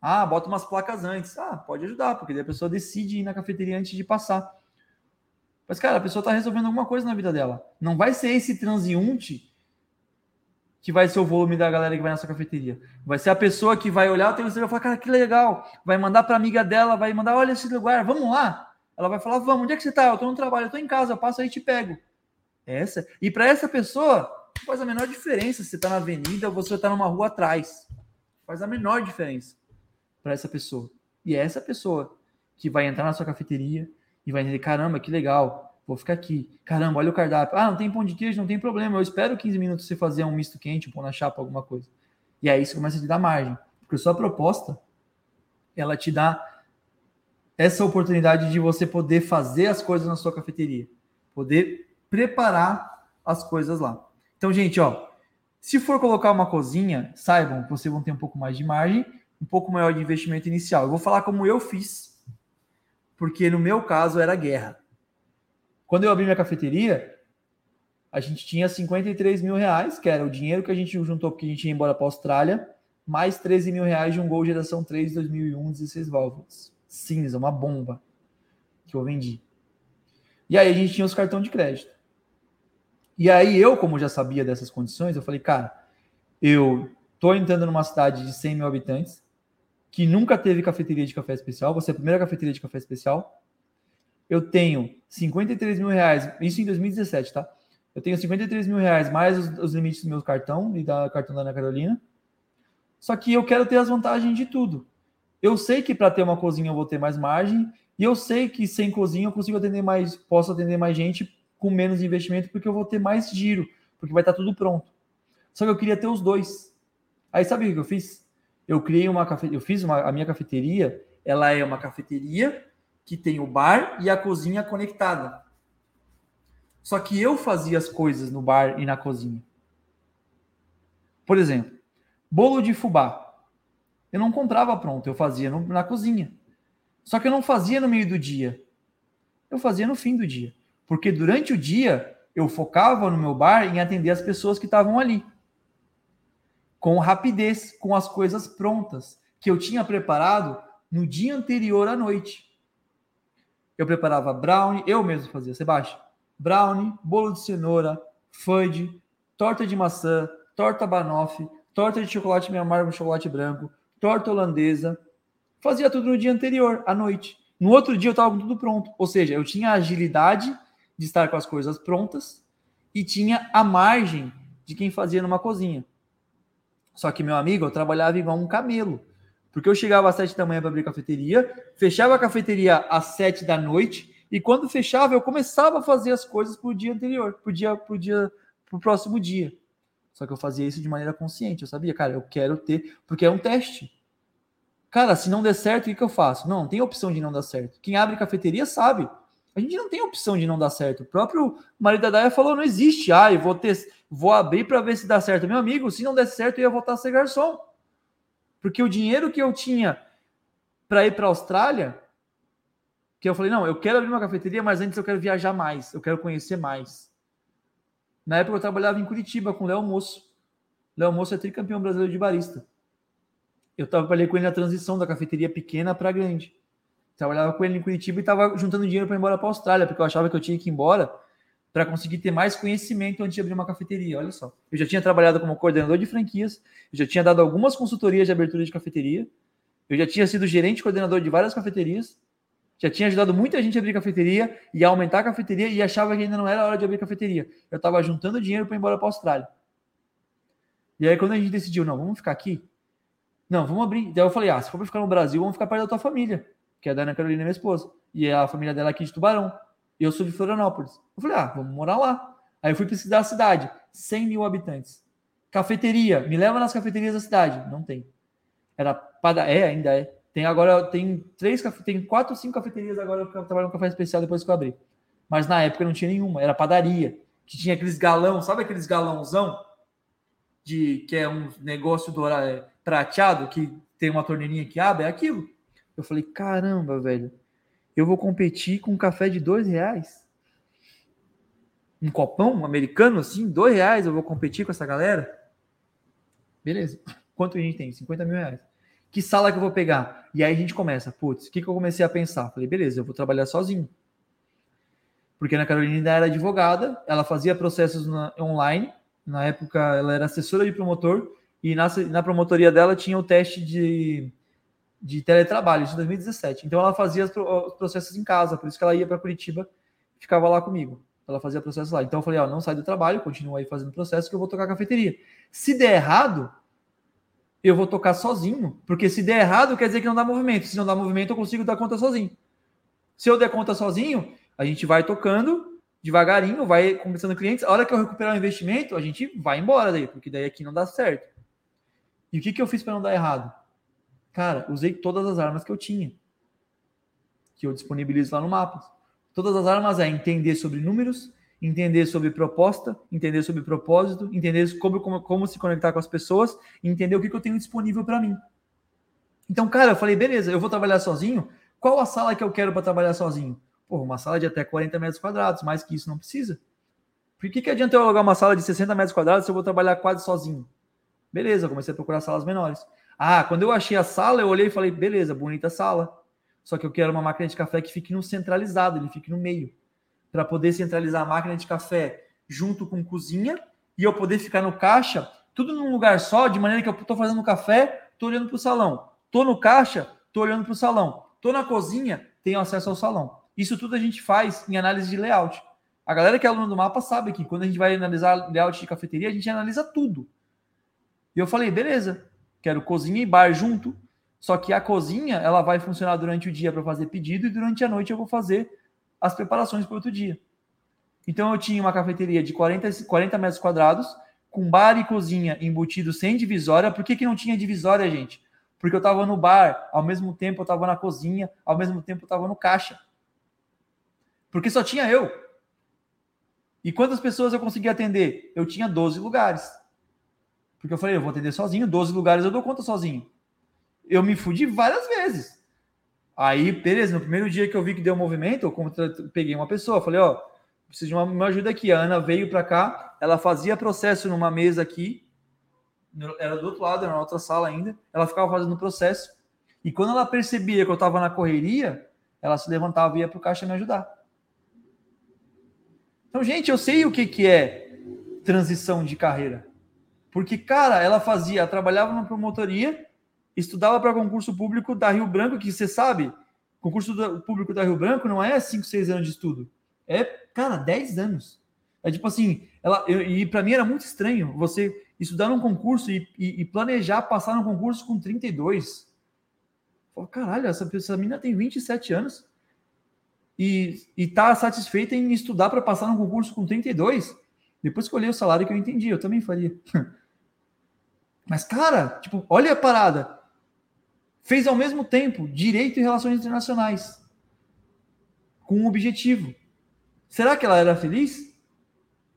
Ah, bota umas placas antes. Ah, pode ajudar, porque daí a pessoa decide ir na cafeteria antes de passar. Mas, cara, a pessoa está resolvendo alguma coisa na vida dela. Não vai ser esse transiunte que vai ser o volume da galera que vai nessa cafeteria. Vai ser a pessoa que vai olhar o teu Instagram e falar, cara, que legal. Vai mandar para amiga dela, vai mandar, olha esse lugar, vamos lá. Ela vai falar, vamos, onde é que você está? Eu estou no trabalho, eu estou em casa, eu passo aí e te pego. Essa. E para essa pessoa, faz a menor diferença se você está na avenida ou você está numa rua atrás. Faz a menor diferença para essa pessoa. E é essa pessoa que vai entrar na sua cafeteria e vai dizer: caramba, que legal, vou ficar aqui. Caramba, olha o cardápio. Ah, não tem pão de queijo, não tem problema. Eu espero 15 minutos você fazer um misto quente, um pão na chapa, alguma coisa. E aí você começa a te dar margem. Porque sua proposta, ela te dá essa oportunidade de você poder fazer as coisas na sua cafeteria, poder preparar as coisas lá. Então, gente, ó, se for colocar uma cozinha, saibam que vocês vão ter um pouco mais de margem um pouco maior de investimento inicial. Eu vou falar como eu fiz, porque no meu caso era guerra. Quando eu abri minha cafeteria, a gente tinha 53 mil reais, que era o dinheiro que a gente juntou porque a gente ia embora para a Austrália, mais 13 mil reais de um Gol geração 3 2001, 16 válvulas. Cinza, uma bomba que eu vendi. E aí a gente tinha os cartões de crédito. E aí eu, como já sabia dessas condições, eu falei, cara, eu tô entrando numa cidade de 100 mil habitantes, que nunca teve cafeteria de café especial, você é a primeira cafeteria de café especial. Eu tenho 53 mil reais, isso em 2017, tá? Eu tenho 53 mil reais mais os, os limites do meu cartão e da cartão da Ana Carolina. Só que eu quero ter as vantagens de tudo. Eu sei que para ter uma cozinha eu vou ter mais margem, e eu sei que sem cozinha eu consigo atender mais, posso atender mais gente com menos investimento, porque eu vou ter mais giro, porque vai estar tudo pronto. Só que eu queria ter os dois. Aí sabe o que eu fiz? Eu criei uma eu fiz uma, a minha cafeteria, ela é uma cafeteria que tem o bar e a cozinha conectada. Só que eu fazia as coisas no bar e na cozinha. Por exemplo, bolo de fubá. Eu não comprava pronto, eu fazia no, na cozinha. Só que eu não fazia no meio do dia. Eu fazia no fim do dia. Porque durante o dia eu focava no meu bar em atender as pessoas que estavam ali. Com rapidez, com as coisas prontas que eu tinha preparado no dia anterior à noite. Eu preparava brownie, eu mesmo fazia, Sebastião. Brownie, bolo de cenoura, fudge, torta de maçã, torta banoffee, torta de chocolate meio amargo chocolate branco, torta holandesa. Fazia tudo no dia anterior, à noite. No outro dia eu estava com tudo pronto. Ou seja, eu tinha a agilidade de estar com as coisas prontas e tinha a margem de quem fazia numa cozinha. Só que, meu amigo, eu trabalhava igual um camelo. Porque eu chegava às sete da manhã para abrir a cafeteria, fechava a cafeteria às sete da noite, e quando fechava, eu começava a fazer as coisas para o dia anterior, para o dia, pro dia, pro próximo dia. Só que eu fazia isso de maneira consciente. Eu sabia, cara, eu quero ter, porque é um teste. Cara, se não der certo, o que, que eu faço? Não, não tem opção de não dar certo. Quem abre cafeteria sabe. A gente não tem opção de não dar certo. O próprio marido da falou: não existe. Ah, eu vou ter, vou abrir para ver se dá certo. Meu amigo, se não der certo, eu ia voltar a ser garçom. Porque o dinheiro que eu tinha para ir para a Austrália, que eu falei, não, eu quero abrir uma cafeteria, mas antes eu quero viajar mais, eu quero conhecer mais. Na época eu trabalhava em Curitiba com o Léo Moço. Léo Moço é tricampeão brasileiro de barista. Eu trabalhei com ele na transição da cafeteria pequena para grande. Trabalhava com ele em Curitiba e estava juntando dinheiro para ir embora para a Austrália, porque eu achava que eu tinha que ir embora para conseguir ter mais conhecimento antes de abrir uma cafeteria. Olha só. Eu já tinha trabalhado como coordenador de franquias, eu já tinha dado algumas consultorias de abertura de cafeteria, eu já tinha sido gerente coordenador de várias cafeterias, já tinha ajudado muita gente a abrir cafeteria e a aumentar a cafeteria e achava que ainda não era hora de abrir cafeteria. Eu estava juntando dinheiro para ir embora para a Austrália. E aí, quando a gente decidiu, não, vamos ficar aqui. Não, vamos abrir. Daí eu falei, ah, se for para ficar no Brasil, vamos ficar perto da tua família, que é a Ana Carolina, minha esposa. E a família dela é aqui de Tubarão. E eu sou de Florianópolis. Eu falei, ah, vamos morar lá. Aí eu fui pesquisar a cidade, 100 mil habitantes. Cafeteria, me leva nas cafeterias da cidade. Não tem. Era padaria, é, ainda é. Tem agora, tem três, tem quatro ou cinco cafeterias agora que eu trabalho no café especial depois que eu abri. Mas na época não tinha nenhuma, era padaria, que tinha aqueles galão, sabe aqueles galãozão? De, que é um negócio dourado, é, prateado, que tem uma torneirinha que abre, é aquilo. Eu falei, caramba, velho, eu vou competir com um café de dois reais? Um copão um americano assim, dois reais, eu vou competir com essa galera? Beleza. Quanto a gente tem? 50 mil reais. Que sala que eu vou pegar? E aí a gente começa, putz, o que, que eu comecei a pensar? Falei, beleza, eu vou trabalhar sozinho. Porque a Carolina ainda era advogada, ela fazia processos na, online, na época ela era assessora de promotor, e na, na promotoria dela tinha o teste de, de teletrabalho, de 2017. Então ela fazia os processos em casa, por isso que ela ia para Curitiba ficava lá comigo. Ela fazia processos lá. Então eu falei, ó, não sai do trabalho, continua aí fazendo processo que eu vou tocar a cafeteria. Se der errado, eu vou tocar sozinho, porque se der errado, quer dizer que não dá movimento. Se não dá movimento, eu consigo dar conta sozinho. Se eu der conta sozinho, a gente vai tocando devagarinho, vai começando clientes. A hora que eu recuperar o investimento, a gente vai embora daí, porque daí aqui não dá certo. E o que, que eu fiz para não dar errado? Cara, usei todas as armas que eu tinha, que eu disponibilizo lá no mapa. Todas as armas é entender sobre números, entender sobre proposta, entender sobre propósito, entender como, como, se conectar com as pessoas, entender o que, que eu tenho disponível para mim. Então, cara, eu falei, beleza, eu vou trabalhar sozinho. Qual a sala que eu quero para trabalhar sozinho? Pô, uma sala de até 40 metros quadrados, mais que isso não precisa. Por que, que adianta eu alugar uma sala de 60 metros quadrados se eu vou trabalhar quase sozinho? Beleza, comecei a procurar salas menores. Ah, quando eu achei a sala, eu olhei e falei, beleza, bonita sala. Só que eu quero uma máquina de café que fique no centralizado, ele fique no meio para poder centralizar a máquina de café junto com cozinha e eu poder ficar no caixa, tudo num lugar só, de maneira que eu estou fazendo café, estou olhando para o salão. Estou no caixa, estou olhando para o salão. Estou na cozinha, tenho acesso ao salão. Isso tudo a gente faz em análise de layout. A galera que é aluna do mapa sabe que quando a gente vai analisar layout de cafeteria, a gente analisa tudo. E eu falei, beleza, quero cozinha e bar junto. Só que a cozinha, ela vai funcionar durante o dia para fazer pedido e durante a noite eu vou fazer as preparações para outro dia. Então eu tinha uma cafeteria de 40, 40 metros quadrados, com bar e cozinha embutido sem divisória. Por que, que não tinha divisória, gente? Porque eu estava no bar, ao mesmo tempo eu estava na cozinha, ao mesmo tempo eu estava no caixa. Porque só tinha eu. E quantas pessoas eu consegui atender? Eu tinha 12 lugares. Porque eu falei, eu vou atender sozinho, 12 lugares eu dou conta sozinho. Eu me fudi várias vezes. Aí, beleza, no primeiro dia que eu vi que deu movimento, eu peguei uma pessoa, falei, ó, preciso de uma, uma ajuda aqui. A Ana veio para cá, ela fazia processo numa mesa aqui, era do outro lado, era na outra sala ainda. Ela ficava fazendo processo. E quando ela percebia que eu estava na correria, ela se levantava e ia para o caixa me ajudar. Então, gente, eu sei o que, que é transição de carreira. Porque, cara, ela fazia, trabalhava na promotoria, estudava para concurso público da Rio Branco, que você sabe, concurso público da Rio Branco não é 5, 6 anos de estudo. É, cara, 10 anos. É tipo assim, ela, eu, e para mim era muito estranho você estudar num concurso e, e, e planejar passar no concurso com 32. Pô, caralho, essa, essa menina tem 27 anos e, e tá satisfeita em estudar para passar no concurso com 32. Depois que eu olhei o salário que eu entendi, eu também faria. Mas, cara, tipo, olha a parada. Fez ao mesmo tempo direito e relações internacionais. Com um objetivo. Será que ela era feliz?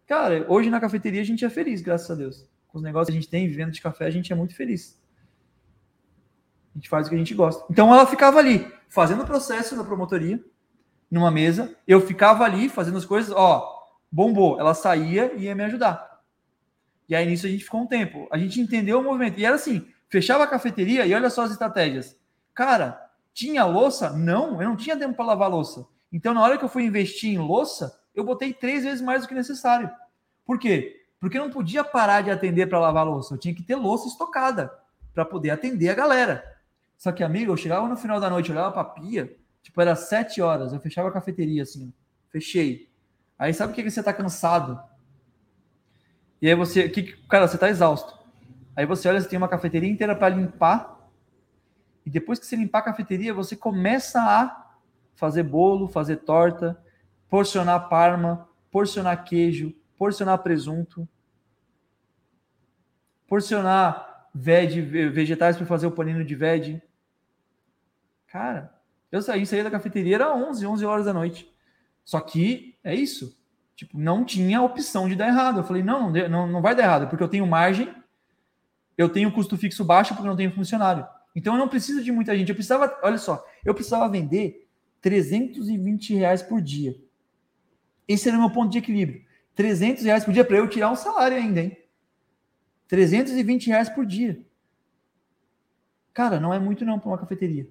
Cara, hoje na cafeteria a gente é feliz, graças a Deus. Com os negócios que a gente tem, vivendo de café, a gente é muito feliz. A gente faz o que a gente gosta. Então ela ficava ali, fazendo o processo da promotoria, numa mesa. Eu ficava ali fazendo as coisas, ó, bombou. Ela saía e ia me ajudar. E aí nisso a gente ficou um tempo. A gente entendeu o movimento. E era assim: fechava a cafeteria e olha só as estratégias. Cara, tinha louça? Não, eu não tinha tempo para lavar louça. Então, na hora que eu fui investir em louça, eu botei três vezes mais do que necessário. Por quê? Porque eu não podia parar de atender para lavar louça. Eu tinha que ter louça estocada para poder atender a galera. Só que, amigo, eu chegava no final da noite, olhava para pia, tipo, era sete horas, eu fechava a cafeteria assim, fechei. Aí sabe o que, que você tá cansado? E aí você, que, cara, você está exausto. Aí você olha, você tem uma cafeteria inteira para limpar. E depois que você limpar a cafeteria, você começa a fazer bolo, fazer torta, porcionar parma, porcionar queijo, porcionar presunto, porcionar veg, vegetais para fazer o paninho de veg. Cara, eu saí, saí da cafeteria era 11, 11 horas da noite. Só que é isso. Tipo, não tinha opção de dar errado. Eu falei, não, não, não vai dar errado, porque eu tenho margem, eu tenho custo fixo baixo porque não tenho funcionário. Então eu não preciso de muita gente. Eu precisava, olha só, eu precisava vender 320 reais por dia. Esse era o meu ponto de equilíbrio. 300 reais por dia para eu tirar um salário ainda, hein? 320 reais por dia. Cara, não é muito não para uma cafeteria.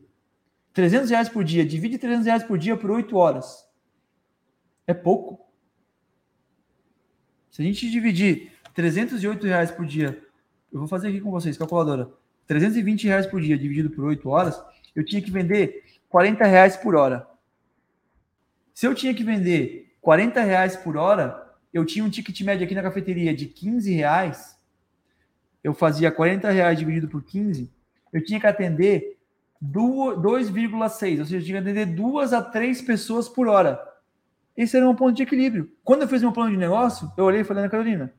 300 reais por dia, divide 300 reais por dia por 8 horas. É pouco. Se a gente dividir 308 reais por dia, eu vou fazer aqui com vocês, calculadora. 320 reais por dia dividido por 8 horas, eu tinha que vender 40 reais por hora. Se eu tinha que vender 40 reais por hora, eu tinha um ticket médio aqui na cafeteria de 15 reais. Eu fazia 40 reais dividido por 15, eu tinha que atender 2,6, ou seja, eu tinha que atender duas a três pessoas por hora. Esse era um ponto de equilíbrio. Quando eu fiz meu plano de negócio, eu olhei e falei, Ana Carolina,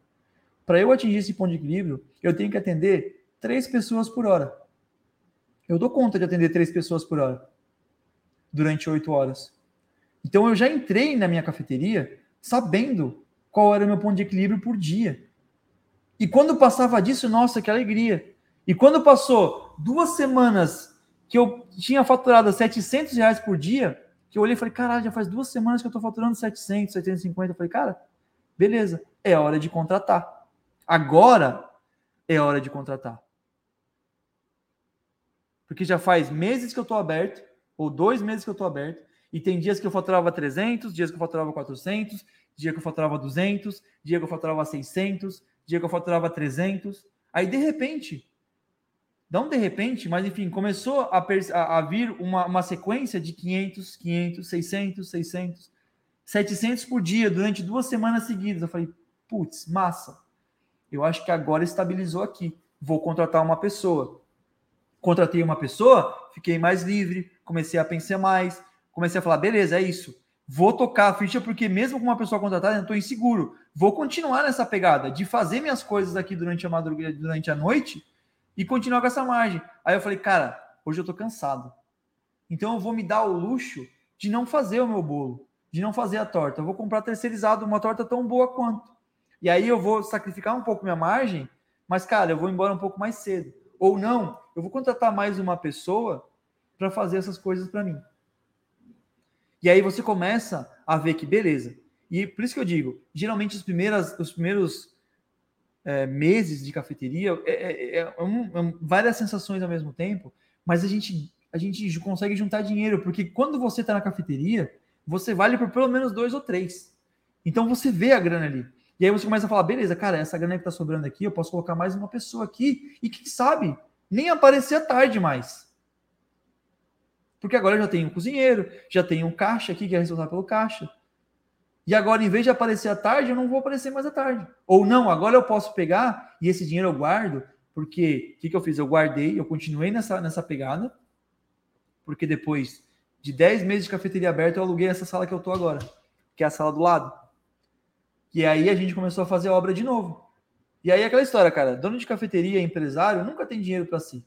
para eu atingir esse ponto de equilíbrio, eu tenho que atender três pessoas por hora. Eu dou conta de atender três pessoas por hora durante oito horas. Então eu já entrei na minha cafeteria sabendo qual era o meu ponto de equilíbrio por dia. E quando passava disso, nossa, que alegria. E quando passou duas semanas que eu tinha faturado 700 reais por dia, que eu olhei e falei, caralho, já faz duas semanas que eu estou faturando 700, 750. Eu falei, cara, beleza, é hora de contratar. Agora é hora de contratar. Porque já faz meses que eu estou aberto, ou dois meses que eu estou aberto, e tem dias que eu faturava 300, dias que eu faturava 400, dia que eu faturava 200, dia que eu faturava 600, dia que eu faturava 300. Aí, de repente, não de repente, mas enfim, começou a, a, a vir uma, uma, sequência de 500, 500, 600, 600, 700 por dia durante duas semanas seguidas. Eu falei, putz, massa. Eu acho que agora estabilizou aqui. Vou contratar uma pessoa. Contratei uma pessoa, fiquei mais livre, comecei a pensar mais, comecei a falar, beleza, é isso. Vou tocar a ficha porque mesmo com uma pessoa contratada, eu estou inseguro. Vou continuar nessa pegada de fazer minhas coisas aqui durante a madrugada, durante a noite e continuar com essa margem. Aí eu falei, cara, hoje eu tô cansado. Então eu vou me dar o luxo de não fazer o meu bolo, de não fazer a torta. Eu vou comprar terceirizado uma torta tão boa quanto. E aí eu vou sacrificar um pouco minha margem, mas cara, eu vou embora um pouco mais cedo. Ou não, eu vou contratar mais uma pessoa para fazer essas coisas para mim. E aí você começa a ver que beleza. E por isso que eu digo, geralmente os os primeiros é, meses de cafeteria é, é, é, um, é várias sensações ao mesmo tempo, mas a gente a gente consegue juntar dinheiro porque quando você está na cafeteria você vale por pelo menos dois ou três. Então você vê a grana ali. E aí você começa a falar, beleza, cara, essa grana que está sobrando aqui, eu posso colocar mais uma pessoa aqui e quem sabe nem aparecer tarde mais. Porque agora eu já tenho um cozinheiro, já tenho um caixa aqui que é responsável pelo caixa. E agora, em vez de aparecer à tarde, eu não vou aparecer mais à tarde. Ou não, agora eu posso pegar e esse dinheiro eu guardo, porque o que, que eu fiz? Eu guardei, eu continuei nessa, nessa pegada, porque depois de 10 meses de cafeteria aberta, eu aluguei essa sala que eu tô agora, que é a sala do lado. E aí a gente começou a fazer obra de novo. E aí aquela história, cara, dono de cafeteria, empresário, nunca tem dinheiro para si.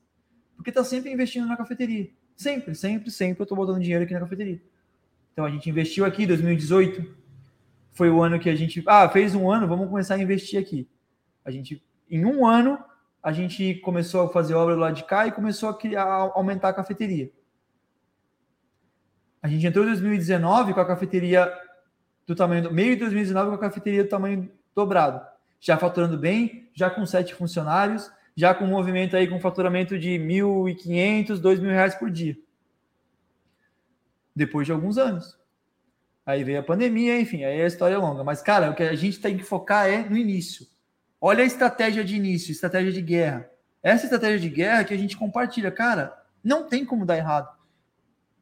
Porque tá sempre investindo na cafeteria. Sempre, sempre, sempre eu tô botando dinheiro aqui na cafeteria. Então a gente investiu aqui em 2018, foi o ano que a gente. Ah, fez um ano, vamos começar a investir aqui. A gente, em um ano, a gente começou a fazer obra do lado de cá e começou a, criar, a aumentar a cafeteria. A gente entrou em 2019 com a cafeteria do tamanho do meio de 2019 com a cafeteria do tamanho dobrado, já faturando bem, já com sete funcionários, já com um movimento aí com faturamento de 1.500, 2.000 reais por dia. Depois de alguns anos. Aí veio a pandemia, enfim, aí a história é longa. Mas, cara, o que a gente tem que focar é no início. Olha a estratégia de início, estratégia de guerra. Essa estratégia de guerra que a gente compartilha, cara, não tem como dar errado.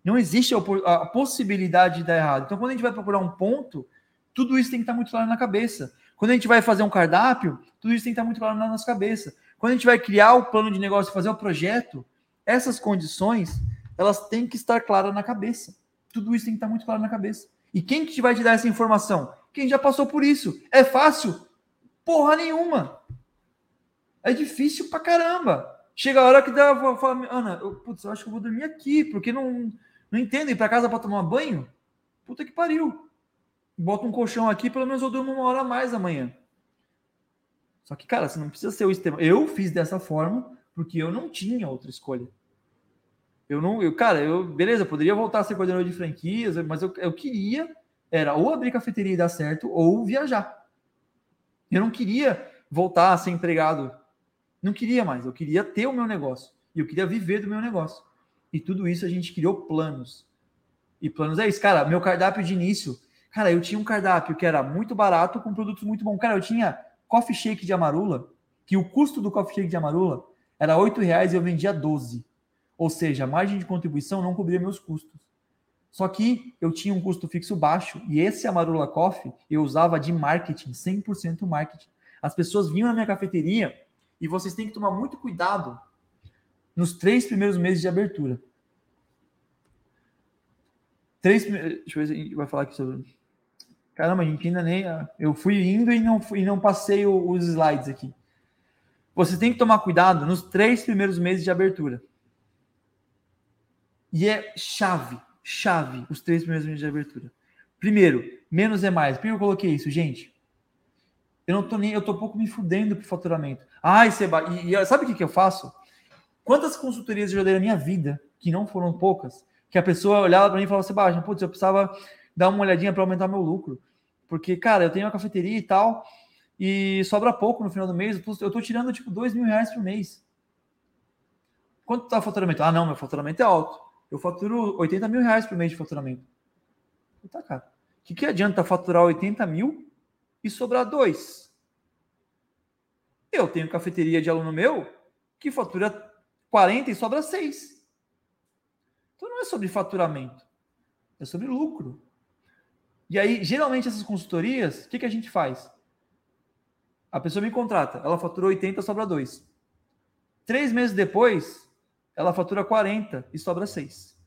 Não existe a possibilidade de dar errado. Então, quando a gente vai procurar um ponto, tudo isso tem que estar muito claro na cabeça. Quando a gente vai fazer um cardápio, tudo isso tem que estar muito claro na nossa cabeça. Quando a gente vai criar o plano de negócio, fazer o projeto, essas condições, elas têm que estar claras na cabeça. Tudo isso tem que estar muito claro na cabeça. E quem que vai te dar essa informação? Quem já passou por isso. É fácil? Porra nenhuma. É difícil pra caramba. Chega a hora que dá, fala, Ana, eu, putz, eu acho que eu vou dormir aqui, porque não, não entendo ir para casa para tomar banho? Puta que pariu. Bota um colchão aqui, pelo menos eu durmo uma hora a mais amanhã. Só que, cara, você não precisa ser o sistema. Eu fiz dessa forma porque eu não tinha outra escolha. Eu não, eu, cara, eu, beleza, poderia voltar a ser coordenador de franquias, mas eu, eu queria era ou abrir cafeteria e dar certo ou viajar. Eu não queria voltar a ser empregado. Não queria mais. Eu queria ter o meu negócio. E eu queria viver do meu negócio. E tudo isso a gente criou planos. E planos é isso, cara. Meu cardápio de início, cara, eu tinha um cardápio que era muito barato com produtos muito bons. Cara, eu tinha coffee shake de amarula, que o custo do coffee shake de amarula era R$ reais e eu vendia 12. Ou seja, a margem de contribuição não cobria meus custos. Só que eu tinha um custo fixo baixo e esse Amarula Coffee eu usava de marketing, 100% marketing. As pessoas vinham na minha cafeteria e vocês têm que tomar muito cuidado nos três primeiros meses de abertura. Três, deixa eu ver se vai falar aqui sobre. Caramba, a gente ainda nem. Eu fui indo e não, e não passei os slides aqui. Você tem que tomar cuidado nos três primeiros meses de abertura. E é chave, chave, os três primeiros meses de abertura. Primeiro, menos é mais. Por que eu coloquei isso, gente? Eu não tô nem, eu tô pouco me fudendo pro faturamento. Ai, Seba, e, e sabe o que, que eu faço? Quantas consultorias eu dei na minha vida, que não foram poucas, que a pessoa olhava para mim e falava, Sebastião, putz, eu precisava dar uma olhadinha para aumentar meu lucro. Porque, cara, eu tenho uma cafeteria e tal, e sobra pouco no final do mês, eu tô, eu tô tirando tipo dois mil reais por mês. Quanto tá o faturamento? Ah, não, meu faturamento é alto. Eu faturo 80 mil reais por mês de faturamento. Tá, cara. O que, que adianta faturar 80 mil e sobrar dois? Eu tenho cafeteria de aluno meu que fatura 40 e sobra 6. Então não é sobre faturamento, é sobre lucro. E aí, geralmente, essas consultorias, o que, que a gente faz? A pessoa me contrata, ela faturou 80, sobra 2. Três meses depois, ela fatura 40 e sobra 6.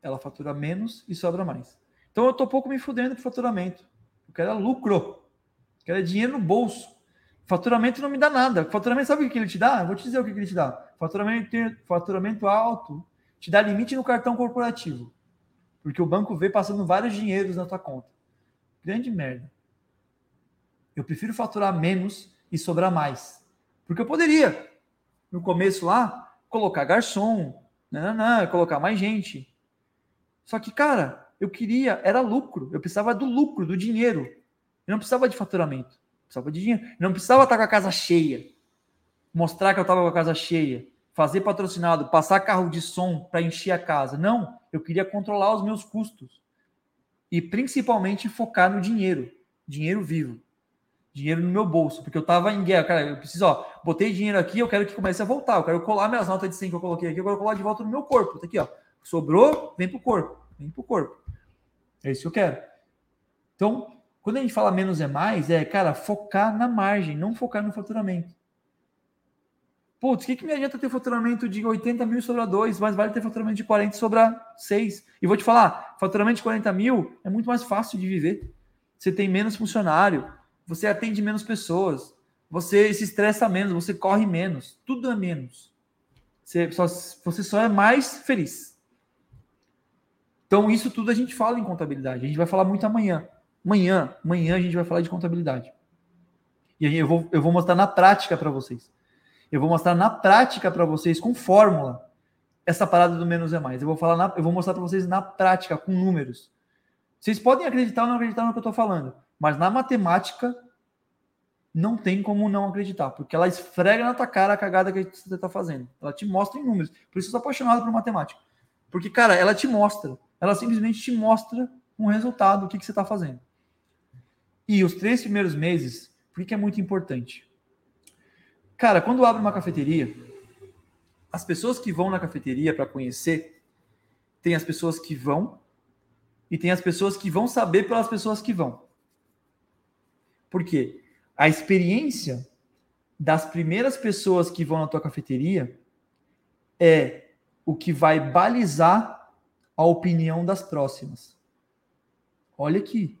Ela fatura menos e sobra mais. Então eu estou pouco me fudendo pro faturamento. Eu quero é lucro. Eu quero é dinheiro no bolso. Faturamento não me dá nada. Faturamento, sabe o que ele te dá? Eu vou te dizer o que ele te dá. Faturamento, faturamento alto te dá limite no cartão corporativo. Porque o banco vê passando vários dinheiros na tua conta. Grande merda. Eu prefiro faturar menos e sobrar mais. Porque eu poderia, no começo lá, colocar garçom, não, colocar mais gente. Só que, cara, eu queria, era lucro. Eu precisava do lucro, do dinheiro. Eu não precisava de faturamento. Eu precisava de dinheiro. Eu não precisava estar com a casa cheia. Mostrar que eu estava com a casa cheia. Fazer patrocinado, passar carro de som para encher a casa. Não, eu queria controlar os meus custos. E principalmente focar no dinheiro. Dinheiro vivo. Dinheiro no meu bolso. Porque eu estava em guerra. Cara, eu preciso, ó, botei dinheiro aqui, eu quero que comece a voltar. Eu quero colar minhas notas de 100 que eu coloquei aqui, eu quero colar de volta no meu corpo. Tá aqui, ó. Sobrou, vem pro corpo. Vem pro corpo. É isso que eu quero. Então, quando a gente fala menos é mais, é, cara, focar na margem, não focar no faturamento. Putz, o que, que me adianta ter faturamento de 80 mil sobre 2, mas vale ter faturamento de 40 sobre 6. E vou te falar, faturamento de 40 mil é muito mais fácil de viver. Você tem menos funcionário, você atende menos pessoas, você se estressa menos, você corre menos, tudo é menos. Você só, você só é mais feliz. Então, isso tudo a gente fala em contabilidade. A gente vai falar muito amanhã. Amanhã, amanhã a gente vai falar de contabilidade. E aí eu vou, eu vou mostrar na prática para vocês. Eu vou mostrar na prática para vocês com fórmula essa parada do menos é mais. Eu vou falar, na, eu vou mostrar para vocês na prática com números. Vocês podem acreditar ou não acreditar no que eu estou falando, mas na matemática não tem como não acreditar, porque ela esfrega na tua cara a cagada que você está fazendo. Ela te mostra em números. Por isso eu sou apaixonado por matemática. Porque, cara, ela te mostra ela simplesmente te mostra um resultado, do que, que você está fazendo. E os três primeiros meses, por que é muito importante? Cara, quando abre uma cafeteria, as pessoas que vão na cafeteria para conhecer, tem as pessoas que vão e tem as pessoas que vão saber pelas pessoas que vão. Por quê? A experiência das primeiras pessoas que vão na tua cafeteria é o que vai balizar a opinião das próximas. Olha aqui.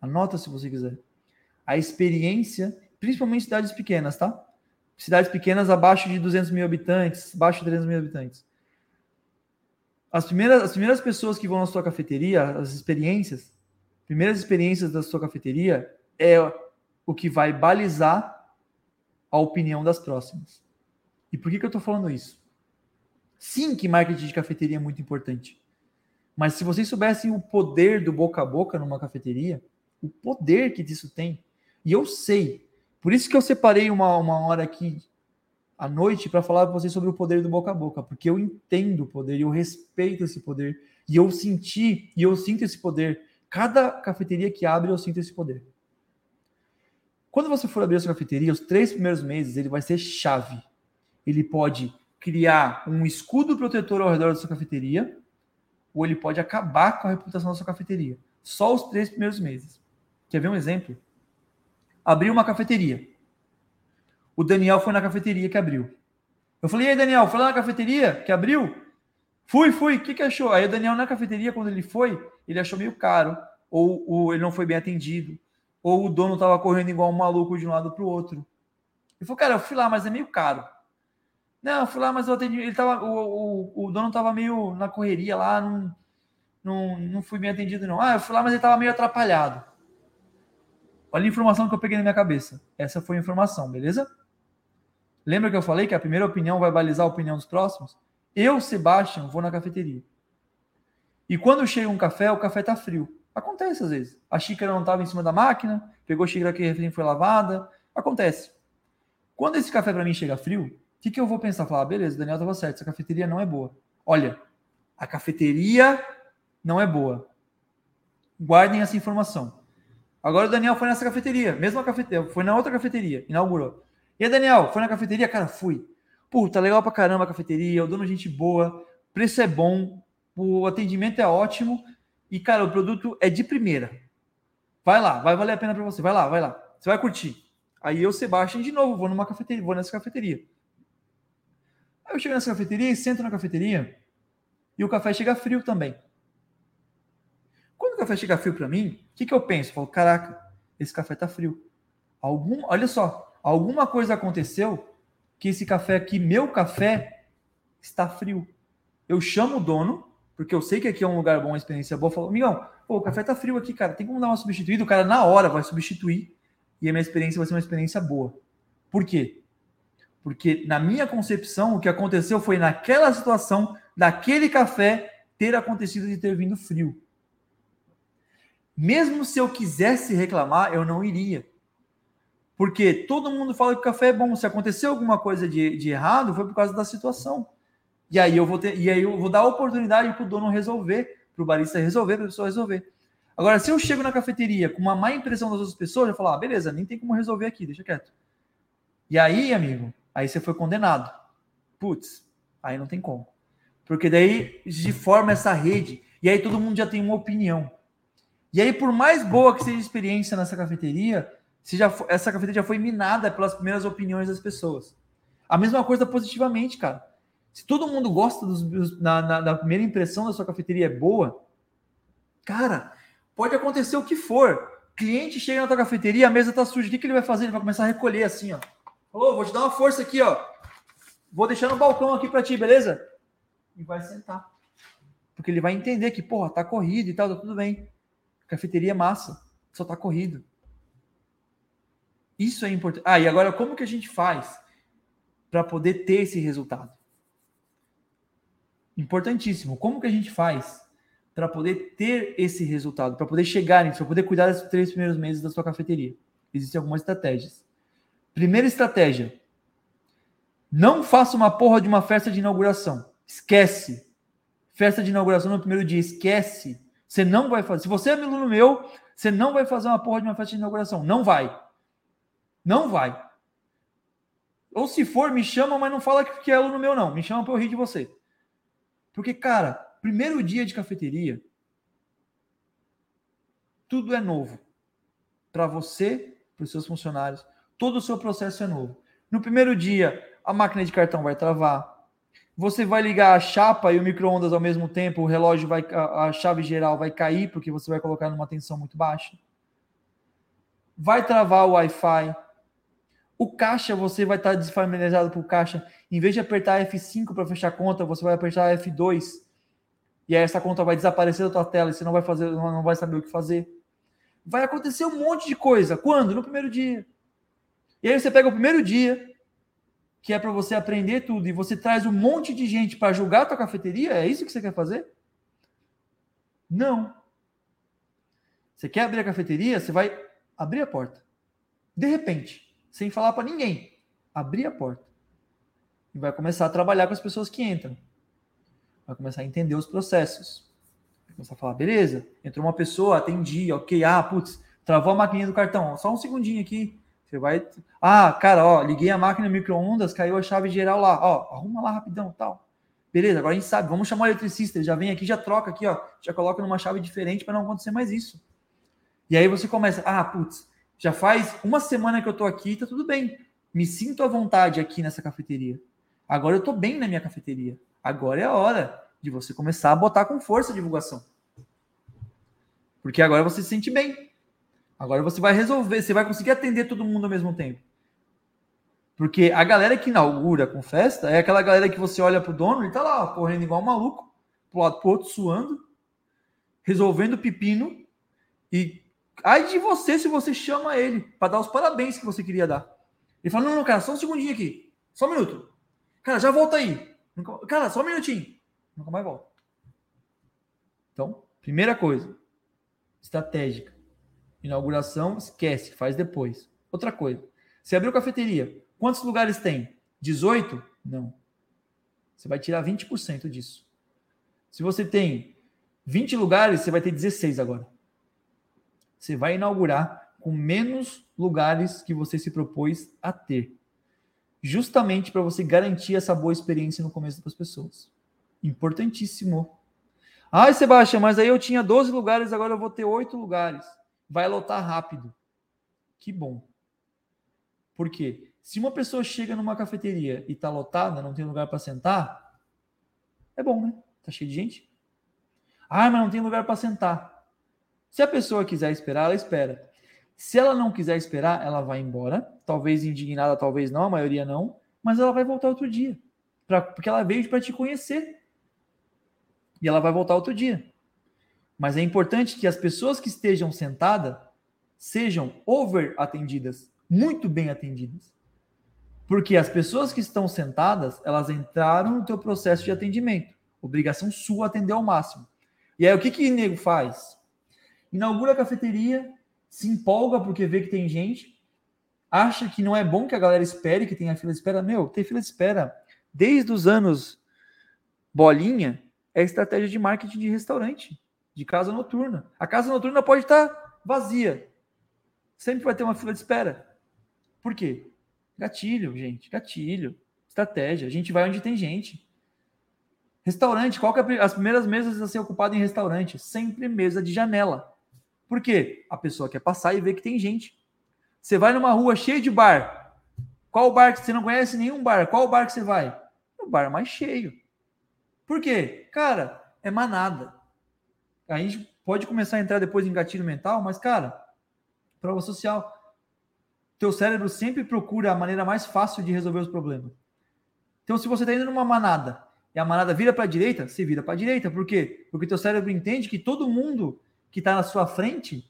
Anota se você quiser. A experiência, principalmente cidades pequenas, tá? Cidades pequenas abaixo de 200 mil habitantes, abaixo de 300 mil habitantes. As primeiras, as primeiras pessoas que vão na sua cafeteria, as experiências, primeiras experiências da sua cafeteria é o que vai balizar a opinião das próximas. E por que, que eu estou falando isso? Sim, que marketing de cafeteria é muito importante. Mas se vocês soubessem o poder do boca a boca numa cafeteria, o poder que isso tem, e eu sei, por isso que eu separei uma, uma hora aqui à noite para falar para vocês sobre o poder do boca a boca, porque eu entendo o poder, eu respeito esse poder, e eu senti, e eu sinto esse poder. Cada cafeteria que abre, eu sinto esse poder. Quando você for abrir a sua cafeteria, os três primeiros meses, ele vai ser chave. Ele pode criar um escudo protetor ao redor da sua cafeteria, ou ele pode acabar com a reputação da sua cafeteria. Só os três primeiros meses. Quer ver um exemplo? Abriu uma cafeteria. O Daniel foi na cafeteria que abriu. Eu falei, e aí, Daniel, foi lá na cafeteria que abriu? Fui, fui. O que, que achou? Aí o Daniel na cafeteria, quando ele foi, ele achou meio caro, ou, ou ele não foi bem atendido, ou o dono estava correndo igual um maluco de um lado para o outro. Ele falou, cara, eu fui lá, mas é meio caro. Não, eu fui lá, mas eu atendi. Ele tava, o, o, o dono tava meio na correria lá, não, não, não fui bem atendido, não. Ah, eu fui lá, mas ele tava meio atrapalhado. Olha a informação que eu peguei na minha cabeça. Essa foi a informação, beleza? Lembra que eu falei que a primeira opinião vai balizar a opinião dos próximos? Eu, Sebastião, vou na cafeteria. E quando chega um café, o café tá frio. Acontece às vezes. A xícara não estava em cima da máquina, pegou a xícara que a foi lavada. Acontece. Quando esse café para mim chega frio, que, que eu vou pensar? Falar, ah, beleza, o Daniel estava certo, essa cafeteria não é boa. Olha, a cafeteria não é boa. Guardem essa informação. Agora o Daniel foi nessa cafeteria, mesma cafeteria, foi na outra cafeteria, inaugurou. E aí, Daniel, foi na cafeteria? Cara, fui. Puta, legal pra caramba a cafeteria, o dono é gente boa, preço é bom, o atendimento é ótimo e, cara, o produto é de primeira. Vai lá, vai valer a pena para você. Vai lá, vai lá. Você vai curtir. Aí eu, Sebastião, de novo, vou numa cafeteria, vou nessa cafeteria. Aí eu chego nessa cafeteria e sento na cafeteria e o café chega frio também. Quando o café chega frio para mim, o que, que eu penso? Eu falo, caraca, esse café tá frio. Algum, olha só, alguma coisa aconteceu que esse café aqui, meu café, está frio. Eu chamo o dono, porque eu sei que aqui é um lugar bom, uma experiência boa, falo, amigão, pô, o café tá frio aqui, cara, tem como dar uma substituída? O cara na hora vai substituir e a minha experiência vai ser uma experiência boa. Por quê? Porque na minha concepção, o que aconteceu foi naquela situação, daquele café ter acontecido de ter vindo frio. Mesmo se eu quisesse reclamar, eu não iria. Porque todo mundo fala que o café é bom. Se aconteceu alguma coisa de, de errado, foi por causa da situação. E aí eu vou ter, e aí eu vou dar a oportunidade para o dono resolver, para o barista resolver, para a pessoa resolver. Agora, se eu chego na cafeteria com uma má impressão das outras pessoas, eu falo, ah, beleza, nem tem como resolver aqui, deixa quieto. E aí, amigo, aí você foi condenado. Putz, aí não tem como. Porque daí se forma essa rede, e aí todo mundo já tem uma opinião. E aí, por mais boa que seja a experiência nessa cafeteria, se já, essa cafeteria já foi minada pelas primeiras opiniões das pessoas. A mesma coisa positivamente, cara. Se todo mundo gosta dos, na, na, na, primeira impressão da sua cafeteria é boa, cara, pode acontecer o que for. Cliente chega na tua cafeteria, a mesa tá suja, o que, que ele vai fazer? Ele vai começar a recolher assim, ó. Ô, vou te dar uma força aqui, ó. Vou deixar no balcão aqui para ti, beleza? E vai sentar. Porque ele vai entender que, porra, tá corrido e tal, tá tudo bem. Cafeteria é massa, só tá corrido. Isso é importante. Ah, e agora como que a gente faz para poder ter esse resultado? Importantíssimo. Como que a gente faz para poder ter esse resultado, para poder chegar nisso, para poder cuidar desses três primeiros meses da sua cafeteria? Existem algumas estratégias. Primeira estratégia: não faça uma porra de uma festa de inauguração. Esquece. Festa de inauguração no primeiro dia, esquece. Você não vai fazer. Se você é aluno meu, você não vai fazer uma porra de uma festa de inauguração. Não vai. Não vai. Ou se for, me chama, mas não fala que é aluno meu, não. Me chama para eu rir de você. Porque, cara, primeiro dia de cafeteria, tudo é novo. Para você, para os seus funcionários, todo o seu processo é novo. No primeiro dia, a máquina de cartão vai travar, você vai ligar a chapa e o micro-ondas ao mesmo tempo, o relógio vai, a, chave geral vai cair, porque você vai colocar numa tensão muito baixa. Vai travar o Wi-Fi. O caixa, você vai estar desfamiliarizado com o caixa. Em vez de apertar F5 para fechar a conta, você vai apertar F2. E aí essa conta vai desaparecer da tua tela e você não vai fazer, não vai saber o que fazer. Vai acontecer um monte de coisa. Quando? No primeiro dia. E aí você pega o primeiro dia, que é para você aprender tudo, e você traz um monte de gente para julgar a tua cafeteria, é isso que você quer fazer? Não. Você quer abrir a cafeteria, você vai abrir a porta. De repente, sem falar para ninguém, abrir a porta. E vai começar a trabalhar com as pessoas que entram. Vai começar a entender os processos. Vai começar a falar, beleza, entrou uma pessoa, atendi, ok, ah, putz, travou a maquininha do cartão, só um segundinho aqui, você vai. Ah, cara, ó, liguei a máquina micro-ondas, caiu a chave geral lá. Ó, arruma lá rapidão tal. Beleza, agora a gente sabe. Vamos chamar o eletricista. Ele já vem aqui, já troca aqui, ó. Já coloca numa chave diferente para não acontecer mais isso. E aí você começa. Ah, putz, já faz uma semana que eu tô aqui, tá tudo bem. Me sinto à vontade aqui nessa cafeteria. Agora eu tô bem na minha cafeteria. Agora é a hora de você começar a botar com força a divulgação. Porque agora você se sente bem. Agora você vai resolver, você vai conseguir atender todo mundo ao mesmo tempo. Porque a galera que inaugura com festa é aquela galera que você olha pro dono e tá lá, correndo igual um maluco, pro lado pro outro, suando, resolvendo pepino. E ai de você se você chama ele para dar os parabéns que você queria dar. Ele fala: não, não, cara, só um segundinho aqui. Só um minuto. Cara, já volta aí. Cara, só um minutinho. Nunca mais volta. Então, primeira coisa, estratégica. Inauguração, esquece, faz depois. Outra coisa. Você abriu cafeteria, quantos lugares tem? 18? Não. Você vai tirar 20% disso. Se você tem 20 lugares, você vai ter 16 agora. Você vai inaugurar com menos lugares que você se propôs a ter. Justamente para você garantir essa boa experiência no começo para as pessoas. Importantíssimo. Ai, Sebastião, mas aí eu tinha 12 lugares, agora eu vou ter 8 lugares vai lotar rápido. Que bom. Por quê? Se uma pessoa chega numa cafeteria e está lotada, não tem lugar para sentar, é bom, né? Tá cheio de gente. Ah, mas não tem lugar para sentar. Se a pessoa quiser esperar, ela espera. Se ela não quiser esperar, ela vai embora. Talvez indignada, talvez não, a maioria não. Mas ela vai voltar outro dia. Pra, porque ela veio para te conhecer. E ela vai voltar outro dia. Mas é importante que as pessoas que estejam sentadas sejam over atendidas, muito bem atendidas. Porque as pessoas que estão sentadas, elas entraram no teu processo de atendimento. Obrigação sua atender ao máximo. E aí o que que o nego faz? Inaugura a cafeteria, se empolga porque vê que tem gente, acha que não é bom que a galera espere, que tenha fila de espera. Meu, tem fila de espera desde os anos bolinha é estratégia de marketing de restaurante, de casa noturna. A casa noturna pode estar vazia. Sempre vai ter uma fila de espera. Por quê? Gatilho, gente, gatilho. Estratégia. A gente vai onde tem gente. Restaurante, qual que é as primeiras mesas a ser ocupadas em restaurante? Sempre mesa de janela. Por quê? A pessoa quer passar e ver que tem gente. Você vai numa rua cheia de bar. Qual bar que você não conhece nenhum bar? Qual bar que você vai? O bar mais cheio. Por quê? Cara, é manada. A gente pode começar a entrar depois em gatilho mental, mas, cara, prova social. Teu cérebro sempre procura a maneira mais fácil de resolver os problemas. Então, se você está indo numa manada e a manada vira para a direita, você vira para a direita. Por quê? Porque teu cérebro entende que todo mundo que está na sua frente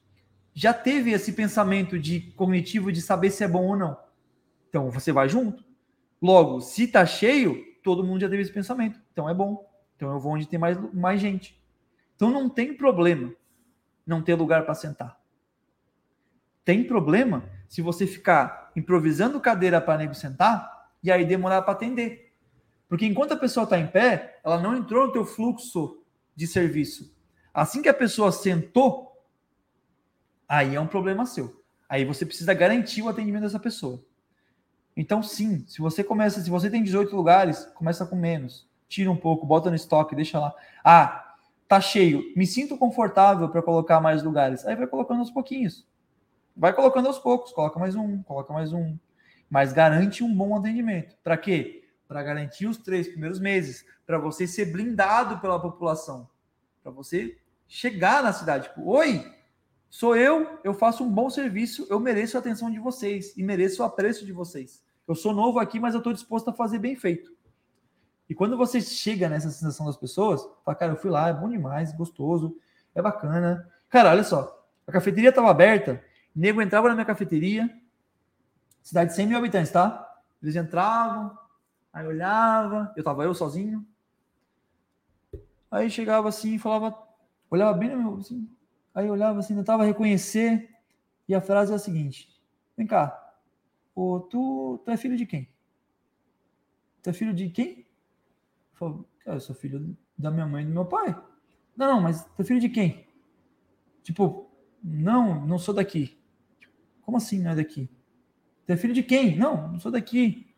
já teve esse pensamento de cognitivo de saber se é bom ou não. Então, você vai junto. Logo, se está cheio, todo mundo já teve esse pensamento. Então, é bom. Então, eu vou onde tem mais, mais gente. Então, não tem problema não ter lugar para sentar. Tem problema se você ficar improvisando cadeira para nego sentar e aí demorar para atender. Porque enquanto a pessoa está em pé, ela não entrou no teu fluxo de serviço. Assim que a pessoa sentou, aí é um problema seu. Aí você precisa garantir o atendimento dessa pessoa. Então, sim, se você começa, se você tem 18 lugares, começa com menos. Tira um pouco, bota no estoque, deixa lá. Ah, tá cheio. Me sinto confortável para colocar mais lugares. Aí vai colocando aos pouquinhos. Vai colocando aos poucos, coloca mais um, coloca mais um. Mas garante um bom atendimento. Para quê? Para garantir os três primeiros meses, para você ser blindado pela população, para você chegar na cidade. Tipo, oi, sou eu, eu faço um bom serviço, eu mereço a atenção de vocês e mereço o apreço de vocês. Eu sou novo aqui, mas eu estou disposto a fazer bem feito. E quando você chega nessa sensação das pessoas, fala, cara, eu fui lá, é bom demais, gostoso, é bacana. Cara, olha só, a cafeteria estava aberta, nego entrava na minha cafeteria, cidade de 100 mil habitantes, tá? Eles entravam, aí olhava, eu tava eu sozinho. Aí chegava assim e falava, olhava bem no meu, assim, aí olhava assim, tentava reconhecer, e a frase é a seguinte: Vem cá, ô, tu, tu é filho de quem? Tu é filho de quem? Eu falo, eu sou filho da minha mãe e do meu pai. Não, não, mas tu é filho de quem? Tipo, não, não sou daqui. Como assim não é daqui? Tu é filho de quem? Não, não sou daqui.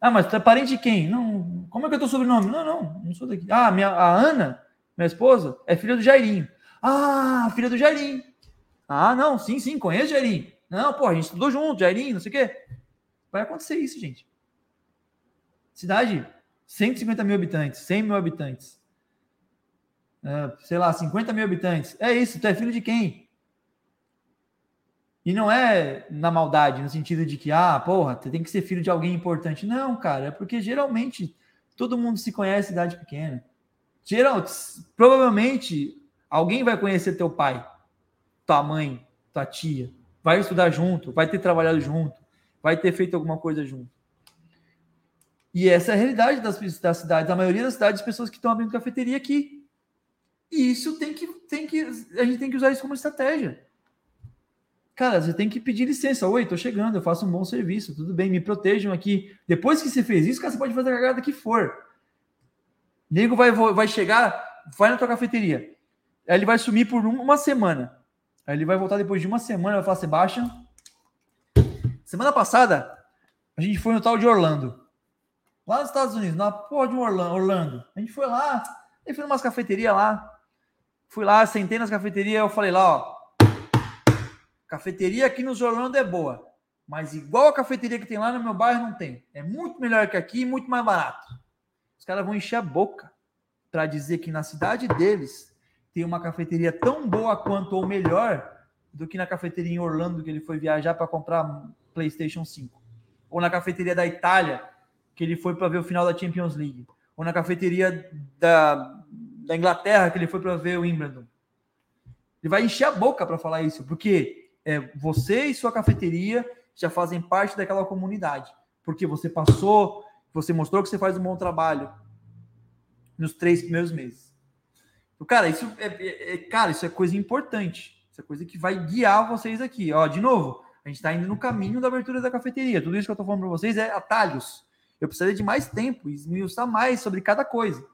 Ah, mas tu é parente de quem? Não, como é que é teu sobrenome? Não, não, não sou daqui. Ah, minha, a Ana, minha esposa, é filha do Jairinho. Ah, filha do Jairinho. Ah, não, sim, sim, conheço o Jairinho. Não, pô, a gente estudou junto, Jairinho, não sei o quê. Vai acontecer isso, gente. Cidade, 150 mil habitantes, 100 mil habitantes. É, sei lá, 50 mil habitantes. É isso, tu é filho de quem? E não é na maldade, no sentido de que, ah, porra, você tem que ser filho de alguém importante. Não, cara, é porque geralmente todo mundo se conhece cidade pequena. Geral, provavelmente alguém vai conhecer teu pai, tua mãe, tua tia, vai estudar junto, vai ter trabalhado junto, vai ter feito alguma coisa junto. E essa é a realidade das, das cidades, a maioria das cidades, pessoas que estão abrindo cafeteria aqui. E isso tem que, tem que, a gente tem que usar isso como estratégia. Cara, você tem que pedir licença. Oi, tô chegando, eu faço um bom serviço, tudo bem, me protejam aqui. Depois que você fez isso, cara, você pode fazer a cagada que for. Nego vai, vai chegar, vai na tua cafeteria. Aí ele vai sumir por uma semana. Aí ele vai voltar depois de uma semana, vai falar, Sebastião. Semana passada, a gente foi no tal de Orlando. Lá nos Estados Unidos, na porra de Orlando. A gente foi lá, aí foi umas cafeterias lá. Fui lá, sentei nas cafeterias, eu falei lá, ó, Cafeteria aqui nos Orlando é boa, mas igual a cafeteria que tem lá no meu bairro não tem. É muito melhor que aqui e muito mais barato. Caras vão encher a boca para dizer que na cidade deles tem uma cafeteria tão boa quanto ou melhor do que na cafeteria em Orlando, que ele foi viajar para comprar PlayStation 5. Ou na cafeteria da Itália, que ele foi para ver o final da Champions League. Ou na cafeteria da, da Inglaterra, que ele foi para ver o Wimbledon. Ele vai encher a boca para falar isso, porque é, você e sua cafeteria já fazem parte daquela comunidade. Porque você passou, você mostrou que você faz um bom trabalho nos três primeiros meses. Então, cara, isso é, é, é cara, isso é coisa importante. Isso é coisa que vai guiar vocês aqui. Ó, de novo, a gente está indo no caminho da abertura da cafeteria. Tudo isso que eu estou falando para vocês é atalhos. Eu precisaria de mais tempo esmiuçar mais sobre cada coisa.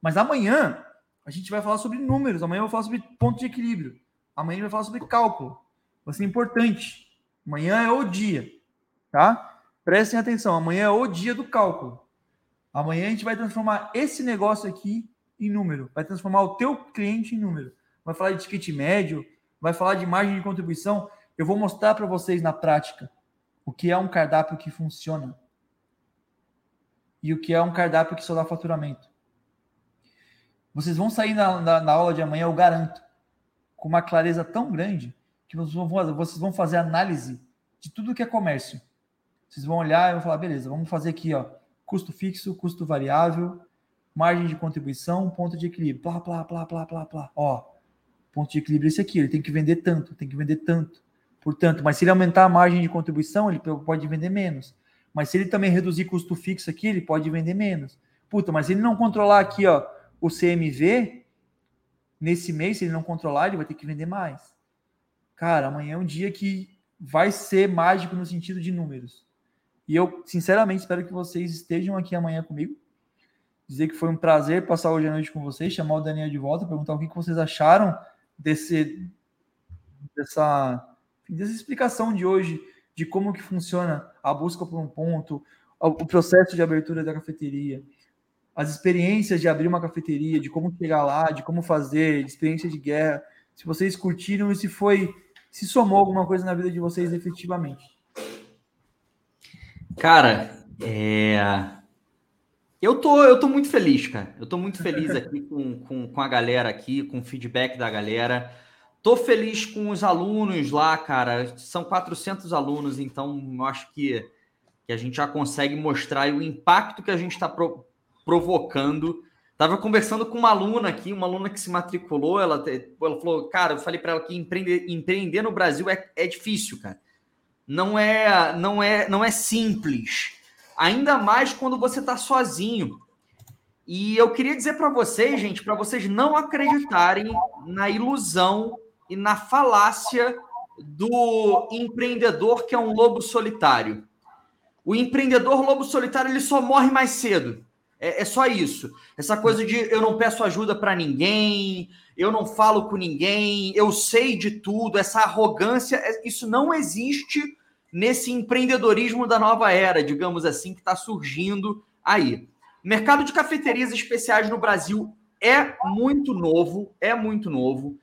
Mas amanhã a gente vai falar sobre números. Amanhã eu vou falar sobre ponto de equilíbrio. Amanhã a gente vai falar sobre cálculo. Vai ser importante. Amanhã é o dia, tá? Prestem atenção. Amanhã é o dia do cálculo. Amanhã a gente vai transformar esse negócio aqui em número. Vai transformar o teu cliente em número. Vai falar de ticket médio, vai falar de margem de contribuição. Eu vou mostrar para vocês na prática o que é um cardápio que funciona e o que é um cardápio que só dá faturamento. Vocês vão sair na, na, na aula de amanhã, eu garanto, com uma clareza tão grande que vocês vão, vocês vão fazer análise de tudo que é comércio. Vocês vão olhar e vão falar, beleza, vamos fazer aqui, ó, custo fixo, custo variável, margem de contribuição, ponto de equilíbrio, plá, plá, plá, plá, plá, plá. Ó, ponto de equilíbrio é esse aqui, ele tem que vender tanto, tem que vender tanto. Portanto, mas se ele aumentar a margem de contribuição, ele pode vender menos. Mas se ele também reduzir custo fixo aqui, ele pode vender menos. Puta, mas se ele não controlar aqui, ó, o CMV, nesse mês, se ele não controlar, ele vai ter que vender mais. Cara, amanhã é um dia que vai ser mágico no sentido de números. E eu, sinceramente, espero que vocês estejam aqui amanhã comigo. Dizer que foi um prazer passar hoje à noite com vocês, chamar o Daniel de volta, perguntar o que vocês acharam desse, dessa, dessa explicação de hoje de como que funciona a busca por um ponto, o processo de abertura da cafeteria, as experiências de abrir uma cafeteria, de como chegar lá, de como fazer, de experiência de guerra. Se vocês curtiram e se foi, se somou alguma coisa na vida de vocês efetivamente. Cara, é... eu tô, eu tô muito feliz, cara. Eu tô muito feliz aqui com, com, com a galera aqui, com o feedback da galera. Tô feliz com os alunos lá, cara. São 400 alunos, então eu acho que, que a gente já consegue mostrar o impacto que a gente está pro, provocando. Tava conversando com uma aluna aqui, uma aluna que se matriculou. Ela, ela falou, cara, eu falei para ela que empreender, empreender no Brasil é, é difícil, cara. Não é, não é, não é simples. Ainda mais quando você está sozinho. E eu queria dizer para vocês, gente, para vocês não acreditarem na ilusão e na falácia do empreendedor que é um lobo solitário. O empreendedor lobo solitário ele só morre mais cedo. É, é só isso. Essa coisa de eu não peço ajuda para ninguém, eu não falo com ninguém, eu sei de tudo, essa arrogância, é, isso não existe nesse empreendedorismo da nova era, digamos assim, que está surgindo aí. O mercado de cafeterias especiais no Brasil é muito novo, é muito novo.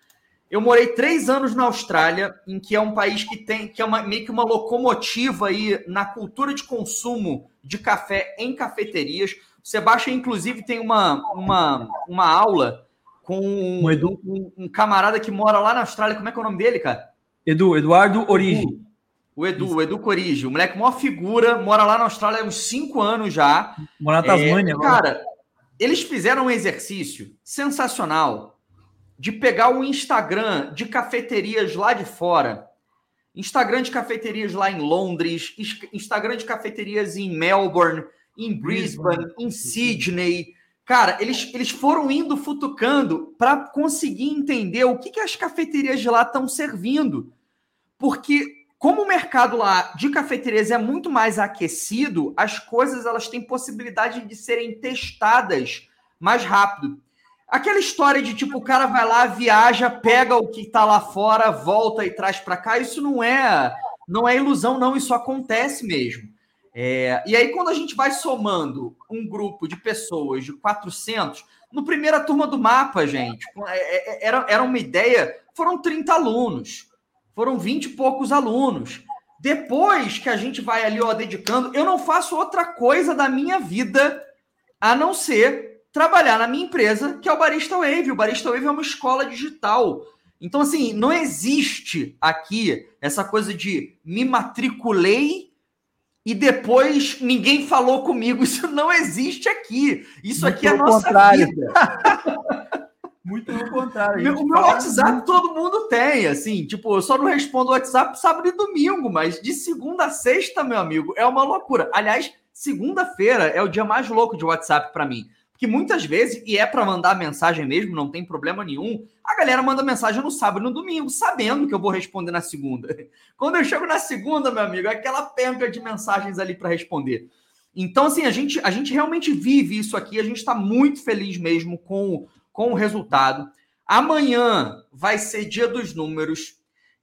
Eu morei três anos na Austrália, em que é um país que tem que é uma, meio que uma locomotiva aí na cultura de consumo de café em cafeterias. O Sebastião, inclusive, tem uma, uma, uma aula com um, um, um, camarada que mora lá na Austrália. Como é que é o nome dele, cara? Edu, Eduardo Origi. O Edu, o Edu Corigi. O moleque, maior figura, mora lá na Austrália há uns cinco anos já. Mora na Tasmânia. É, cara, eles fizeram um exercício sensacional de pegar o Instagram de cafeterias lá de fora, Instagram de cafeterias lá em Londres, Instagram de cafeterias em Melbourne, em Brisbane, em Sydney. Cara, eles, eles foram indo futucando para conseguir entender o que, que as cafeterias de lá estão servindo. Porque como o mercado lá de cafeterias é muito mais aquecido, as coisas elas têm possibilidade de serem testadas mais rápido. Aquela história de tipo, o cara vai lá, viaja, pega o que está lá fora, volta e traz para cá, isso não é não é ilusão, não, isso acontece mesmo. É, e aí, quando a gente vai somando um grupo de pessoas de 400, no primeira turma do mapa, gente, é, é, era, era uma ideia, foram 30 alunos, foram 20 e poucos alunos. Depois que a gente vai ali, ó, dedicando, eu não faço outra coisa da minha vida a não ser trabalhar na minha empresa, que é o Barista Wave. O Barista Wave é uma escola digital Então, assim, não existe aqui essa coisa de me matriculei e depois ninguém falou comigo. Isso não existe aqui. Isso Muito aqui é a nossa contrário. vida. Muito pelo contrário. Meu- O meu WhatsApp muito- todo mundo tem, assim, tipo, eu só não respondo o WhatsApp sábado e domingo, mas de segunda a sexta, meu amigo, é uma loucura. Aliás, segunda-feira é o dia mais louco de WhatsApp pra mim. Porque muitas vezes, e é pra mandar mensagem mesmo, não tem problema nenhum, a galera manda mensagem no sábado e no domingo, sabendo que eu vou responder na segunda. Quando eu chego na segunda, meu amigo, é aquela penca de mensagens ali pra responder. Então, assim, a gente, a gente realmente vive isso aqui, a gente está muito feliz mesmo com, com o resultado. Amanhã vai ser dia dos números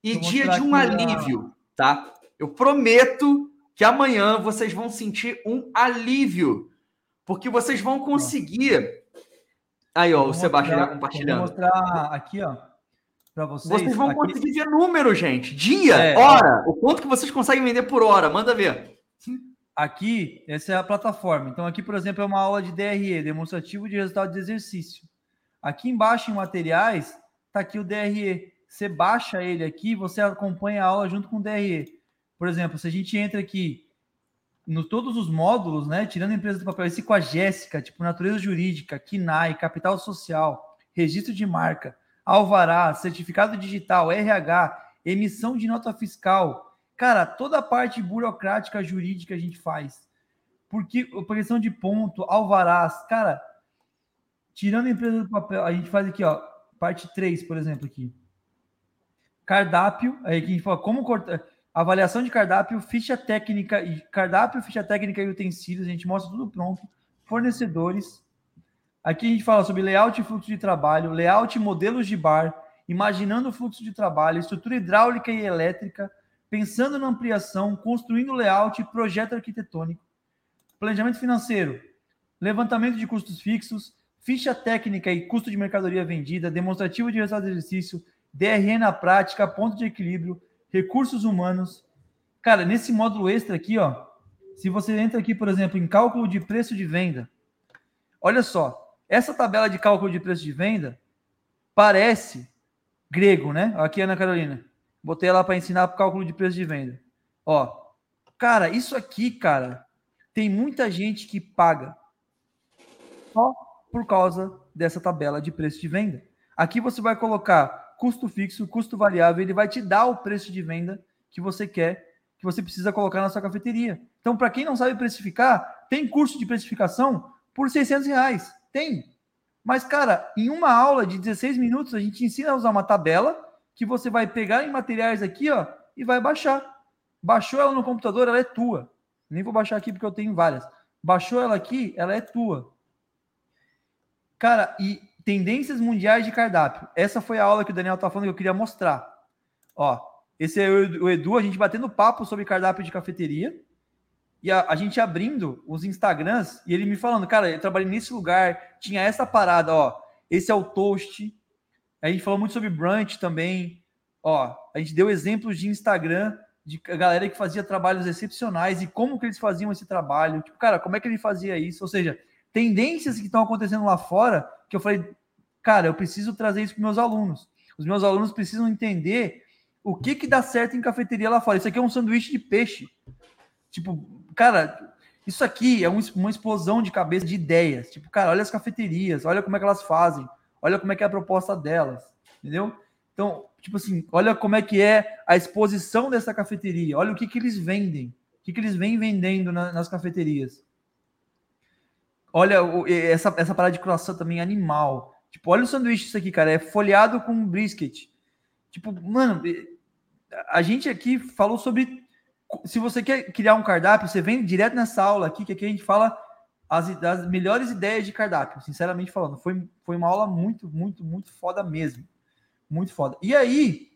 e Vou dia de um alívio, tá? Eu prometo que amanhã vocês vão sentir um alívio, porque vocês vão conseguir. Aí, ó, o Sebastião mostrar- já compartilhando. Vou mostrar aqui, ó, para vocês. Vocês vão aqui, conseguir ver número, gente. Dia, É. hora, o quanto que vocês conseguem vender por hora. Manda ver. Aqui, essa é a plataforma. Então, aqui, por exemplo, é uma aula de DRE, demonstrativo de resultado de exercício. Aqui embaixo em materiais, tá aqui o DRE. Você baixa ele aqui, você acompanha a aula junto com o DRE. Por exemplo, se a gente entra aqui no todos os módulos, né, tirando a empresa do papel, esse com a Jéssica, tipo natureza jurídica, KINAI, capital social, registro de marca, alvará, certificado digital, RH, emissão de nota fiscal, Cara, toda a parte burocrática jurídica a gente faz. Porque por questão de ponto, alvarás, cara, tirando a empresa do papel, a gente faz aqui, ó, parte 3, por exemplo, aqui. Cardápio, aí aqui a gente fala como cortar, avaliação de cardápio, ficha técnica e cardápio, ficha técnica e utensílios, a gente mostra tudo pronto. Fornecedores. Aqui a gente fala sobre layout e fluxo de trabalho, layout e modelos de bar, imaginando o fluxo de trabalho, estrutura hidráulica e elétrica, pensando na ampliação, construindo layout, projeto arquitetônico, planejamento financeiro, levantamento de custos fixos, ficha técnica e custo de mercadoria vendida, demonstrativo de resultado de exercício, DRE na prática, ponto de equilíbrio, recursos humanos. Cara, nesse módulo extra aqui, ó, se você entra aqui, por exemplo, em cálculo de preço de venda, olha só, essa tabela de cálculo de preço de venda parece grego, né? Aqui, Ana Carolina. Botei ela para ensinar o cálculo de preço de venda. Ó, cara, isso aqui, cara, tem muita gente que paga só por causa dessa tabela de preço de venda. Aqui você vai colocar custo fixo, custo variável, ele vai te dar o preço de venda que você quer, que você precisa colocar na sua cafeteria. Então, para quem não sabe precificar, tem curso de precificação por 600 reais. Tem. Mas, cara, em uma aula de 16 minutos, a gente ensina a usar uma tabela que você vai pegar em materiais aqui, ó, e vai baixar. Baixou ela no computador, ela é tua. Nem vou baixar aqui porque eu tenho várias. Baixou ela aqui, ela é tua. Cara, e tendências mundiais de cardápio. Essa foi a aula que o Daniel tá falando que eu queria mostrar. Ó, esse é o Edu, a gente batendo papo sobre cardápio de cafeteria. E a, a gente abrindo os Instagrams e ele me falando, cara, eu trabalhei nesse lugar, tinha essa parada, ó. Esse é o toast. A gente falou muito sobre brunch também. Ó, a gente deu exemplos de Instagram de galera que fazia trabalhos excepcionais e como que eles faziam esse trabalho. Tipo, cara, como é que ele fazia isso? Ou seja, tendências que estão acontecendo lá fora que eu falei, cara, eu preciso trazer isso para meus alunos. Os meus alunos precisam entender o que que dá certo em cafeteria lá fora. Isso aqui é um sanduíche de peixe. Tipo, cara, isso aqui é um, uma explosão de cabeça de ideias. Tipo, cara, olha as cafeterias, olha como é que elas fazem, olha como é que é a proposta delas, entendeu? Então, tipo assim, olha como é que é a exposição dessa cafeteria, olha o que, que eles vendem, o que, que eles vêm vendendo na, nas cafeterias. Olha essa, essa parada de croissant também animal. Tipo, olha o sanduíche isso aqui, cara, é folhado com brisket. Tipo, mano, a gente aqui falou sobre se você quer criar um cardápio, você vem direto nessa aula aqui, que aqui a gente fala as, as melhores ideias de cardápio, sinceramente falando. Foi, foi uma aula muito, muito, muito foda mesmo. Muito foda. E aí,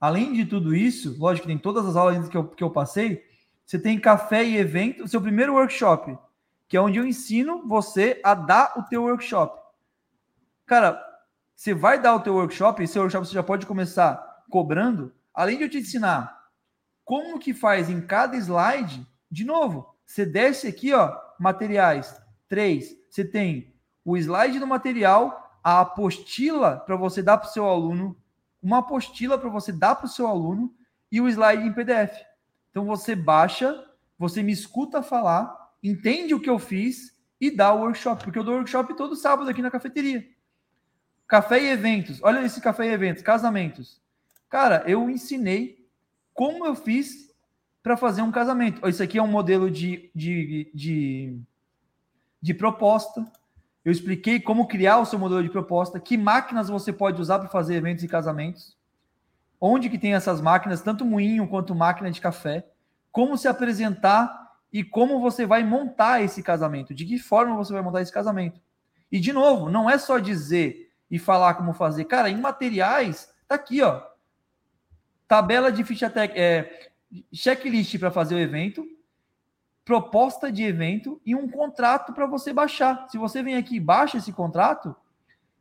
além de tudo isso, lógico que tem todas as aulas que eu, que eu passei, você tem café e evento, seu primeiro workshop, que é onde eu ensino você a dar o teu workshop. Cara, você vai dar o teu workshop, e seu workshop você já pode começar cobrando, além de eu te ensinar como que faz em cada slide, de novo, você desce aqui, ó, materiais, três, você tem o slide do material, a apostila para você dar para o seu aluno, uma apostila para você dar para o seu aluno e o slide em PDF. Então você baixa, você me escuta falar, entende o que eu fiz e dá o workshop, porque eu dou workshop todo sábado aqui na cafeteria. Café e eventos. Olha esse café e eventos, casamentos. Cara, eu ensinei como eu fiz para fazer um casamento. Isso aqui é um modelo de, de, de, de proposta. Eu expliquei como criar o seu modelo de proposta, que máquinas você pode usar para fazer eventos e casamentos, onde que tem essas máquinas, tanto moinho quanto máquina de café, como se apresentar e como você vai montar esse casamento, de que forma você vai montar esse casamento. E de novo, não é só dizer e falar como fazer. Cara, em materiais, tá aqui, ó. Tabela de ficha técnica, é, checklist para fazer o evento, proposta de evento e um contrato para você baixar. Se você vem aqui e baixa esse contrato,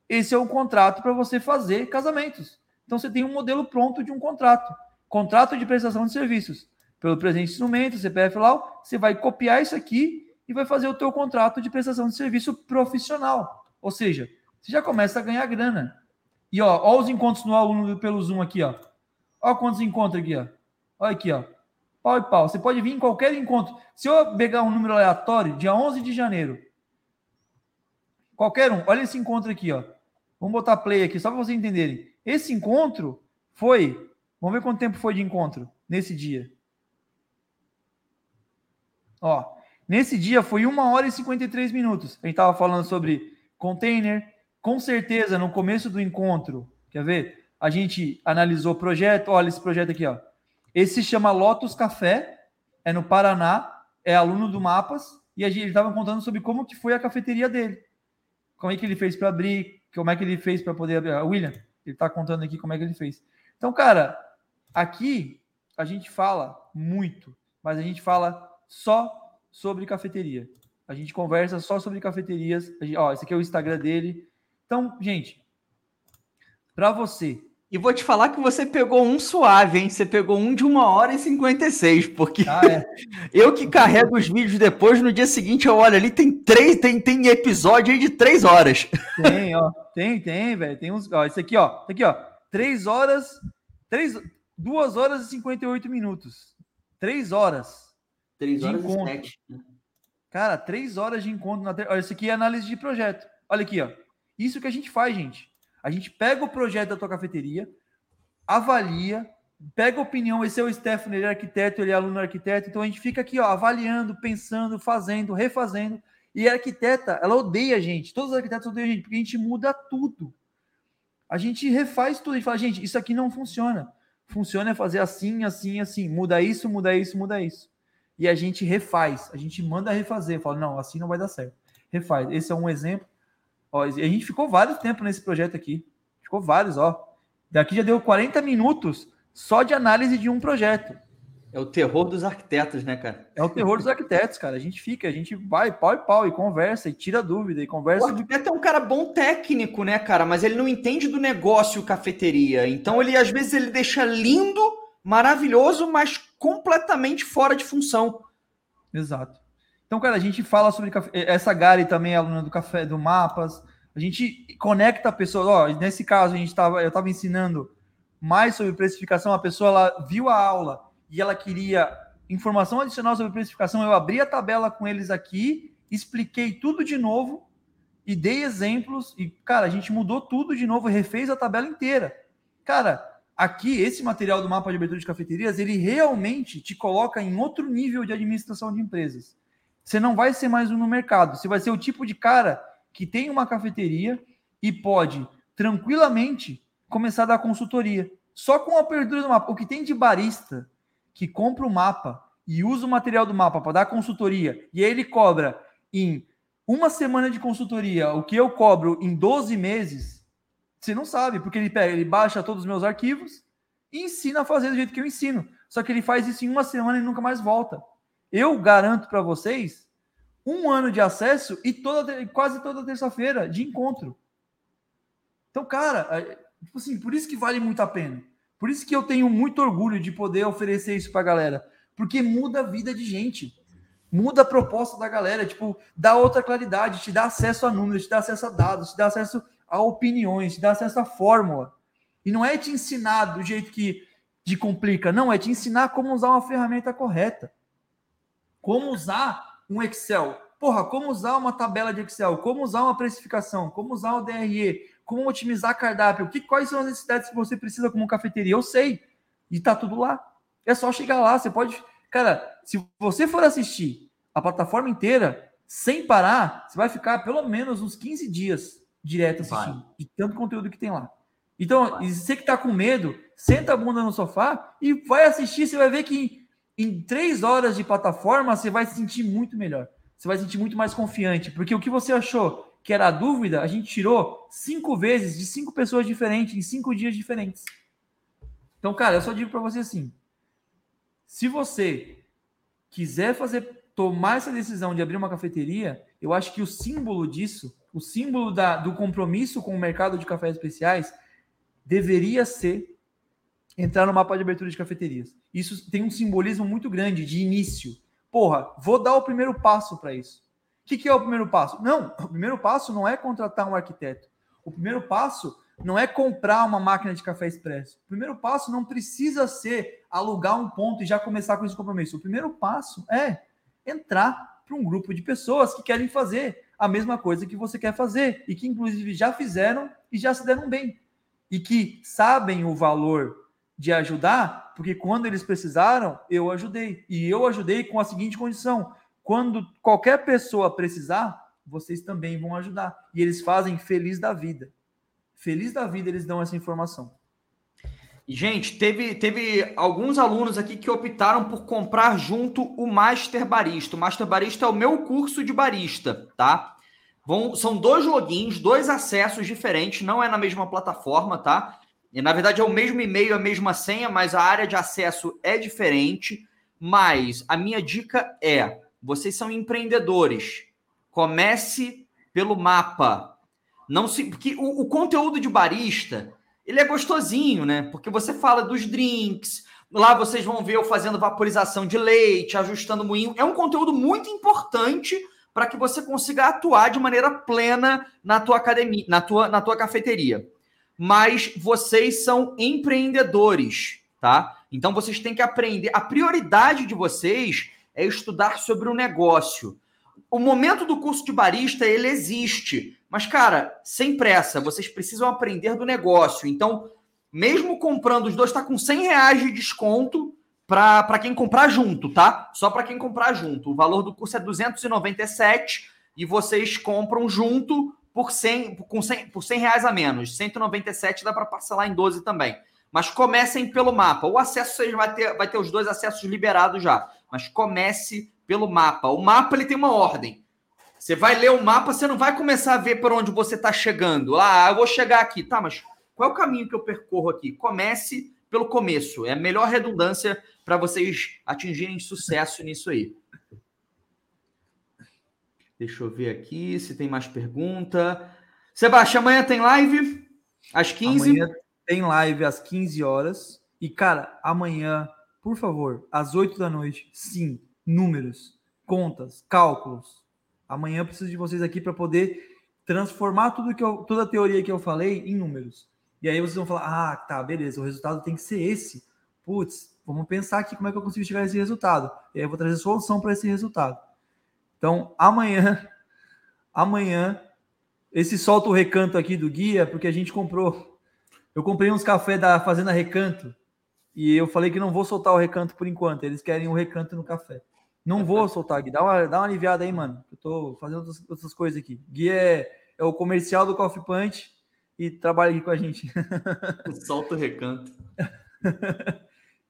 esse é o contrato para você fazer casamentos. Então você tem um modelo pronto de um contrato. Contrato de prestação de serviços. Pelo presente instrumento, CPF lá, você vai copiar isso aqui e vai fazer o teu contrato de prestação de serviço profissional. Ou seja, você já começa a ganhar grana. E ó, ó os encontros no aluno pelo Zoom aqui, ó. Ó quantos encontros aqui, ó. Olha aqui, ó pau e pau. Você pode vir em qualquer encontro. Se eu pegar um número aleatório, dia 11 de janeiro, qualquer um, olha esse encontro aqui, ó. Vamos botar play aqui, só para vocês entenderem. Esse encontro foi. Vamos ver quanto tempo foi de encontro nesse dia. Ó, nesse dia foi 1 hora e 53 minutos. A gente estava falando sobre container. Com certeza, no começo do encontro, quer ver? A gente analisou o projeto. Olha esse projeto aqui, ó. Esse se chama Lotus Café, é no Paraná, é aluno do Mapas, e a gente estava contando sobre como que foi a cafeteria dele. Como é que ele fez para abrir, como é que ele fez para poder abrir. William, ele está contando aqui como é que ele fez. Então, cara, aqui a gente fala muito, mas a gente fala só sobre cafeteria. A gente conversa só sobre cafeterias. Gente, ó, esse aqui é o Instagram dele. Então, gente, para você e vou te falar que você pegou um suave, hein? Você pegou um de uma hora e 56, porque ah, é. eu que carrego os vídeos depois, no dia seguinte eu olho ali, tem três, tem, tem episódio aí de três horas. Tem, ó. Tem, tem, velho. Tem uns. Ó, esse aqui, ó. Esse aqui, ó. Três horas. Três, duas horas e 58 minutos. Três horas. Três horas de encontro. Sete. Cara, três horas de encontro. Na... Olha, isso aqui é análise de projeto. Olha aqui, ó. Isso que a gente faz, gente. A gente pega o projeto da tua cafeteria, avalia, pega a opinião. Esse é o Stephanie, ele é arquiteto, ele é aluno arquiteto. Então a gente fica aqui, ó, avaliando, pensando, fazendo, refazendo. E a arquiteta, ela odeia a gente. Todos os arquitetos odeiam a gente, porque a gente muda tudo. A gente refaz tudo. A gente fala, gente, isso aqui não funciona. Funciona é fazer assim, assim, assim. Muda isso, muda isso, muda isso. E a gente refaz. A gente manda refazer. Fala, não, assim não vai dar certo. Refaz. Esse é um exemplo. Ó, a gente ficou vários tempo nesse projeto aqui. Ficou vários, ó. Daqui já deu 40 minutos só de análise de um projeto. É o terror dos arquitetos, né, cara? É o terror dos arquitetos, cara. A gente fica, a gente vai pau e pau e conversa e tira dúvida e conversa. O arquiteto é um cara bom técnico, né, cara? Mas ele não entende do negócio cafeteria. Então ele às vezes ele deixa lindo, maravilhoso, mas completamente fora de função. Exato. Então, cara, a gente fala sobre essa Gary também é aluna do café do Mapas. A gente conecta a pessoa. Ó, nesse caso, a gente tava, eu estava ensinando mais sobre precificação. A pessoa ela viu a aula e ela queria informação adicional sobre precificação. Eu abri a tabela com eles aqui, expliquei tudo de novo e dei exemplos. E, cara, a gente mudou tudo de novo, refez a tabela inteira. Cara, aqui, esse material do mapa de abertura de cafeterias, ele realmente te coloca em outro nível de administração de empresas. Você não vai ser mais um no mercado. Você vai ser o tipo de cara que tem uma cafeteria e pode tranquilamente começar a dar consultoria. Só com a abertura do mapa. O que tem de barista que compra o mapa e usa o material do mapa para dar consultoria e aí ele cobra em uma semana de consultoria o que eu cobro em 12 meses, você não sabe, porque ele pega, ele baixa todos os meus arquivos e ensina a fazer do jeito que eu ensino. Só que ele faz isso em uma semana e nunca mais volta. Eu garanto para vocês um ano de acesso e toda, quase toda terça-feira de encontro. Então, cara, é, tipo assim, por isso que vale muito a pena. Por isso que eu tenho muito orgulho de poder oferecer isso para a galera. Porque muda a vida de gente. Muda a proposta da galera. Tipo, dá outra claridade, te dá acesso a números, te dá acesso a dados, te dá acesso a opiniões, te dá acesso a fórmula. E não é te ensinar do jeito que te complica, não, é te ensinar como usar uma ferramenta correta. Como usar um Excel. Porra, como usar uma tabela de Excel, como usar uma precificação, como usar o DRE, como otimizar cardápio, que, quais são as necessidades que você precisa como cafeteria. Eu sei. E tá tudo lá. É só chegar lá. Você pode. Cara, se você for assistir a plataforma inteira, sem parar, você vai ficar pelo menos uns 15 dias direto assistindo, vai. de tanto conteúdo que tem lá. Então, você que tá com medo, senta a bunda no sofá e vai assistir. Você vai ver que em, em três horas de plataforma você vai se sentir muito melhor. Você vai se sentir muito mais confiante, porque o que você achou que era a dúvida, a gente tirou cinco vezes de cinco pessoas diferentes em cinco dias diferentes. Então, cara, eu só digo para você assim: se você quiser fazer tomar essa decisão de abrir uma cafeteria, eu acho que o símbolo disso, o símbolo da, do compromisso com o mercado de cafés especiais, deveria ser entrar no mapa de abertura de cafeterias. Isso tem um simbolismo muito grande de início. Porra, vou dar o primeiro passo para isso. O que, que é o primeiro passo? Não, o primeiro passo não é contratar um arquiteto. O primeiro passo não é comprar uma máquina de café expresso. O primeiro passo não precisa ser alugar um ponto e já começar com esse compromisso. O primeiro passo é entrar para um grupo de pessoas que querem fazer a mesma coisa que você quer fazer e que inclusive já fizeram e já se deram bem e que sabem o valor de ajudar, porque quando eles precisaram, eu ajudei. E eu ajudei com a seguinte condição: quando qualquer pessoa precisar, vocês também vão ajudar. E eles fazem feliz da vida. Feliz da vida eles dão essa informação. Gente, teve, teve alguns alunos aqui que optaram por comprar junto o Master Barista. O Master Barista é o meu curso de barista, tá? Vão, são dois logins, dois acessos diferentes, não é na mesma plataforma, tá? E, na verdade é o mesmo e-mail, a mesma senha, mas a área de acesso é diferente. Mas a minha dica é: vocês são empreendedores. Comece pelo mapa. Não se, porque o, o conteúdo de barista ele é gostosinho, né? Porque você fala dos drinks, lá vocês vão ver eu fazendo vaporização de leite, ajustando o moinho. É um conteúdo muito importante para que você consiga atuar de maneira plena na tua academia, na tua, na tua cafeteria. Mas vocês são empreendedores, tá? Então vocês têm que aprender. A prioridade de vocês é estudar sobre o negócio. O momento do curso de barista, ele existe. Mas, cara, sem pressa, vocês precisam aprender do negócio. Então, mesmo comprando os dois, está com 100 reais de desconto para quem comprar junto, tá? Só para quem comprar junto. O valor do curso é 297 e vocês compram junto por 100, com 100, por 100 reais a menos. 197 dá para parcelar em 12 também. Mas comecem pelo mapa. O acesso vocês vai ter, vai ter os dois acessos liberados já mas comece pelo mapa. O mapa ele tem uma ordem. Você vai ler o mapa, você não vai começar a ver por onde você está chegando. Ah, eu vou chegar aqui, tá? Mas qual é o caminho que eu percorro aqui? Comece pelo começo. É a melhor redundância para vocês atingirem sucesso nisso aí. Deixa eu ver aqui se tem mais pergunta. Sebastião, amanhã tem live às 15? Amanhã tem live às 15 horas. E, cara, amanhã por favor, às 8 da noite, sim, números, contas, cálculos. Amanhã eu preciso de vocês aqui para poder transformar tudo que eu, toda a teoria que eu falei em números. E aí vocês vão falar: "Ah, tá, beleza, o resultado tem que ser esse". Putz, vamos pensar aqui como é que eu consigo chegar a esse resultado. E aí eu vou trazer solução para esse resultado. Então, amanhã amanhã esse solta o recanto aqui do guia, porque a gente comprou eu comprei uns café da Fazenda Recanto e eu falei que não vou soltar o recanto por enquanto. Eles querem o recanto no café. Não vou soltar, Gui. Dá uma, dá uma aliviada aí, mano. Eu tô fazendo outras, outras coisas aqui. Gui é, é o comercial do Coffee Punch e trabalha aqui com a gente. Solta o recanto.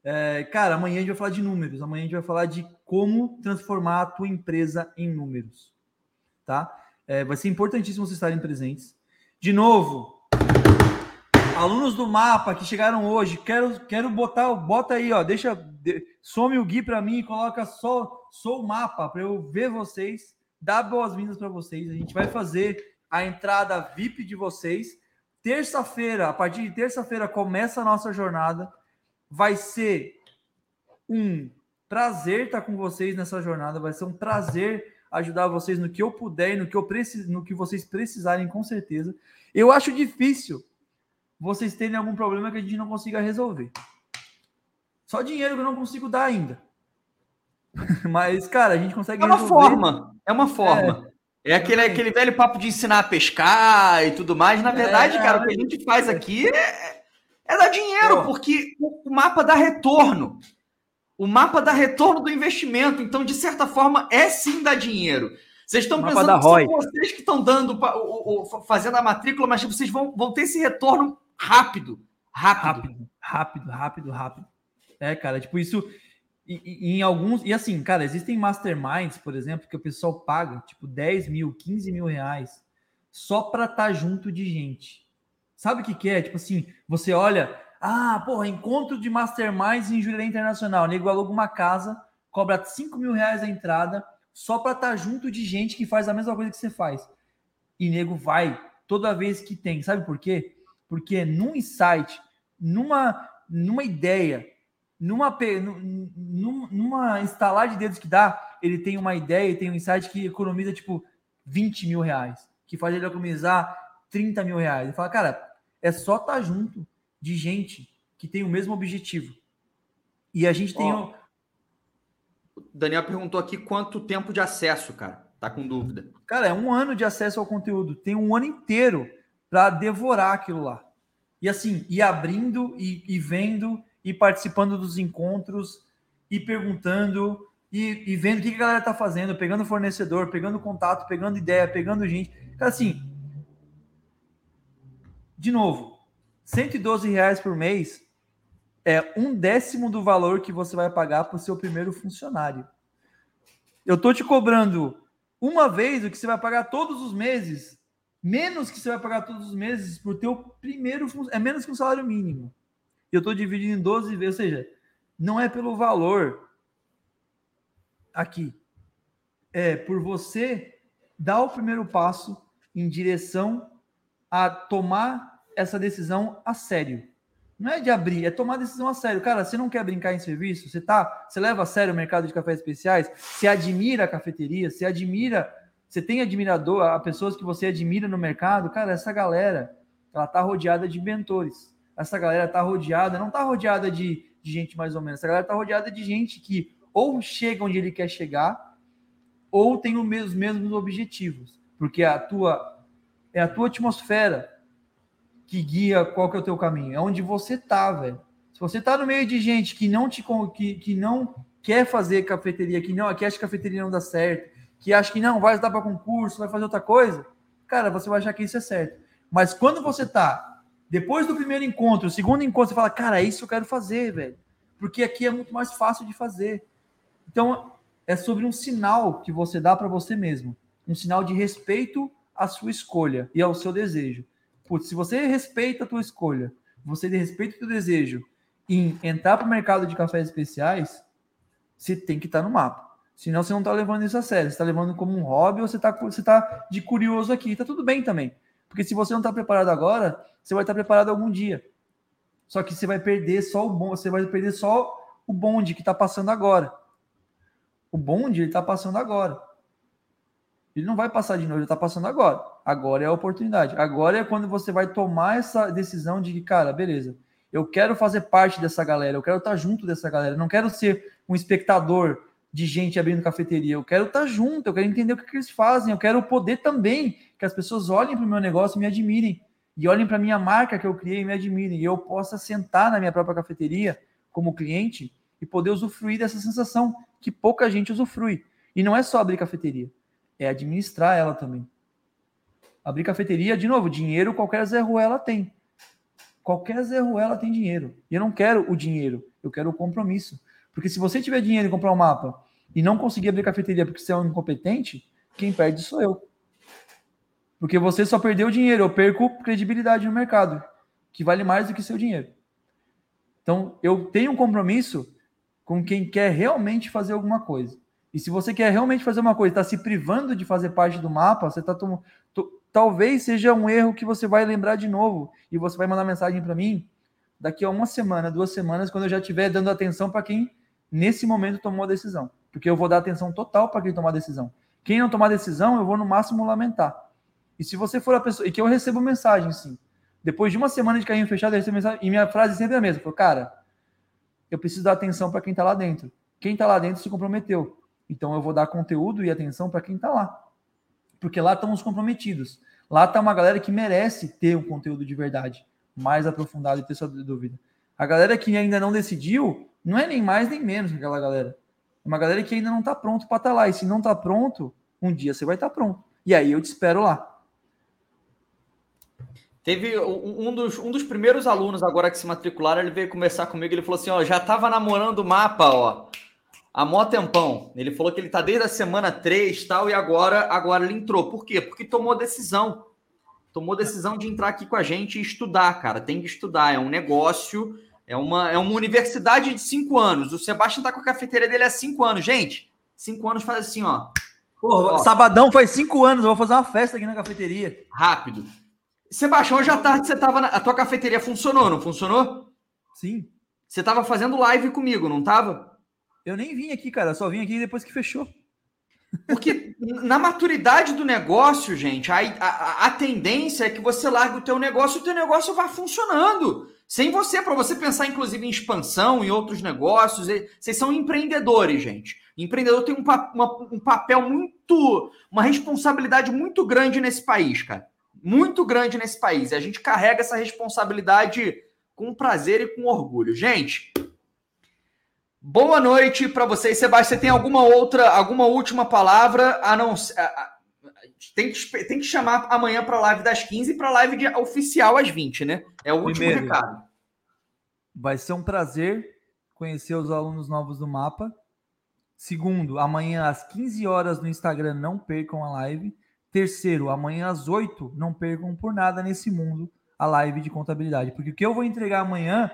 É, cara, amanhã a gente vai falar de números. Amanhã a gente vai falar de como transformar a tua empresa em números. Tá? É, vai ser importantíssimo vocês estarem presentes. De novo, Alunos do mapa que chegaram hoje, quero, quero botar, bota aí, ó, deixa, some o Gui para mim e coloca só, só o mapa para eu ver vocês, dar boas-vindas para vocês. A gente vai fazer a entrada VIP de vocês. Terça-feira, a partir de terça-feira começa a nossa jornada. Vai ser um prazer estar com vocês nessa jornada, vai ser um prazer ajudar vocês no que eu puder no que eu preciso, no que vocês precisarem com certeza. Eu acho difícil vocês terem algum problema que a gente não consiga resolver. Só dinheiro que eu não consigo dar ainda. Mas, cara, a gente consegue É uma resolver. forma. É uma forma. É, aquele, aquele velho papo de ensinar a pescar e tudo mais. Na verdade, É. cara, o que a gente faz aqui é, é dar dinheiro, porque o, mapa dá retorno. O mapa dá retorno do investimento. Então, de certa forma, é sim dar dinheiro. Vocês estão pensando que são vocês que estão dando, o- o- fazendo a matrícula, mas vocês vão, vão ter esse retorno rápido. Rápido. Rápido, rápido, rápido, rápido. É, cara, tipo, isso. E, e- em alguns. E assim, cara, existem masterminds, por exemplo, que o pessoal paga, tipo, 10 mil, 15 mil reais só pra estar junto de gente. Sabe o que, que é? Tipo assim, você olha, ah, porra, encontro de masterminds em Jurerê Internacional. Nego aluga uma casa, cobra 5 mil reais a entrada, só pra estar junto de gente que faz a mesma coisa que você faz. E nego vai toda vez que tem. Sabe por quê? Porque num insight, numa, numa ideia, numa, pe- nu- num- numa instalar de dedos que dá, ele tem uma ideia e tem um insight que economiza tipo 20 mil reais, que faz ele economizar 30 mil reais. Ele fala, cara, é só estar junto de gente que tem o mesmo objetivo. E a gente tem. Ó, o- O Daniel perguntou aqui quanto tempo de acesso, cara. Tá com dúvida. Cara, é um ano de acesso ao conteúdo. Tem um ano inteiro para devorar aquilo lá. E assim, ir abrindo e, e vendo, e participando dos encontros, e perguntando, e, e vendo o que a galera tá fazendo, pegando fornecedor, pegando contato, pegando ideia, pegando gente. Assim, de novo, 112 reais por mês é um décimo do valor que você vai pagar para o seu primeiro funcionário. Eu tô te cobrando uma vez o que você vai pagar todos os meses, menos que você vai pagar todos os meses por teu primeiro é menos que um salário mínimo. E eu estou dividindo em 12 vezes, ou seja, não é pelo valor aqui. É por você dar o primeiro passo em direção a tomar essa decisão a sério. Não é de abrir, é tomar decisão a sério. Cara, você não quer brincar em serviço? Você tá, você leva a sério o mercado de cafés especiais? Você admira a cafeteria? Você admira, você tem admirador, a pessoas que você admira no mercado? Cara, essa galera, ela tá rodeada de mentores. Essa galera tá rodeada, não tá rodeada de, de gente mais ou menos. Essa galera tá rodeada de gente que ou chega onde ele quer chegar, ou tem os mesmos, objetivos. Porque a tua é a tua atmosfera que guia qual que é o teu caminho. É onde você tá, velho. Se você tá no meio de gente que não te que, que não quer fazer cafeteria, que não que acha que cafeteria não dá certo, que acha que não vai dar para concurso, vai fazer outra coisa, cara, você vai achar que isso é certo. Mas quando você tá depois do primeiro encontro, o segundo encontro, você fala, cara, é isso eu quero fazer, velho. Porque aqui é muito mais fácil de fazer. Então, é sobre um sinal que você dá para você mesmo. Um sinal de respeito à sua escolha e ao seu desejo. Putz, se você respeita a tua escolha, você respeita o teu desejo em entrar para o mercado de cafés especiais, você tem que estar no mapa. Senão você não está levando isso a sério. Você está levando como um hobby ou você está você tá de curioso aqui. Tá tudo bem também. Porque se você não está preparado agora, você vai estar preparado algum dia. Só que você vai perder só o bom, você vai perder só o bonde que está passando agora. O bonde ele está passando agora. Ele não vai passar de novo, ele está passando agora. Agora é a oportunidade. Agora é quando você vai tomar essa decisão de que, cara, beleza, eu quero fazer parte dessa galera, eu quero estar junto dessa galera, não quero ser um espectador de gente abrindo cafeteria, eu quero estar junto, eu quero entender o que, que eles fazem, eu quero poder também que as pessoas olhem para o meu negócio e me admirem, e olhem para a minha marca que eu criei e me admirem, e eu possa sentar na minha própria cafeteria como cliente e poder usufruir dessa sensação que pouca gente usufrui. E não é só abrir cafeteria, é administrar ela também. Abrir cafeteria, de novo, dinheiro qualquer Zé Ruela tem. Qualquer Zé Ruela tem dinheiro. E eu não quero o dinheiro, eu quero o compromisso. Porque se você tiver dinheiro e comprar um mapa e não conseguir abrir cafeteria porque você é um incompetente, quem perde sou eu. Porque você só perdeu dinheiro, eu perco credibilidade no mercado, que vale mais do que seu dinheiro. Então, eu tenho um compromisso com quem quer realmente fazer alguma coisa. E se você quer realmente fazer uma coisa, está se privando de fazer parte do mapa, você está tomando. Talvez seja um erro que você vai lembrar de novo e você vai mandar mensagem para mim daqui a uma semana, duas semanas, quando eu já estiver dando atenção para quem nesse momento tomou a decisão. Porque eu vou dar atenção total para quem tomar a decisão. Quem não tomar decisão, eu vou no máximo lamentar. E se você for a pessoa. E que eu recebo mensagem, sim. Depois de uma semana de carrinho fechado, eu recebi mensagem, e minha frase sempre é a mesma. Falei, cara, eu preciso dar atenção para quem está lá dentro. Quem está lá dentro se comprometeu. Então eu vou dar conteúdo e atenção para quem está lá. Porque lá estão os comprometidos. Lá está uma galera que merece ter um conteúdo de verdade, mais aprofundado e ter sua dúvida. A galera que ainda não decidiu, não é nem mais nem menos que aquela galera. É uma galera que ainda não está pronto para estar tá lá. E se não está pronto, um dia você vai estar tá pronto. E aí eu te espero lá. Teve um dos, um dos primeiros alunos agora que se matricularam, ele veio conversar comigo, ele falou assim, ó, já estava namorando o mapa, ó, há mó tempão. Ele falou que ele tá desde a semana 3 tal, e agora, agora ele entrou. Por quê? Porque tomou decisão. Tomou decisão de entrar aqui com a gente e estudar, cara. Tem que estudar, é um negócio, é uma, é uma universidade de cinco anos. O Sebastião tá com a cafeteria dele há cinco anos. Gente, cinco anos faz assim, ó. Porra, ó. sabadão faz cinco anos, eu vou fazer uma festa aqui na cafeteria. Rápido. Sebastião, hoje à tarde você tava na... A tua cafeteria funcionou, não funcionou? Sim. Você tava fazendo live comigo, não tava? Eu nem vim aqui, cara. Só vim aqui depois que fechou. Porque na maturidade do negócio, gente, a, a, a, tendência é que você largue o teu negócio e o teu negócio vá funcionando. Sem você, para você pensar, inclusive, em expansão e outros negócios. Vocês são empreendedores, gente. Empreendedor tem um, uma, um papel muito. uma responsabilidade muito grande nesse país, cara muito grande nesse país. E a gente carrega essa responsabilidade com prazer e com orgulho. Gente, boa noite para vocês. Sebastião, você tem alguma outra, alguma última palavra a não tem que, tem que chamar amanhã para a live das 15 e para a live de, oficial às 20, né? É o último Primeiro, recado. Vai ser um prazer conhecer os alunos novos do mapa. Segundo, amanhã às 15 horas no Instagram, não percam a live. Terceiro, amanhã às 8, não percam por nada nesse mundo a live de contabilidade. Porque o que eu vou entregar amanhã,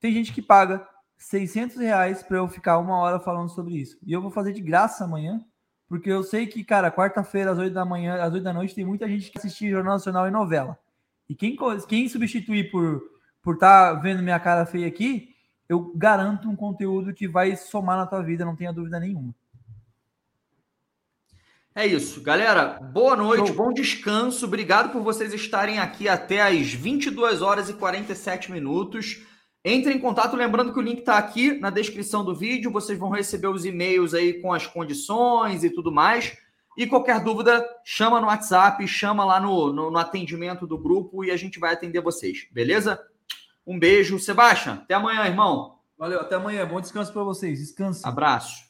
tem gente que paga 600 reais para eu ficar uma hora falando sobre isso. E eu vou fazer de graça amanhã, porque eu sei que, cara, quarta-feira, às 8 da manhã, às 8 da noite, tem muita gente que assiste Jornal Nacional e novela. E quem, quem substituir por por estar tá vendo minha cara feia aqui, eu garanto um conteúdo que vai somar na tua vida, não tenha dúvida nenhuma. É isso, galera. Boa noite, bom descanso. Obrigado por vocês estarem aqui até as 22 horas e 47 minutos. Entre em contato, lembrando que o link está aqui na descrição do vídeo. Vocês vão receber os e-mails aí com as condições e tudo mais. E qualquer dúvida, chama no WhatsApp, chama lá no, no, no atendimento do grupo e a gente vai atender vocês, beleza? Um beijo. Sebastião, até amanhã, irmão. Valeu, até amanhã. Bom descanso para vocês. Descanse. Abraço.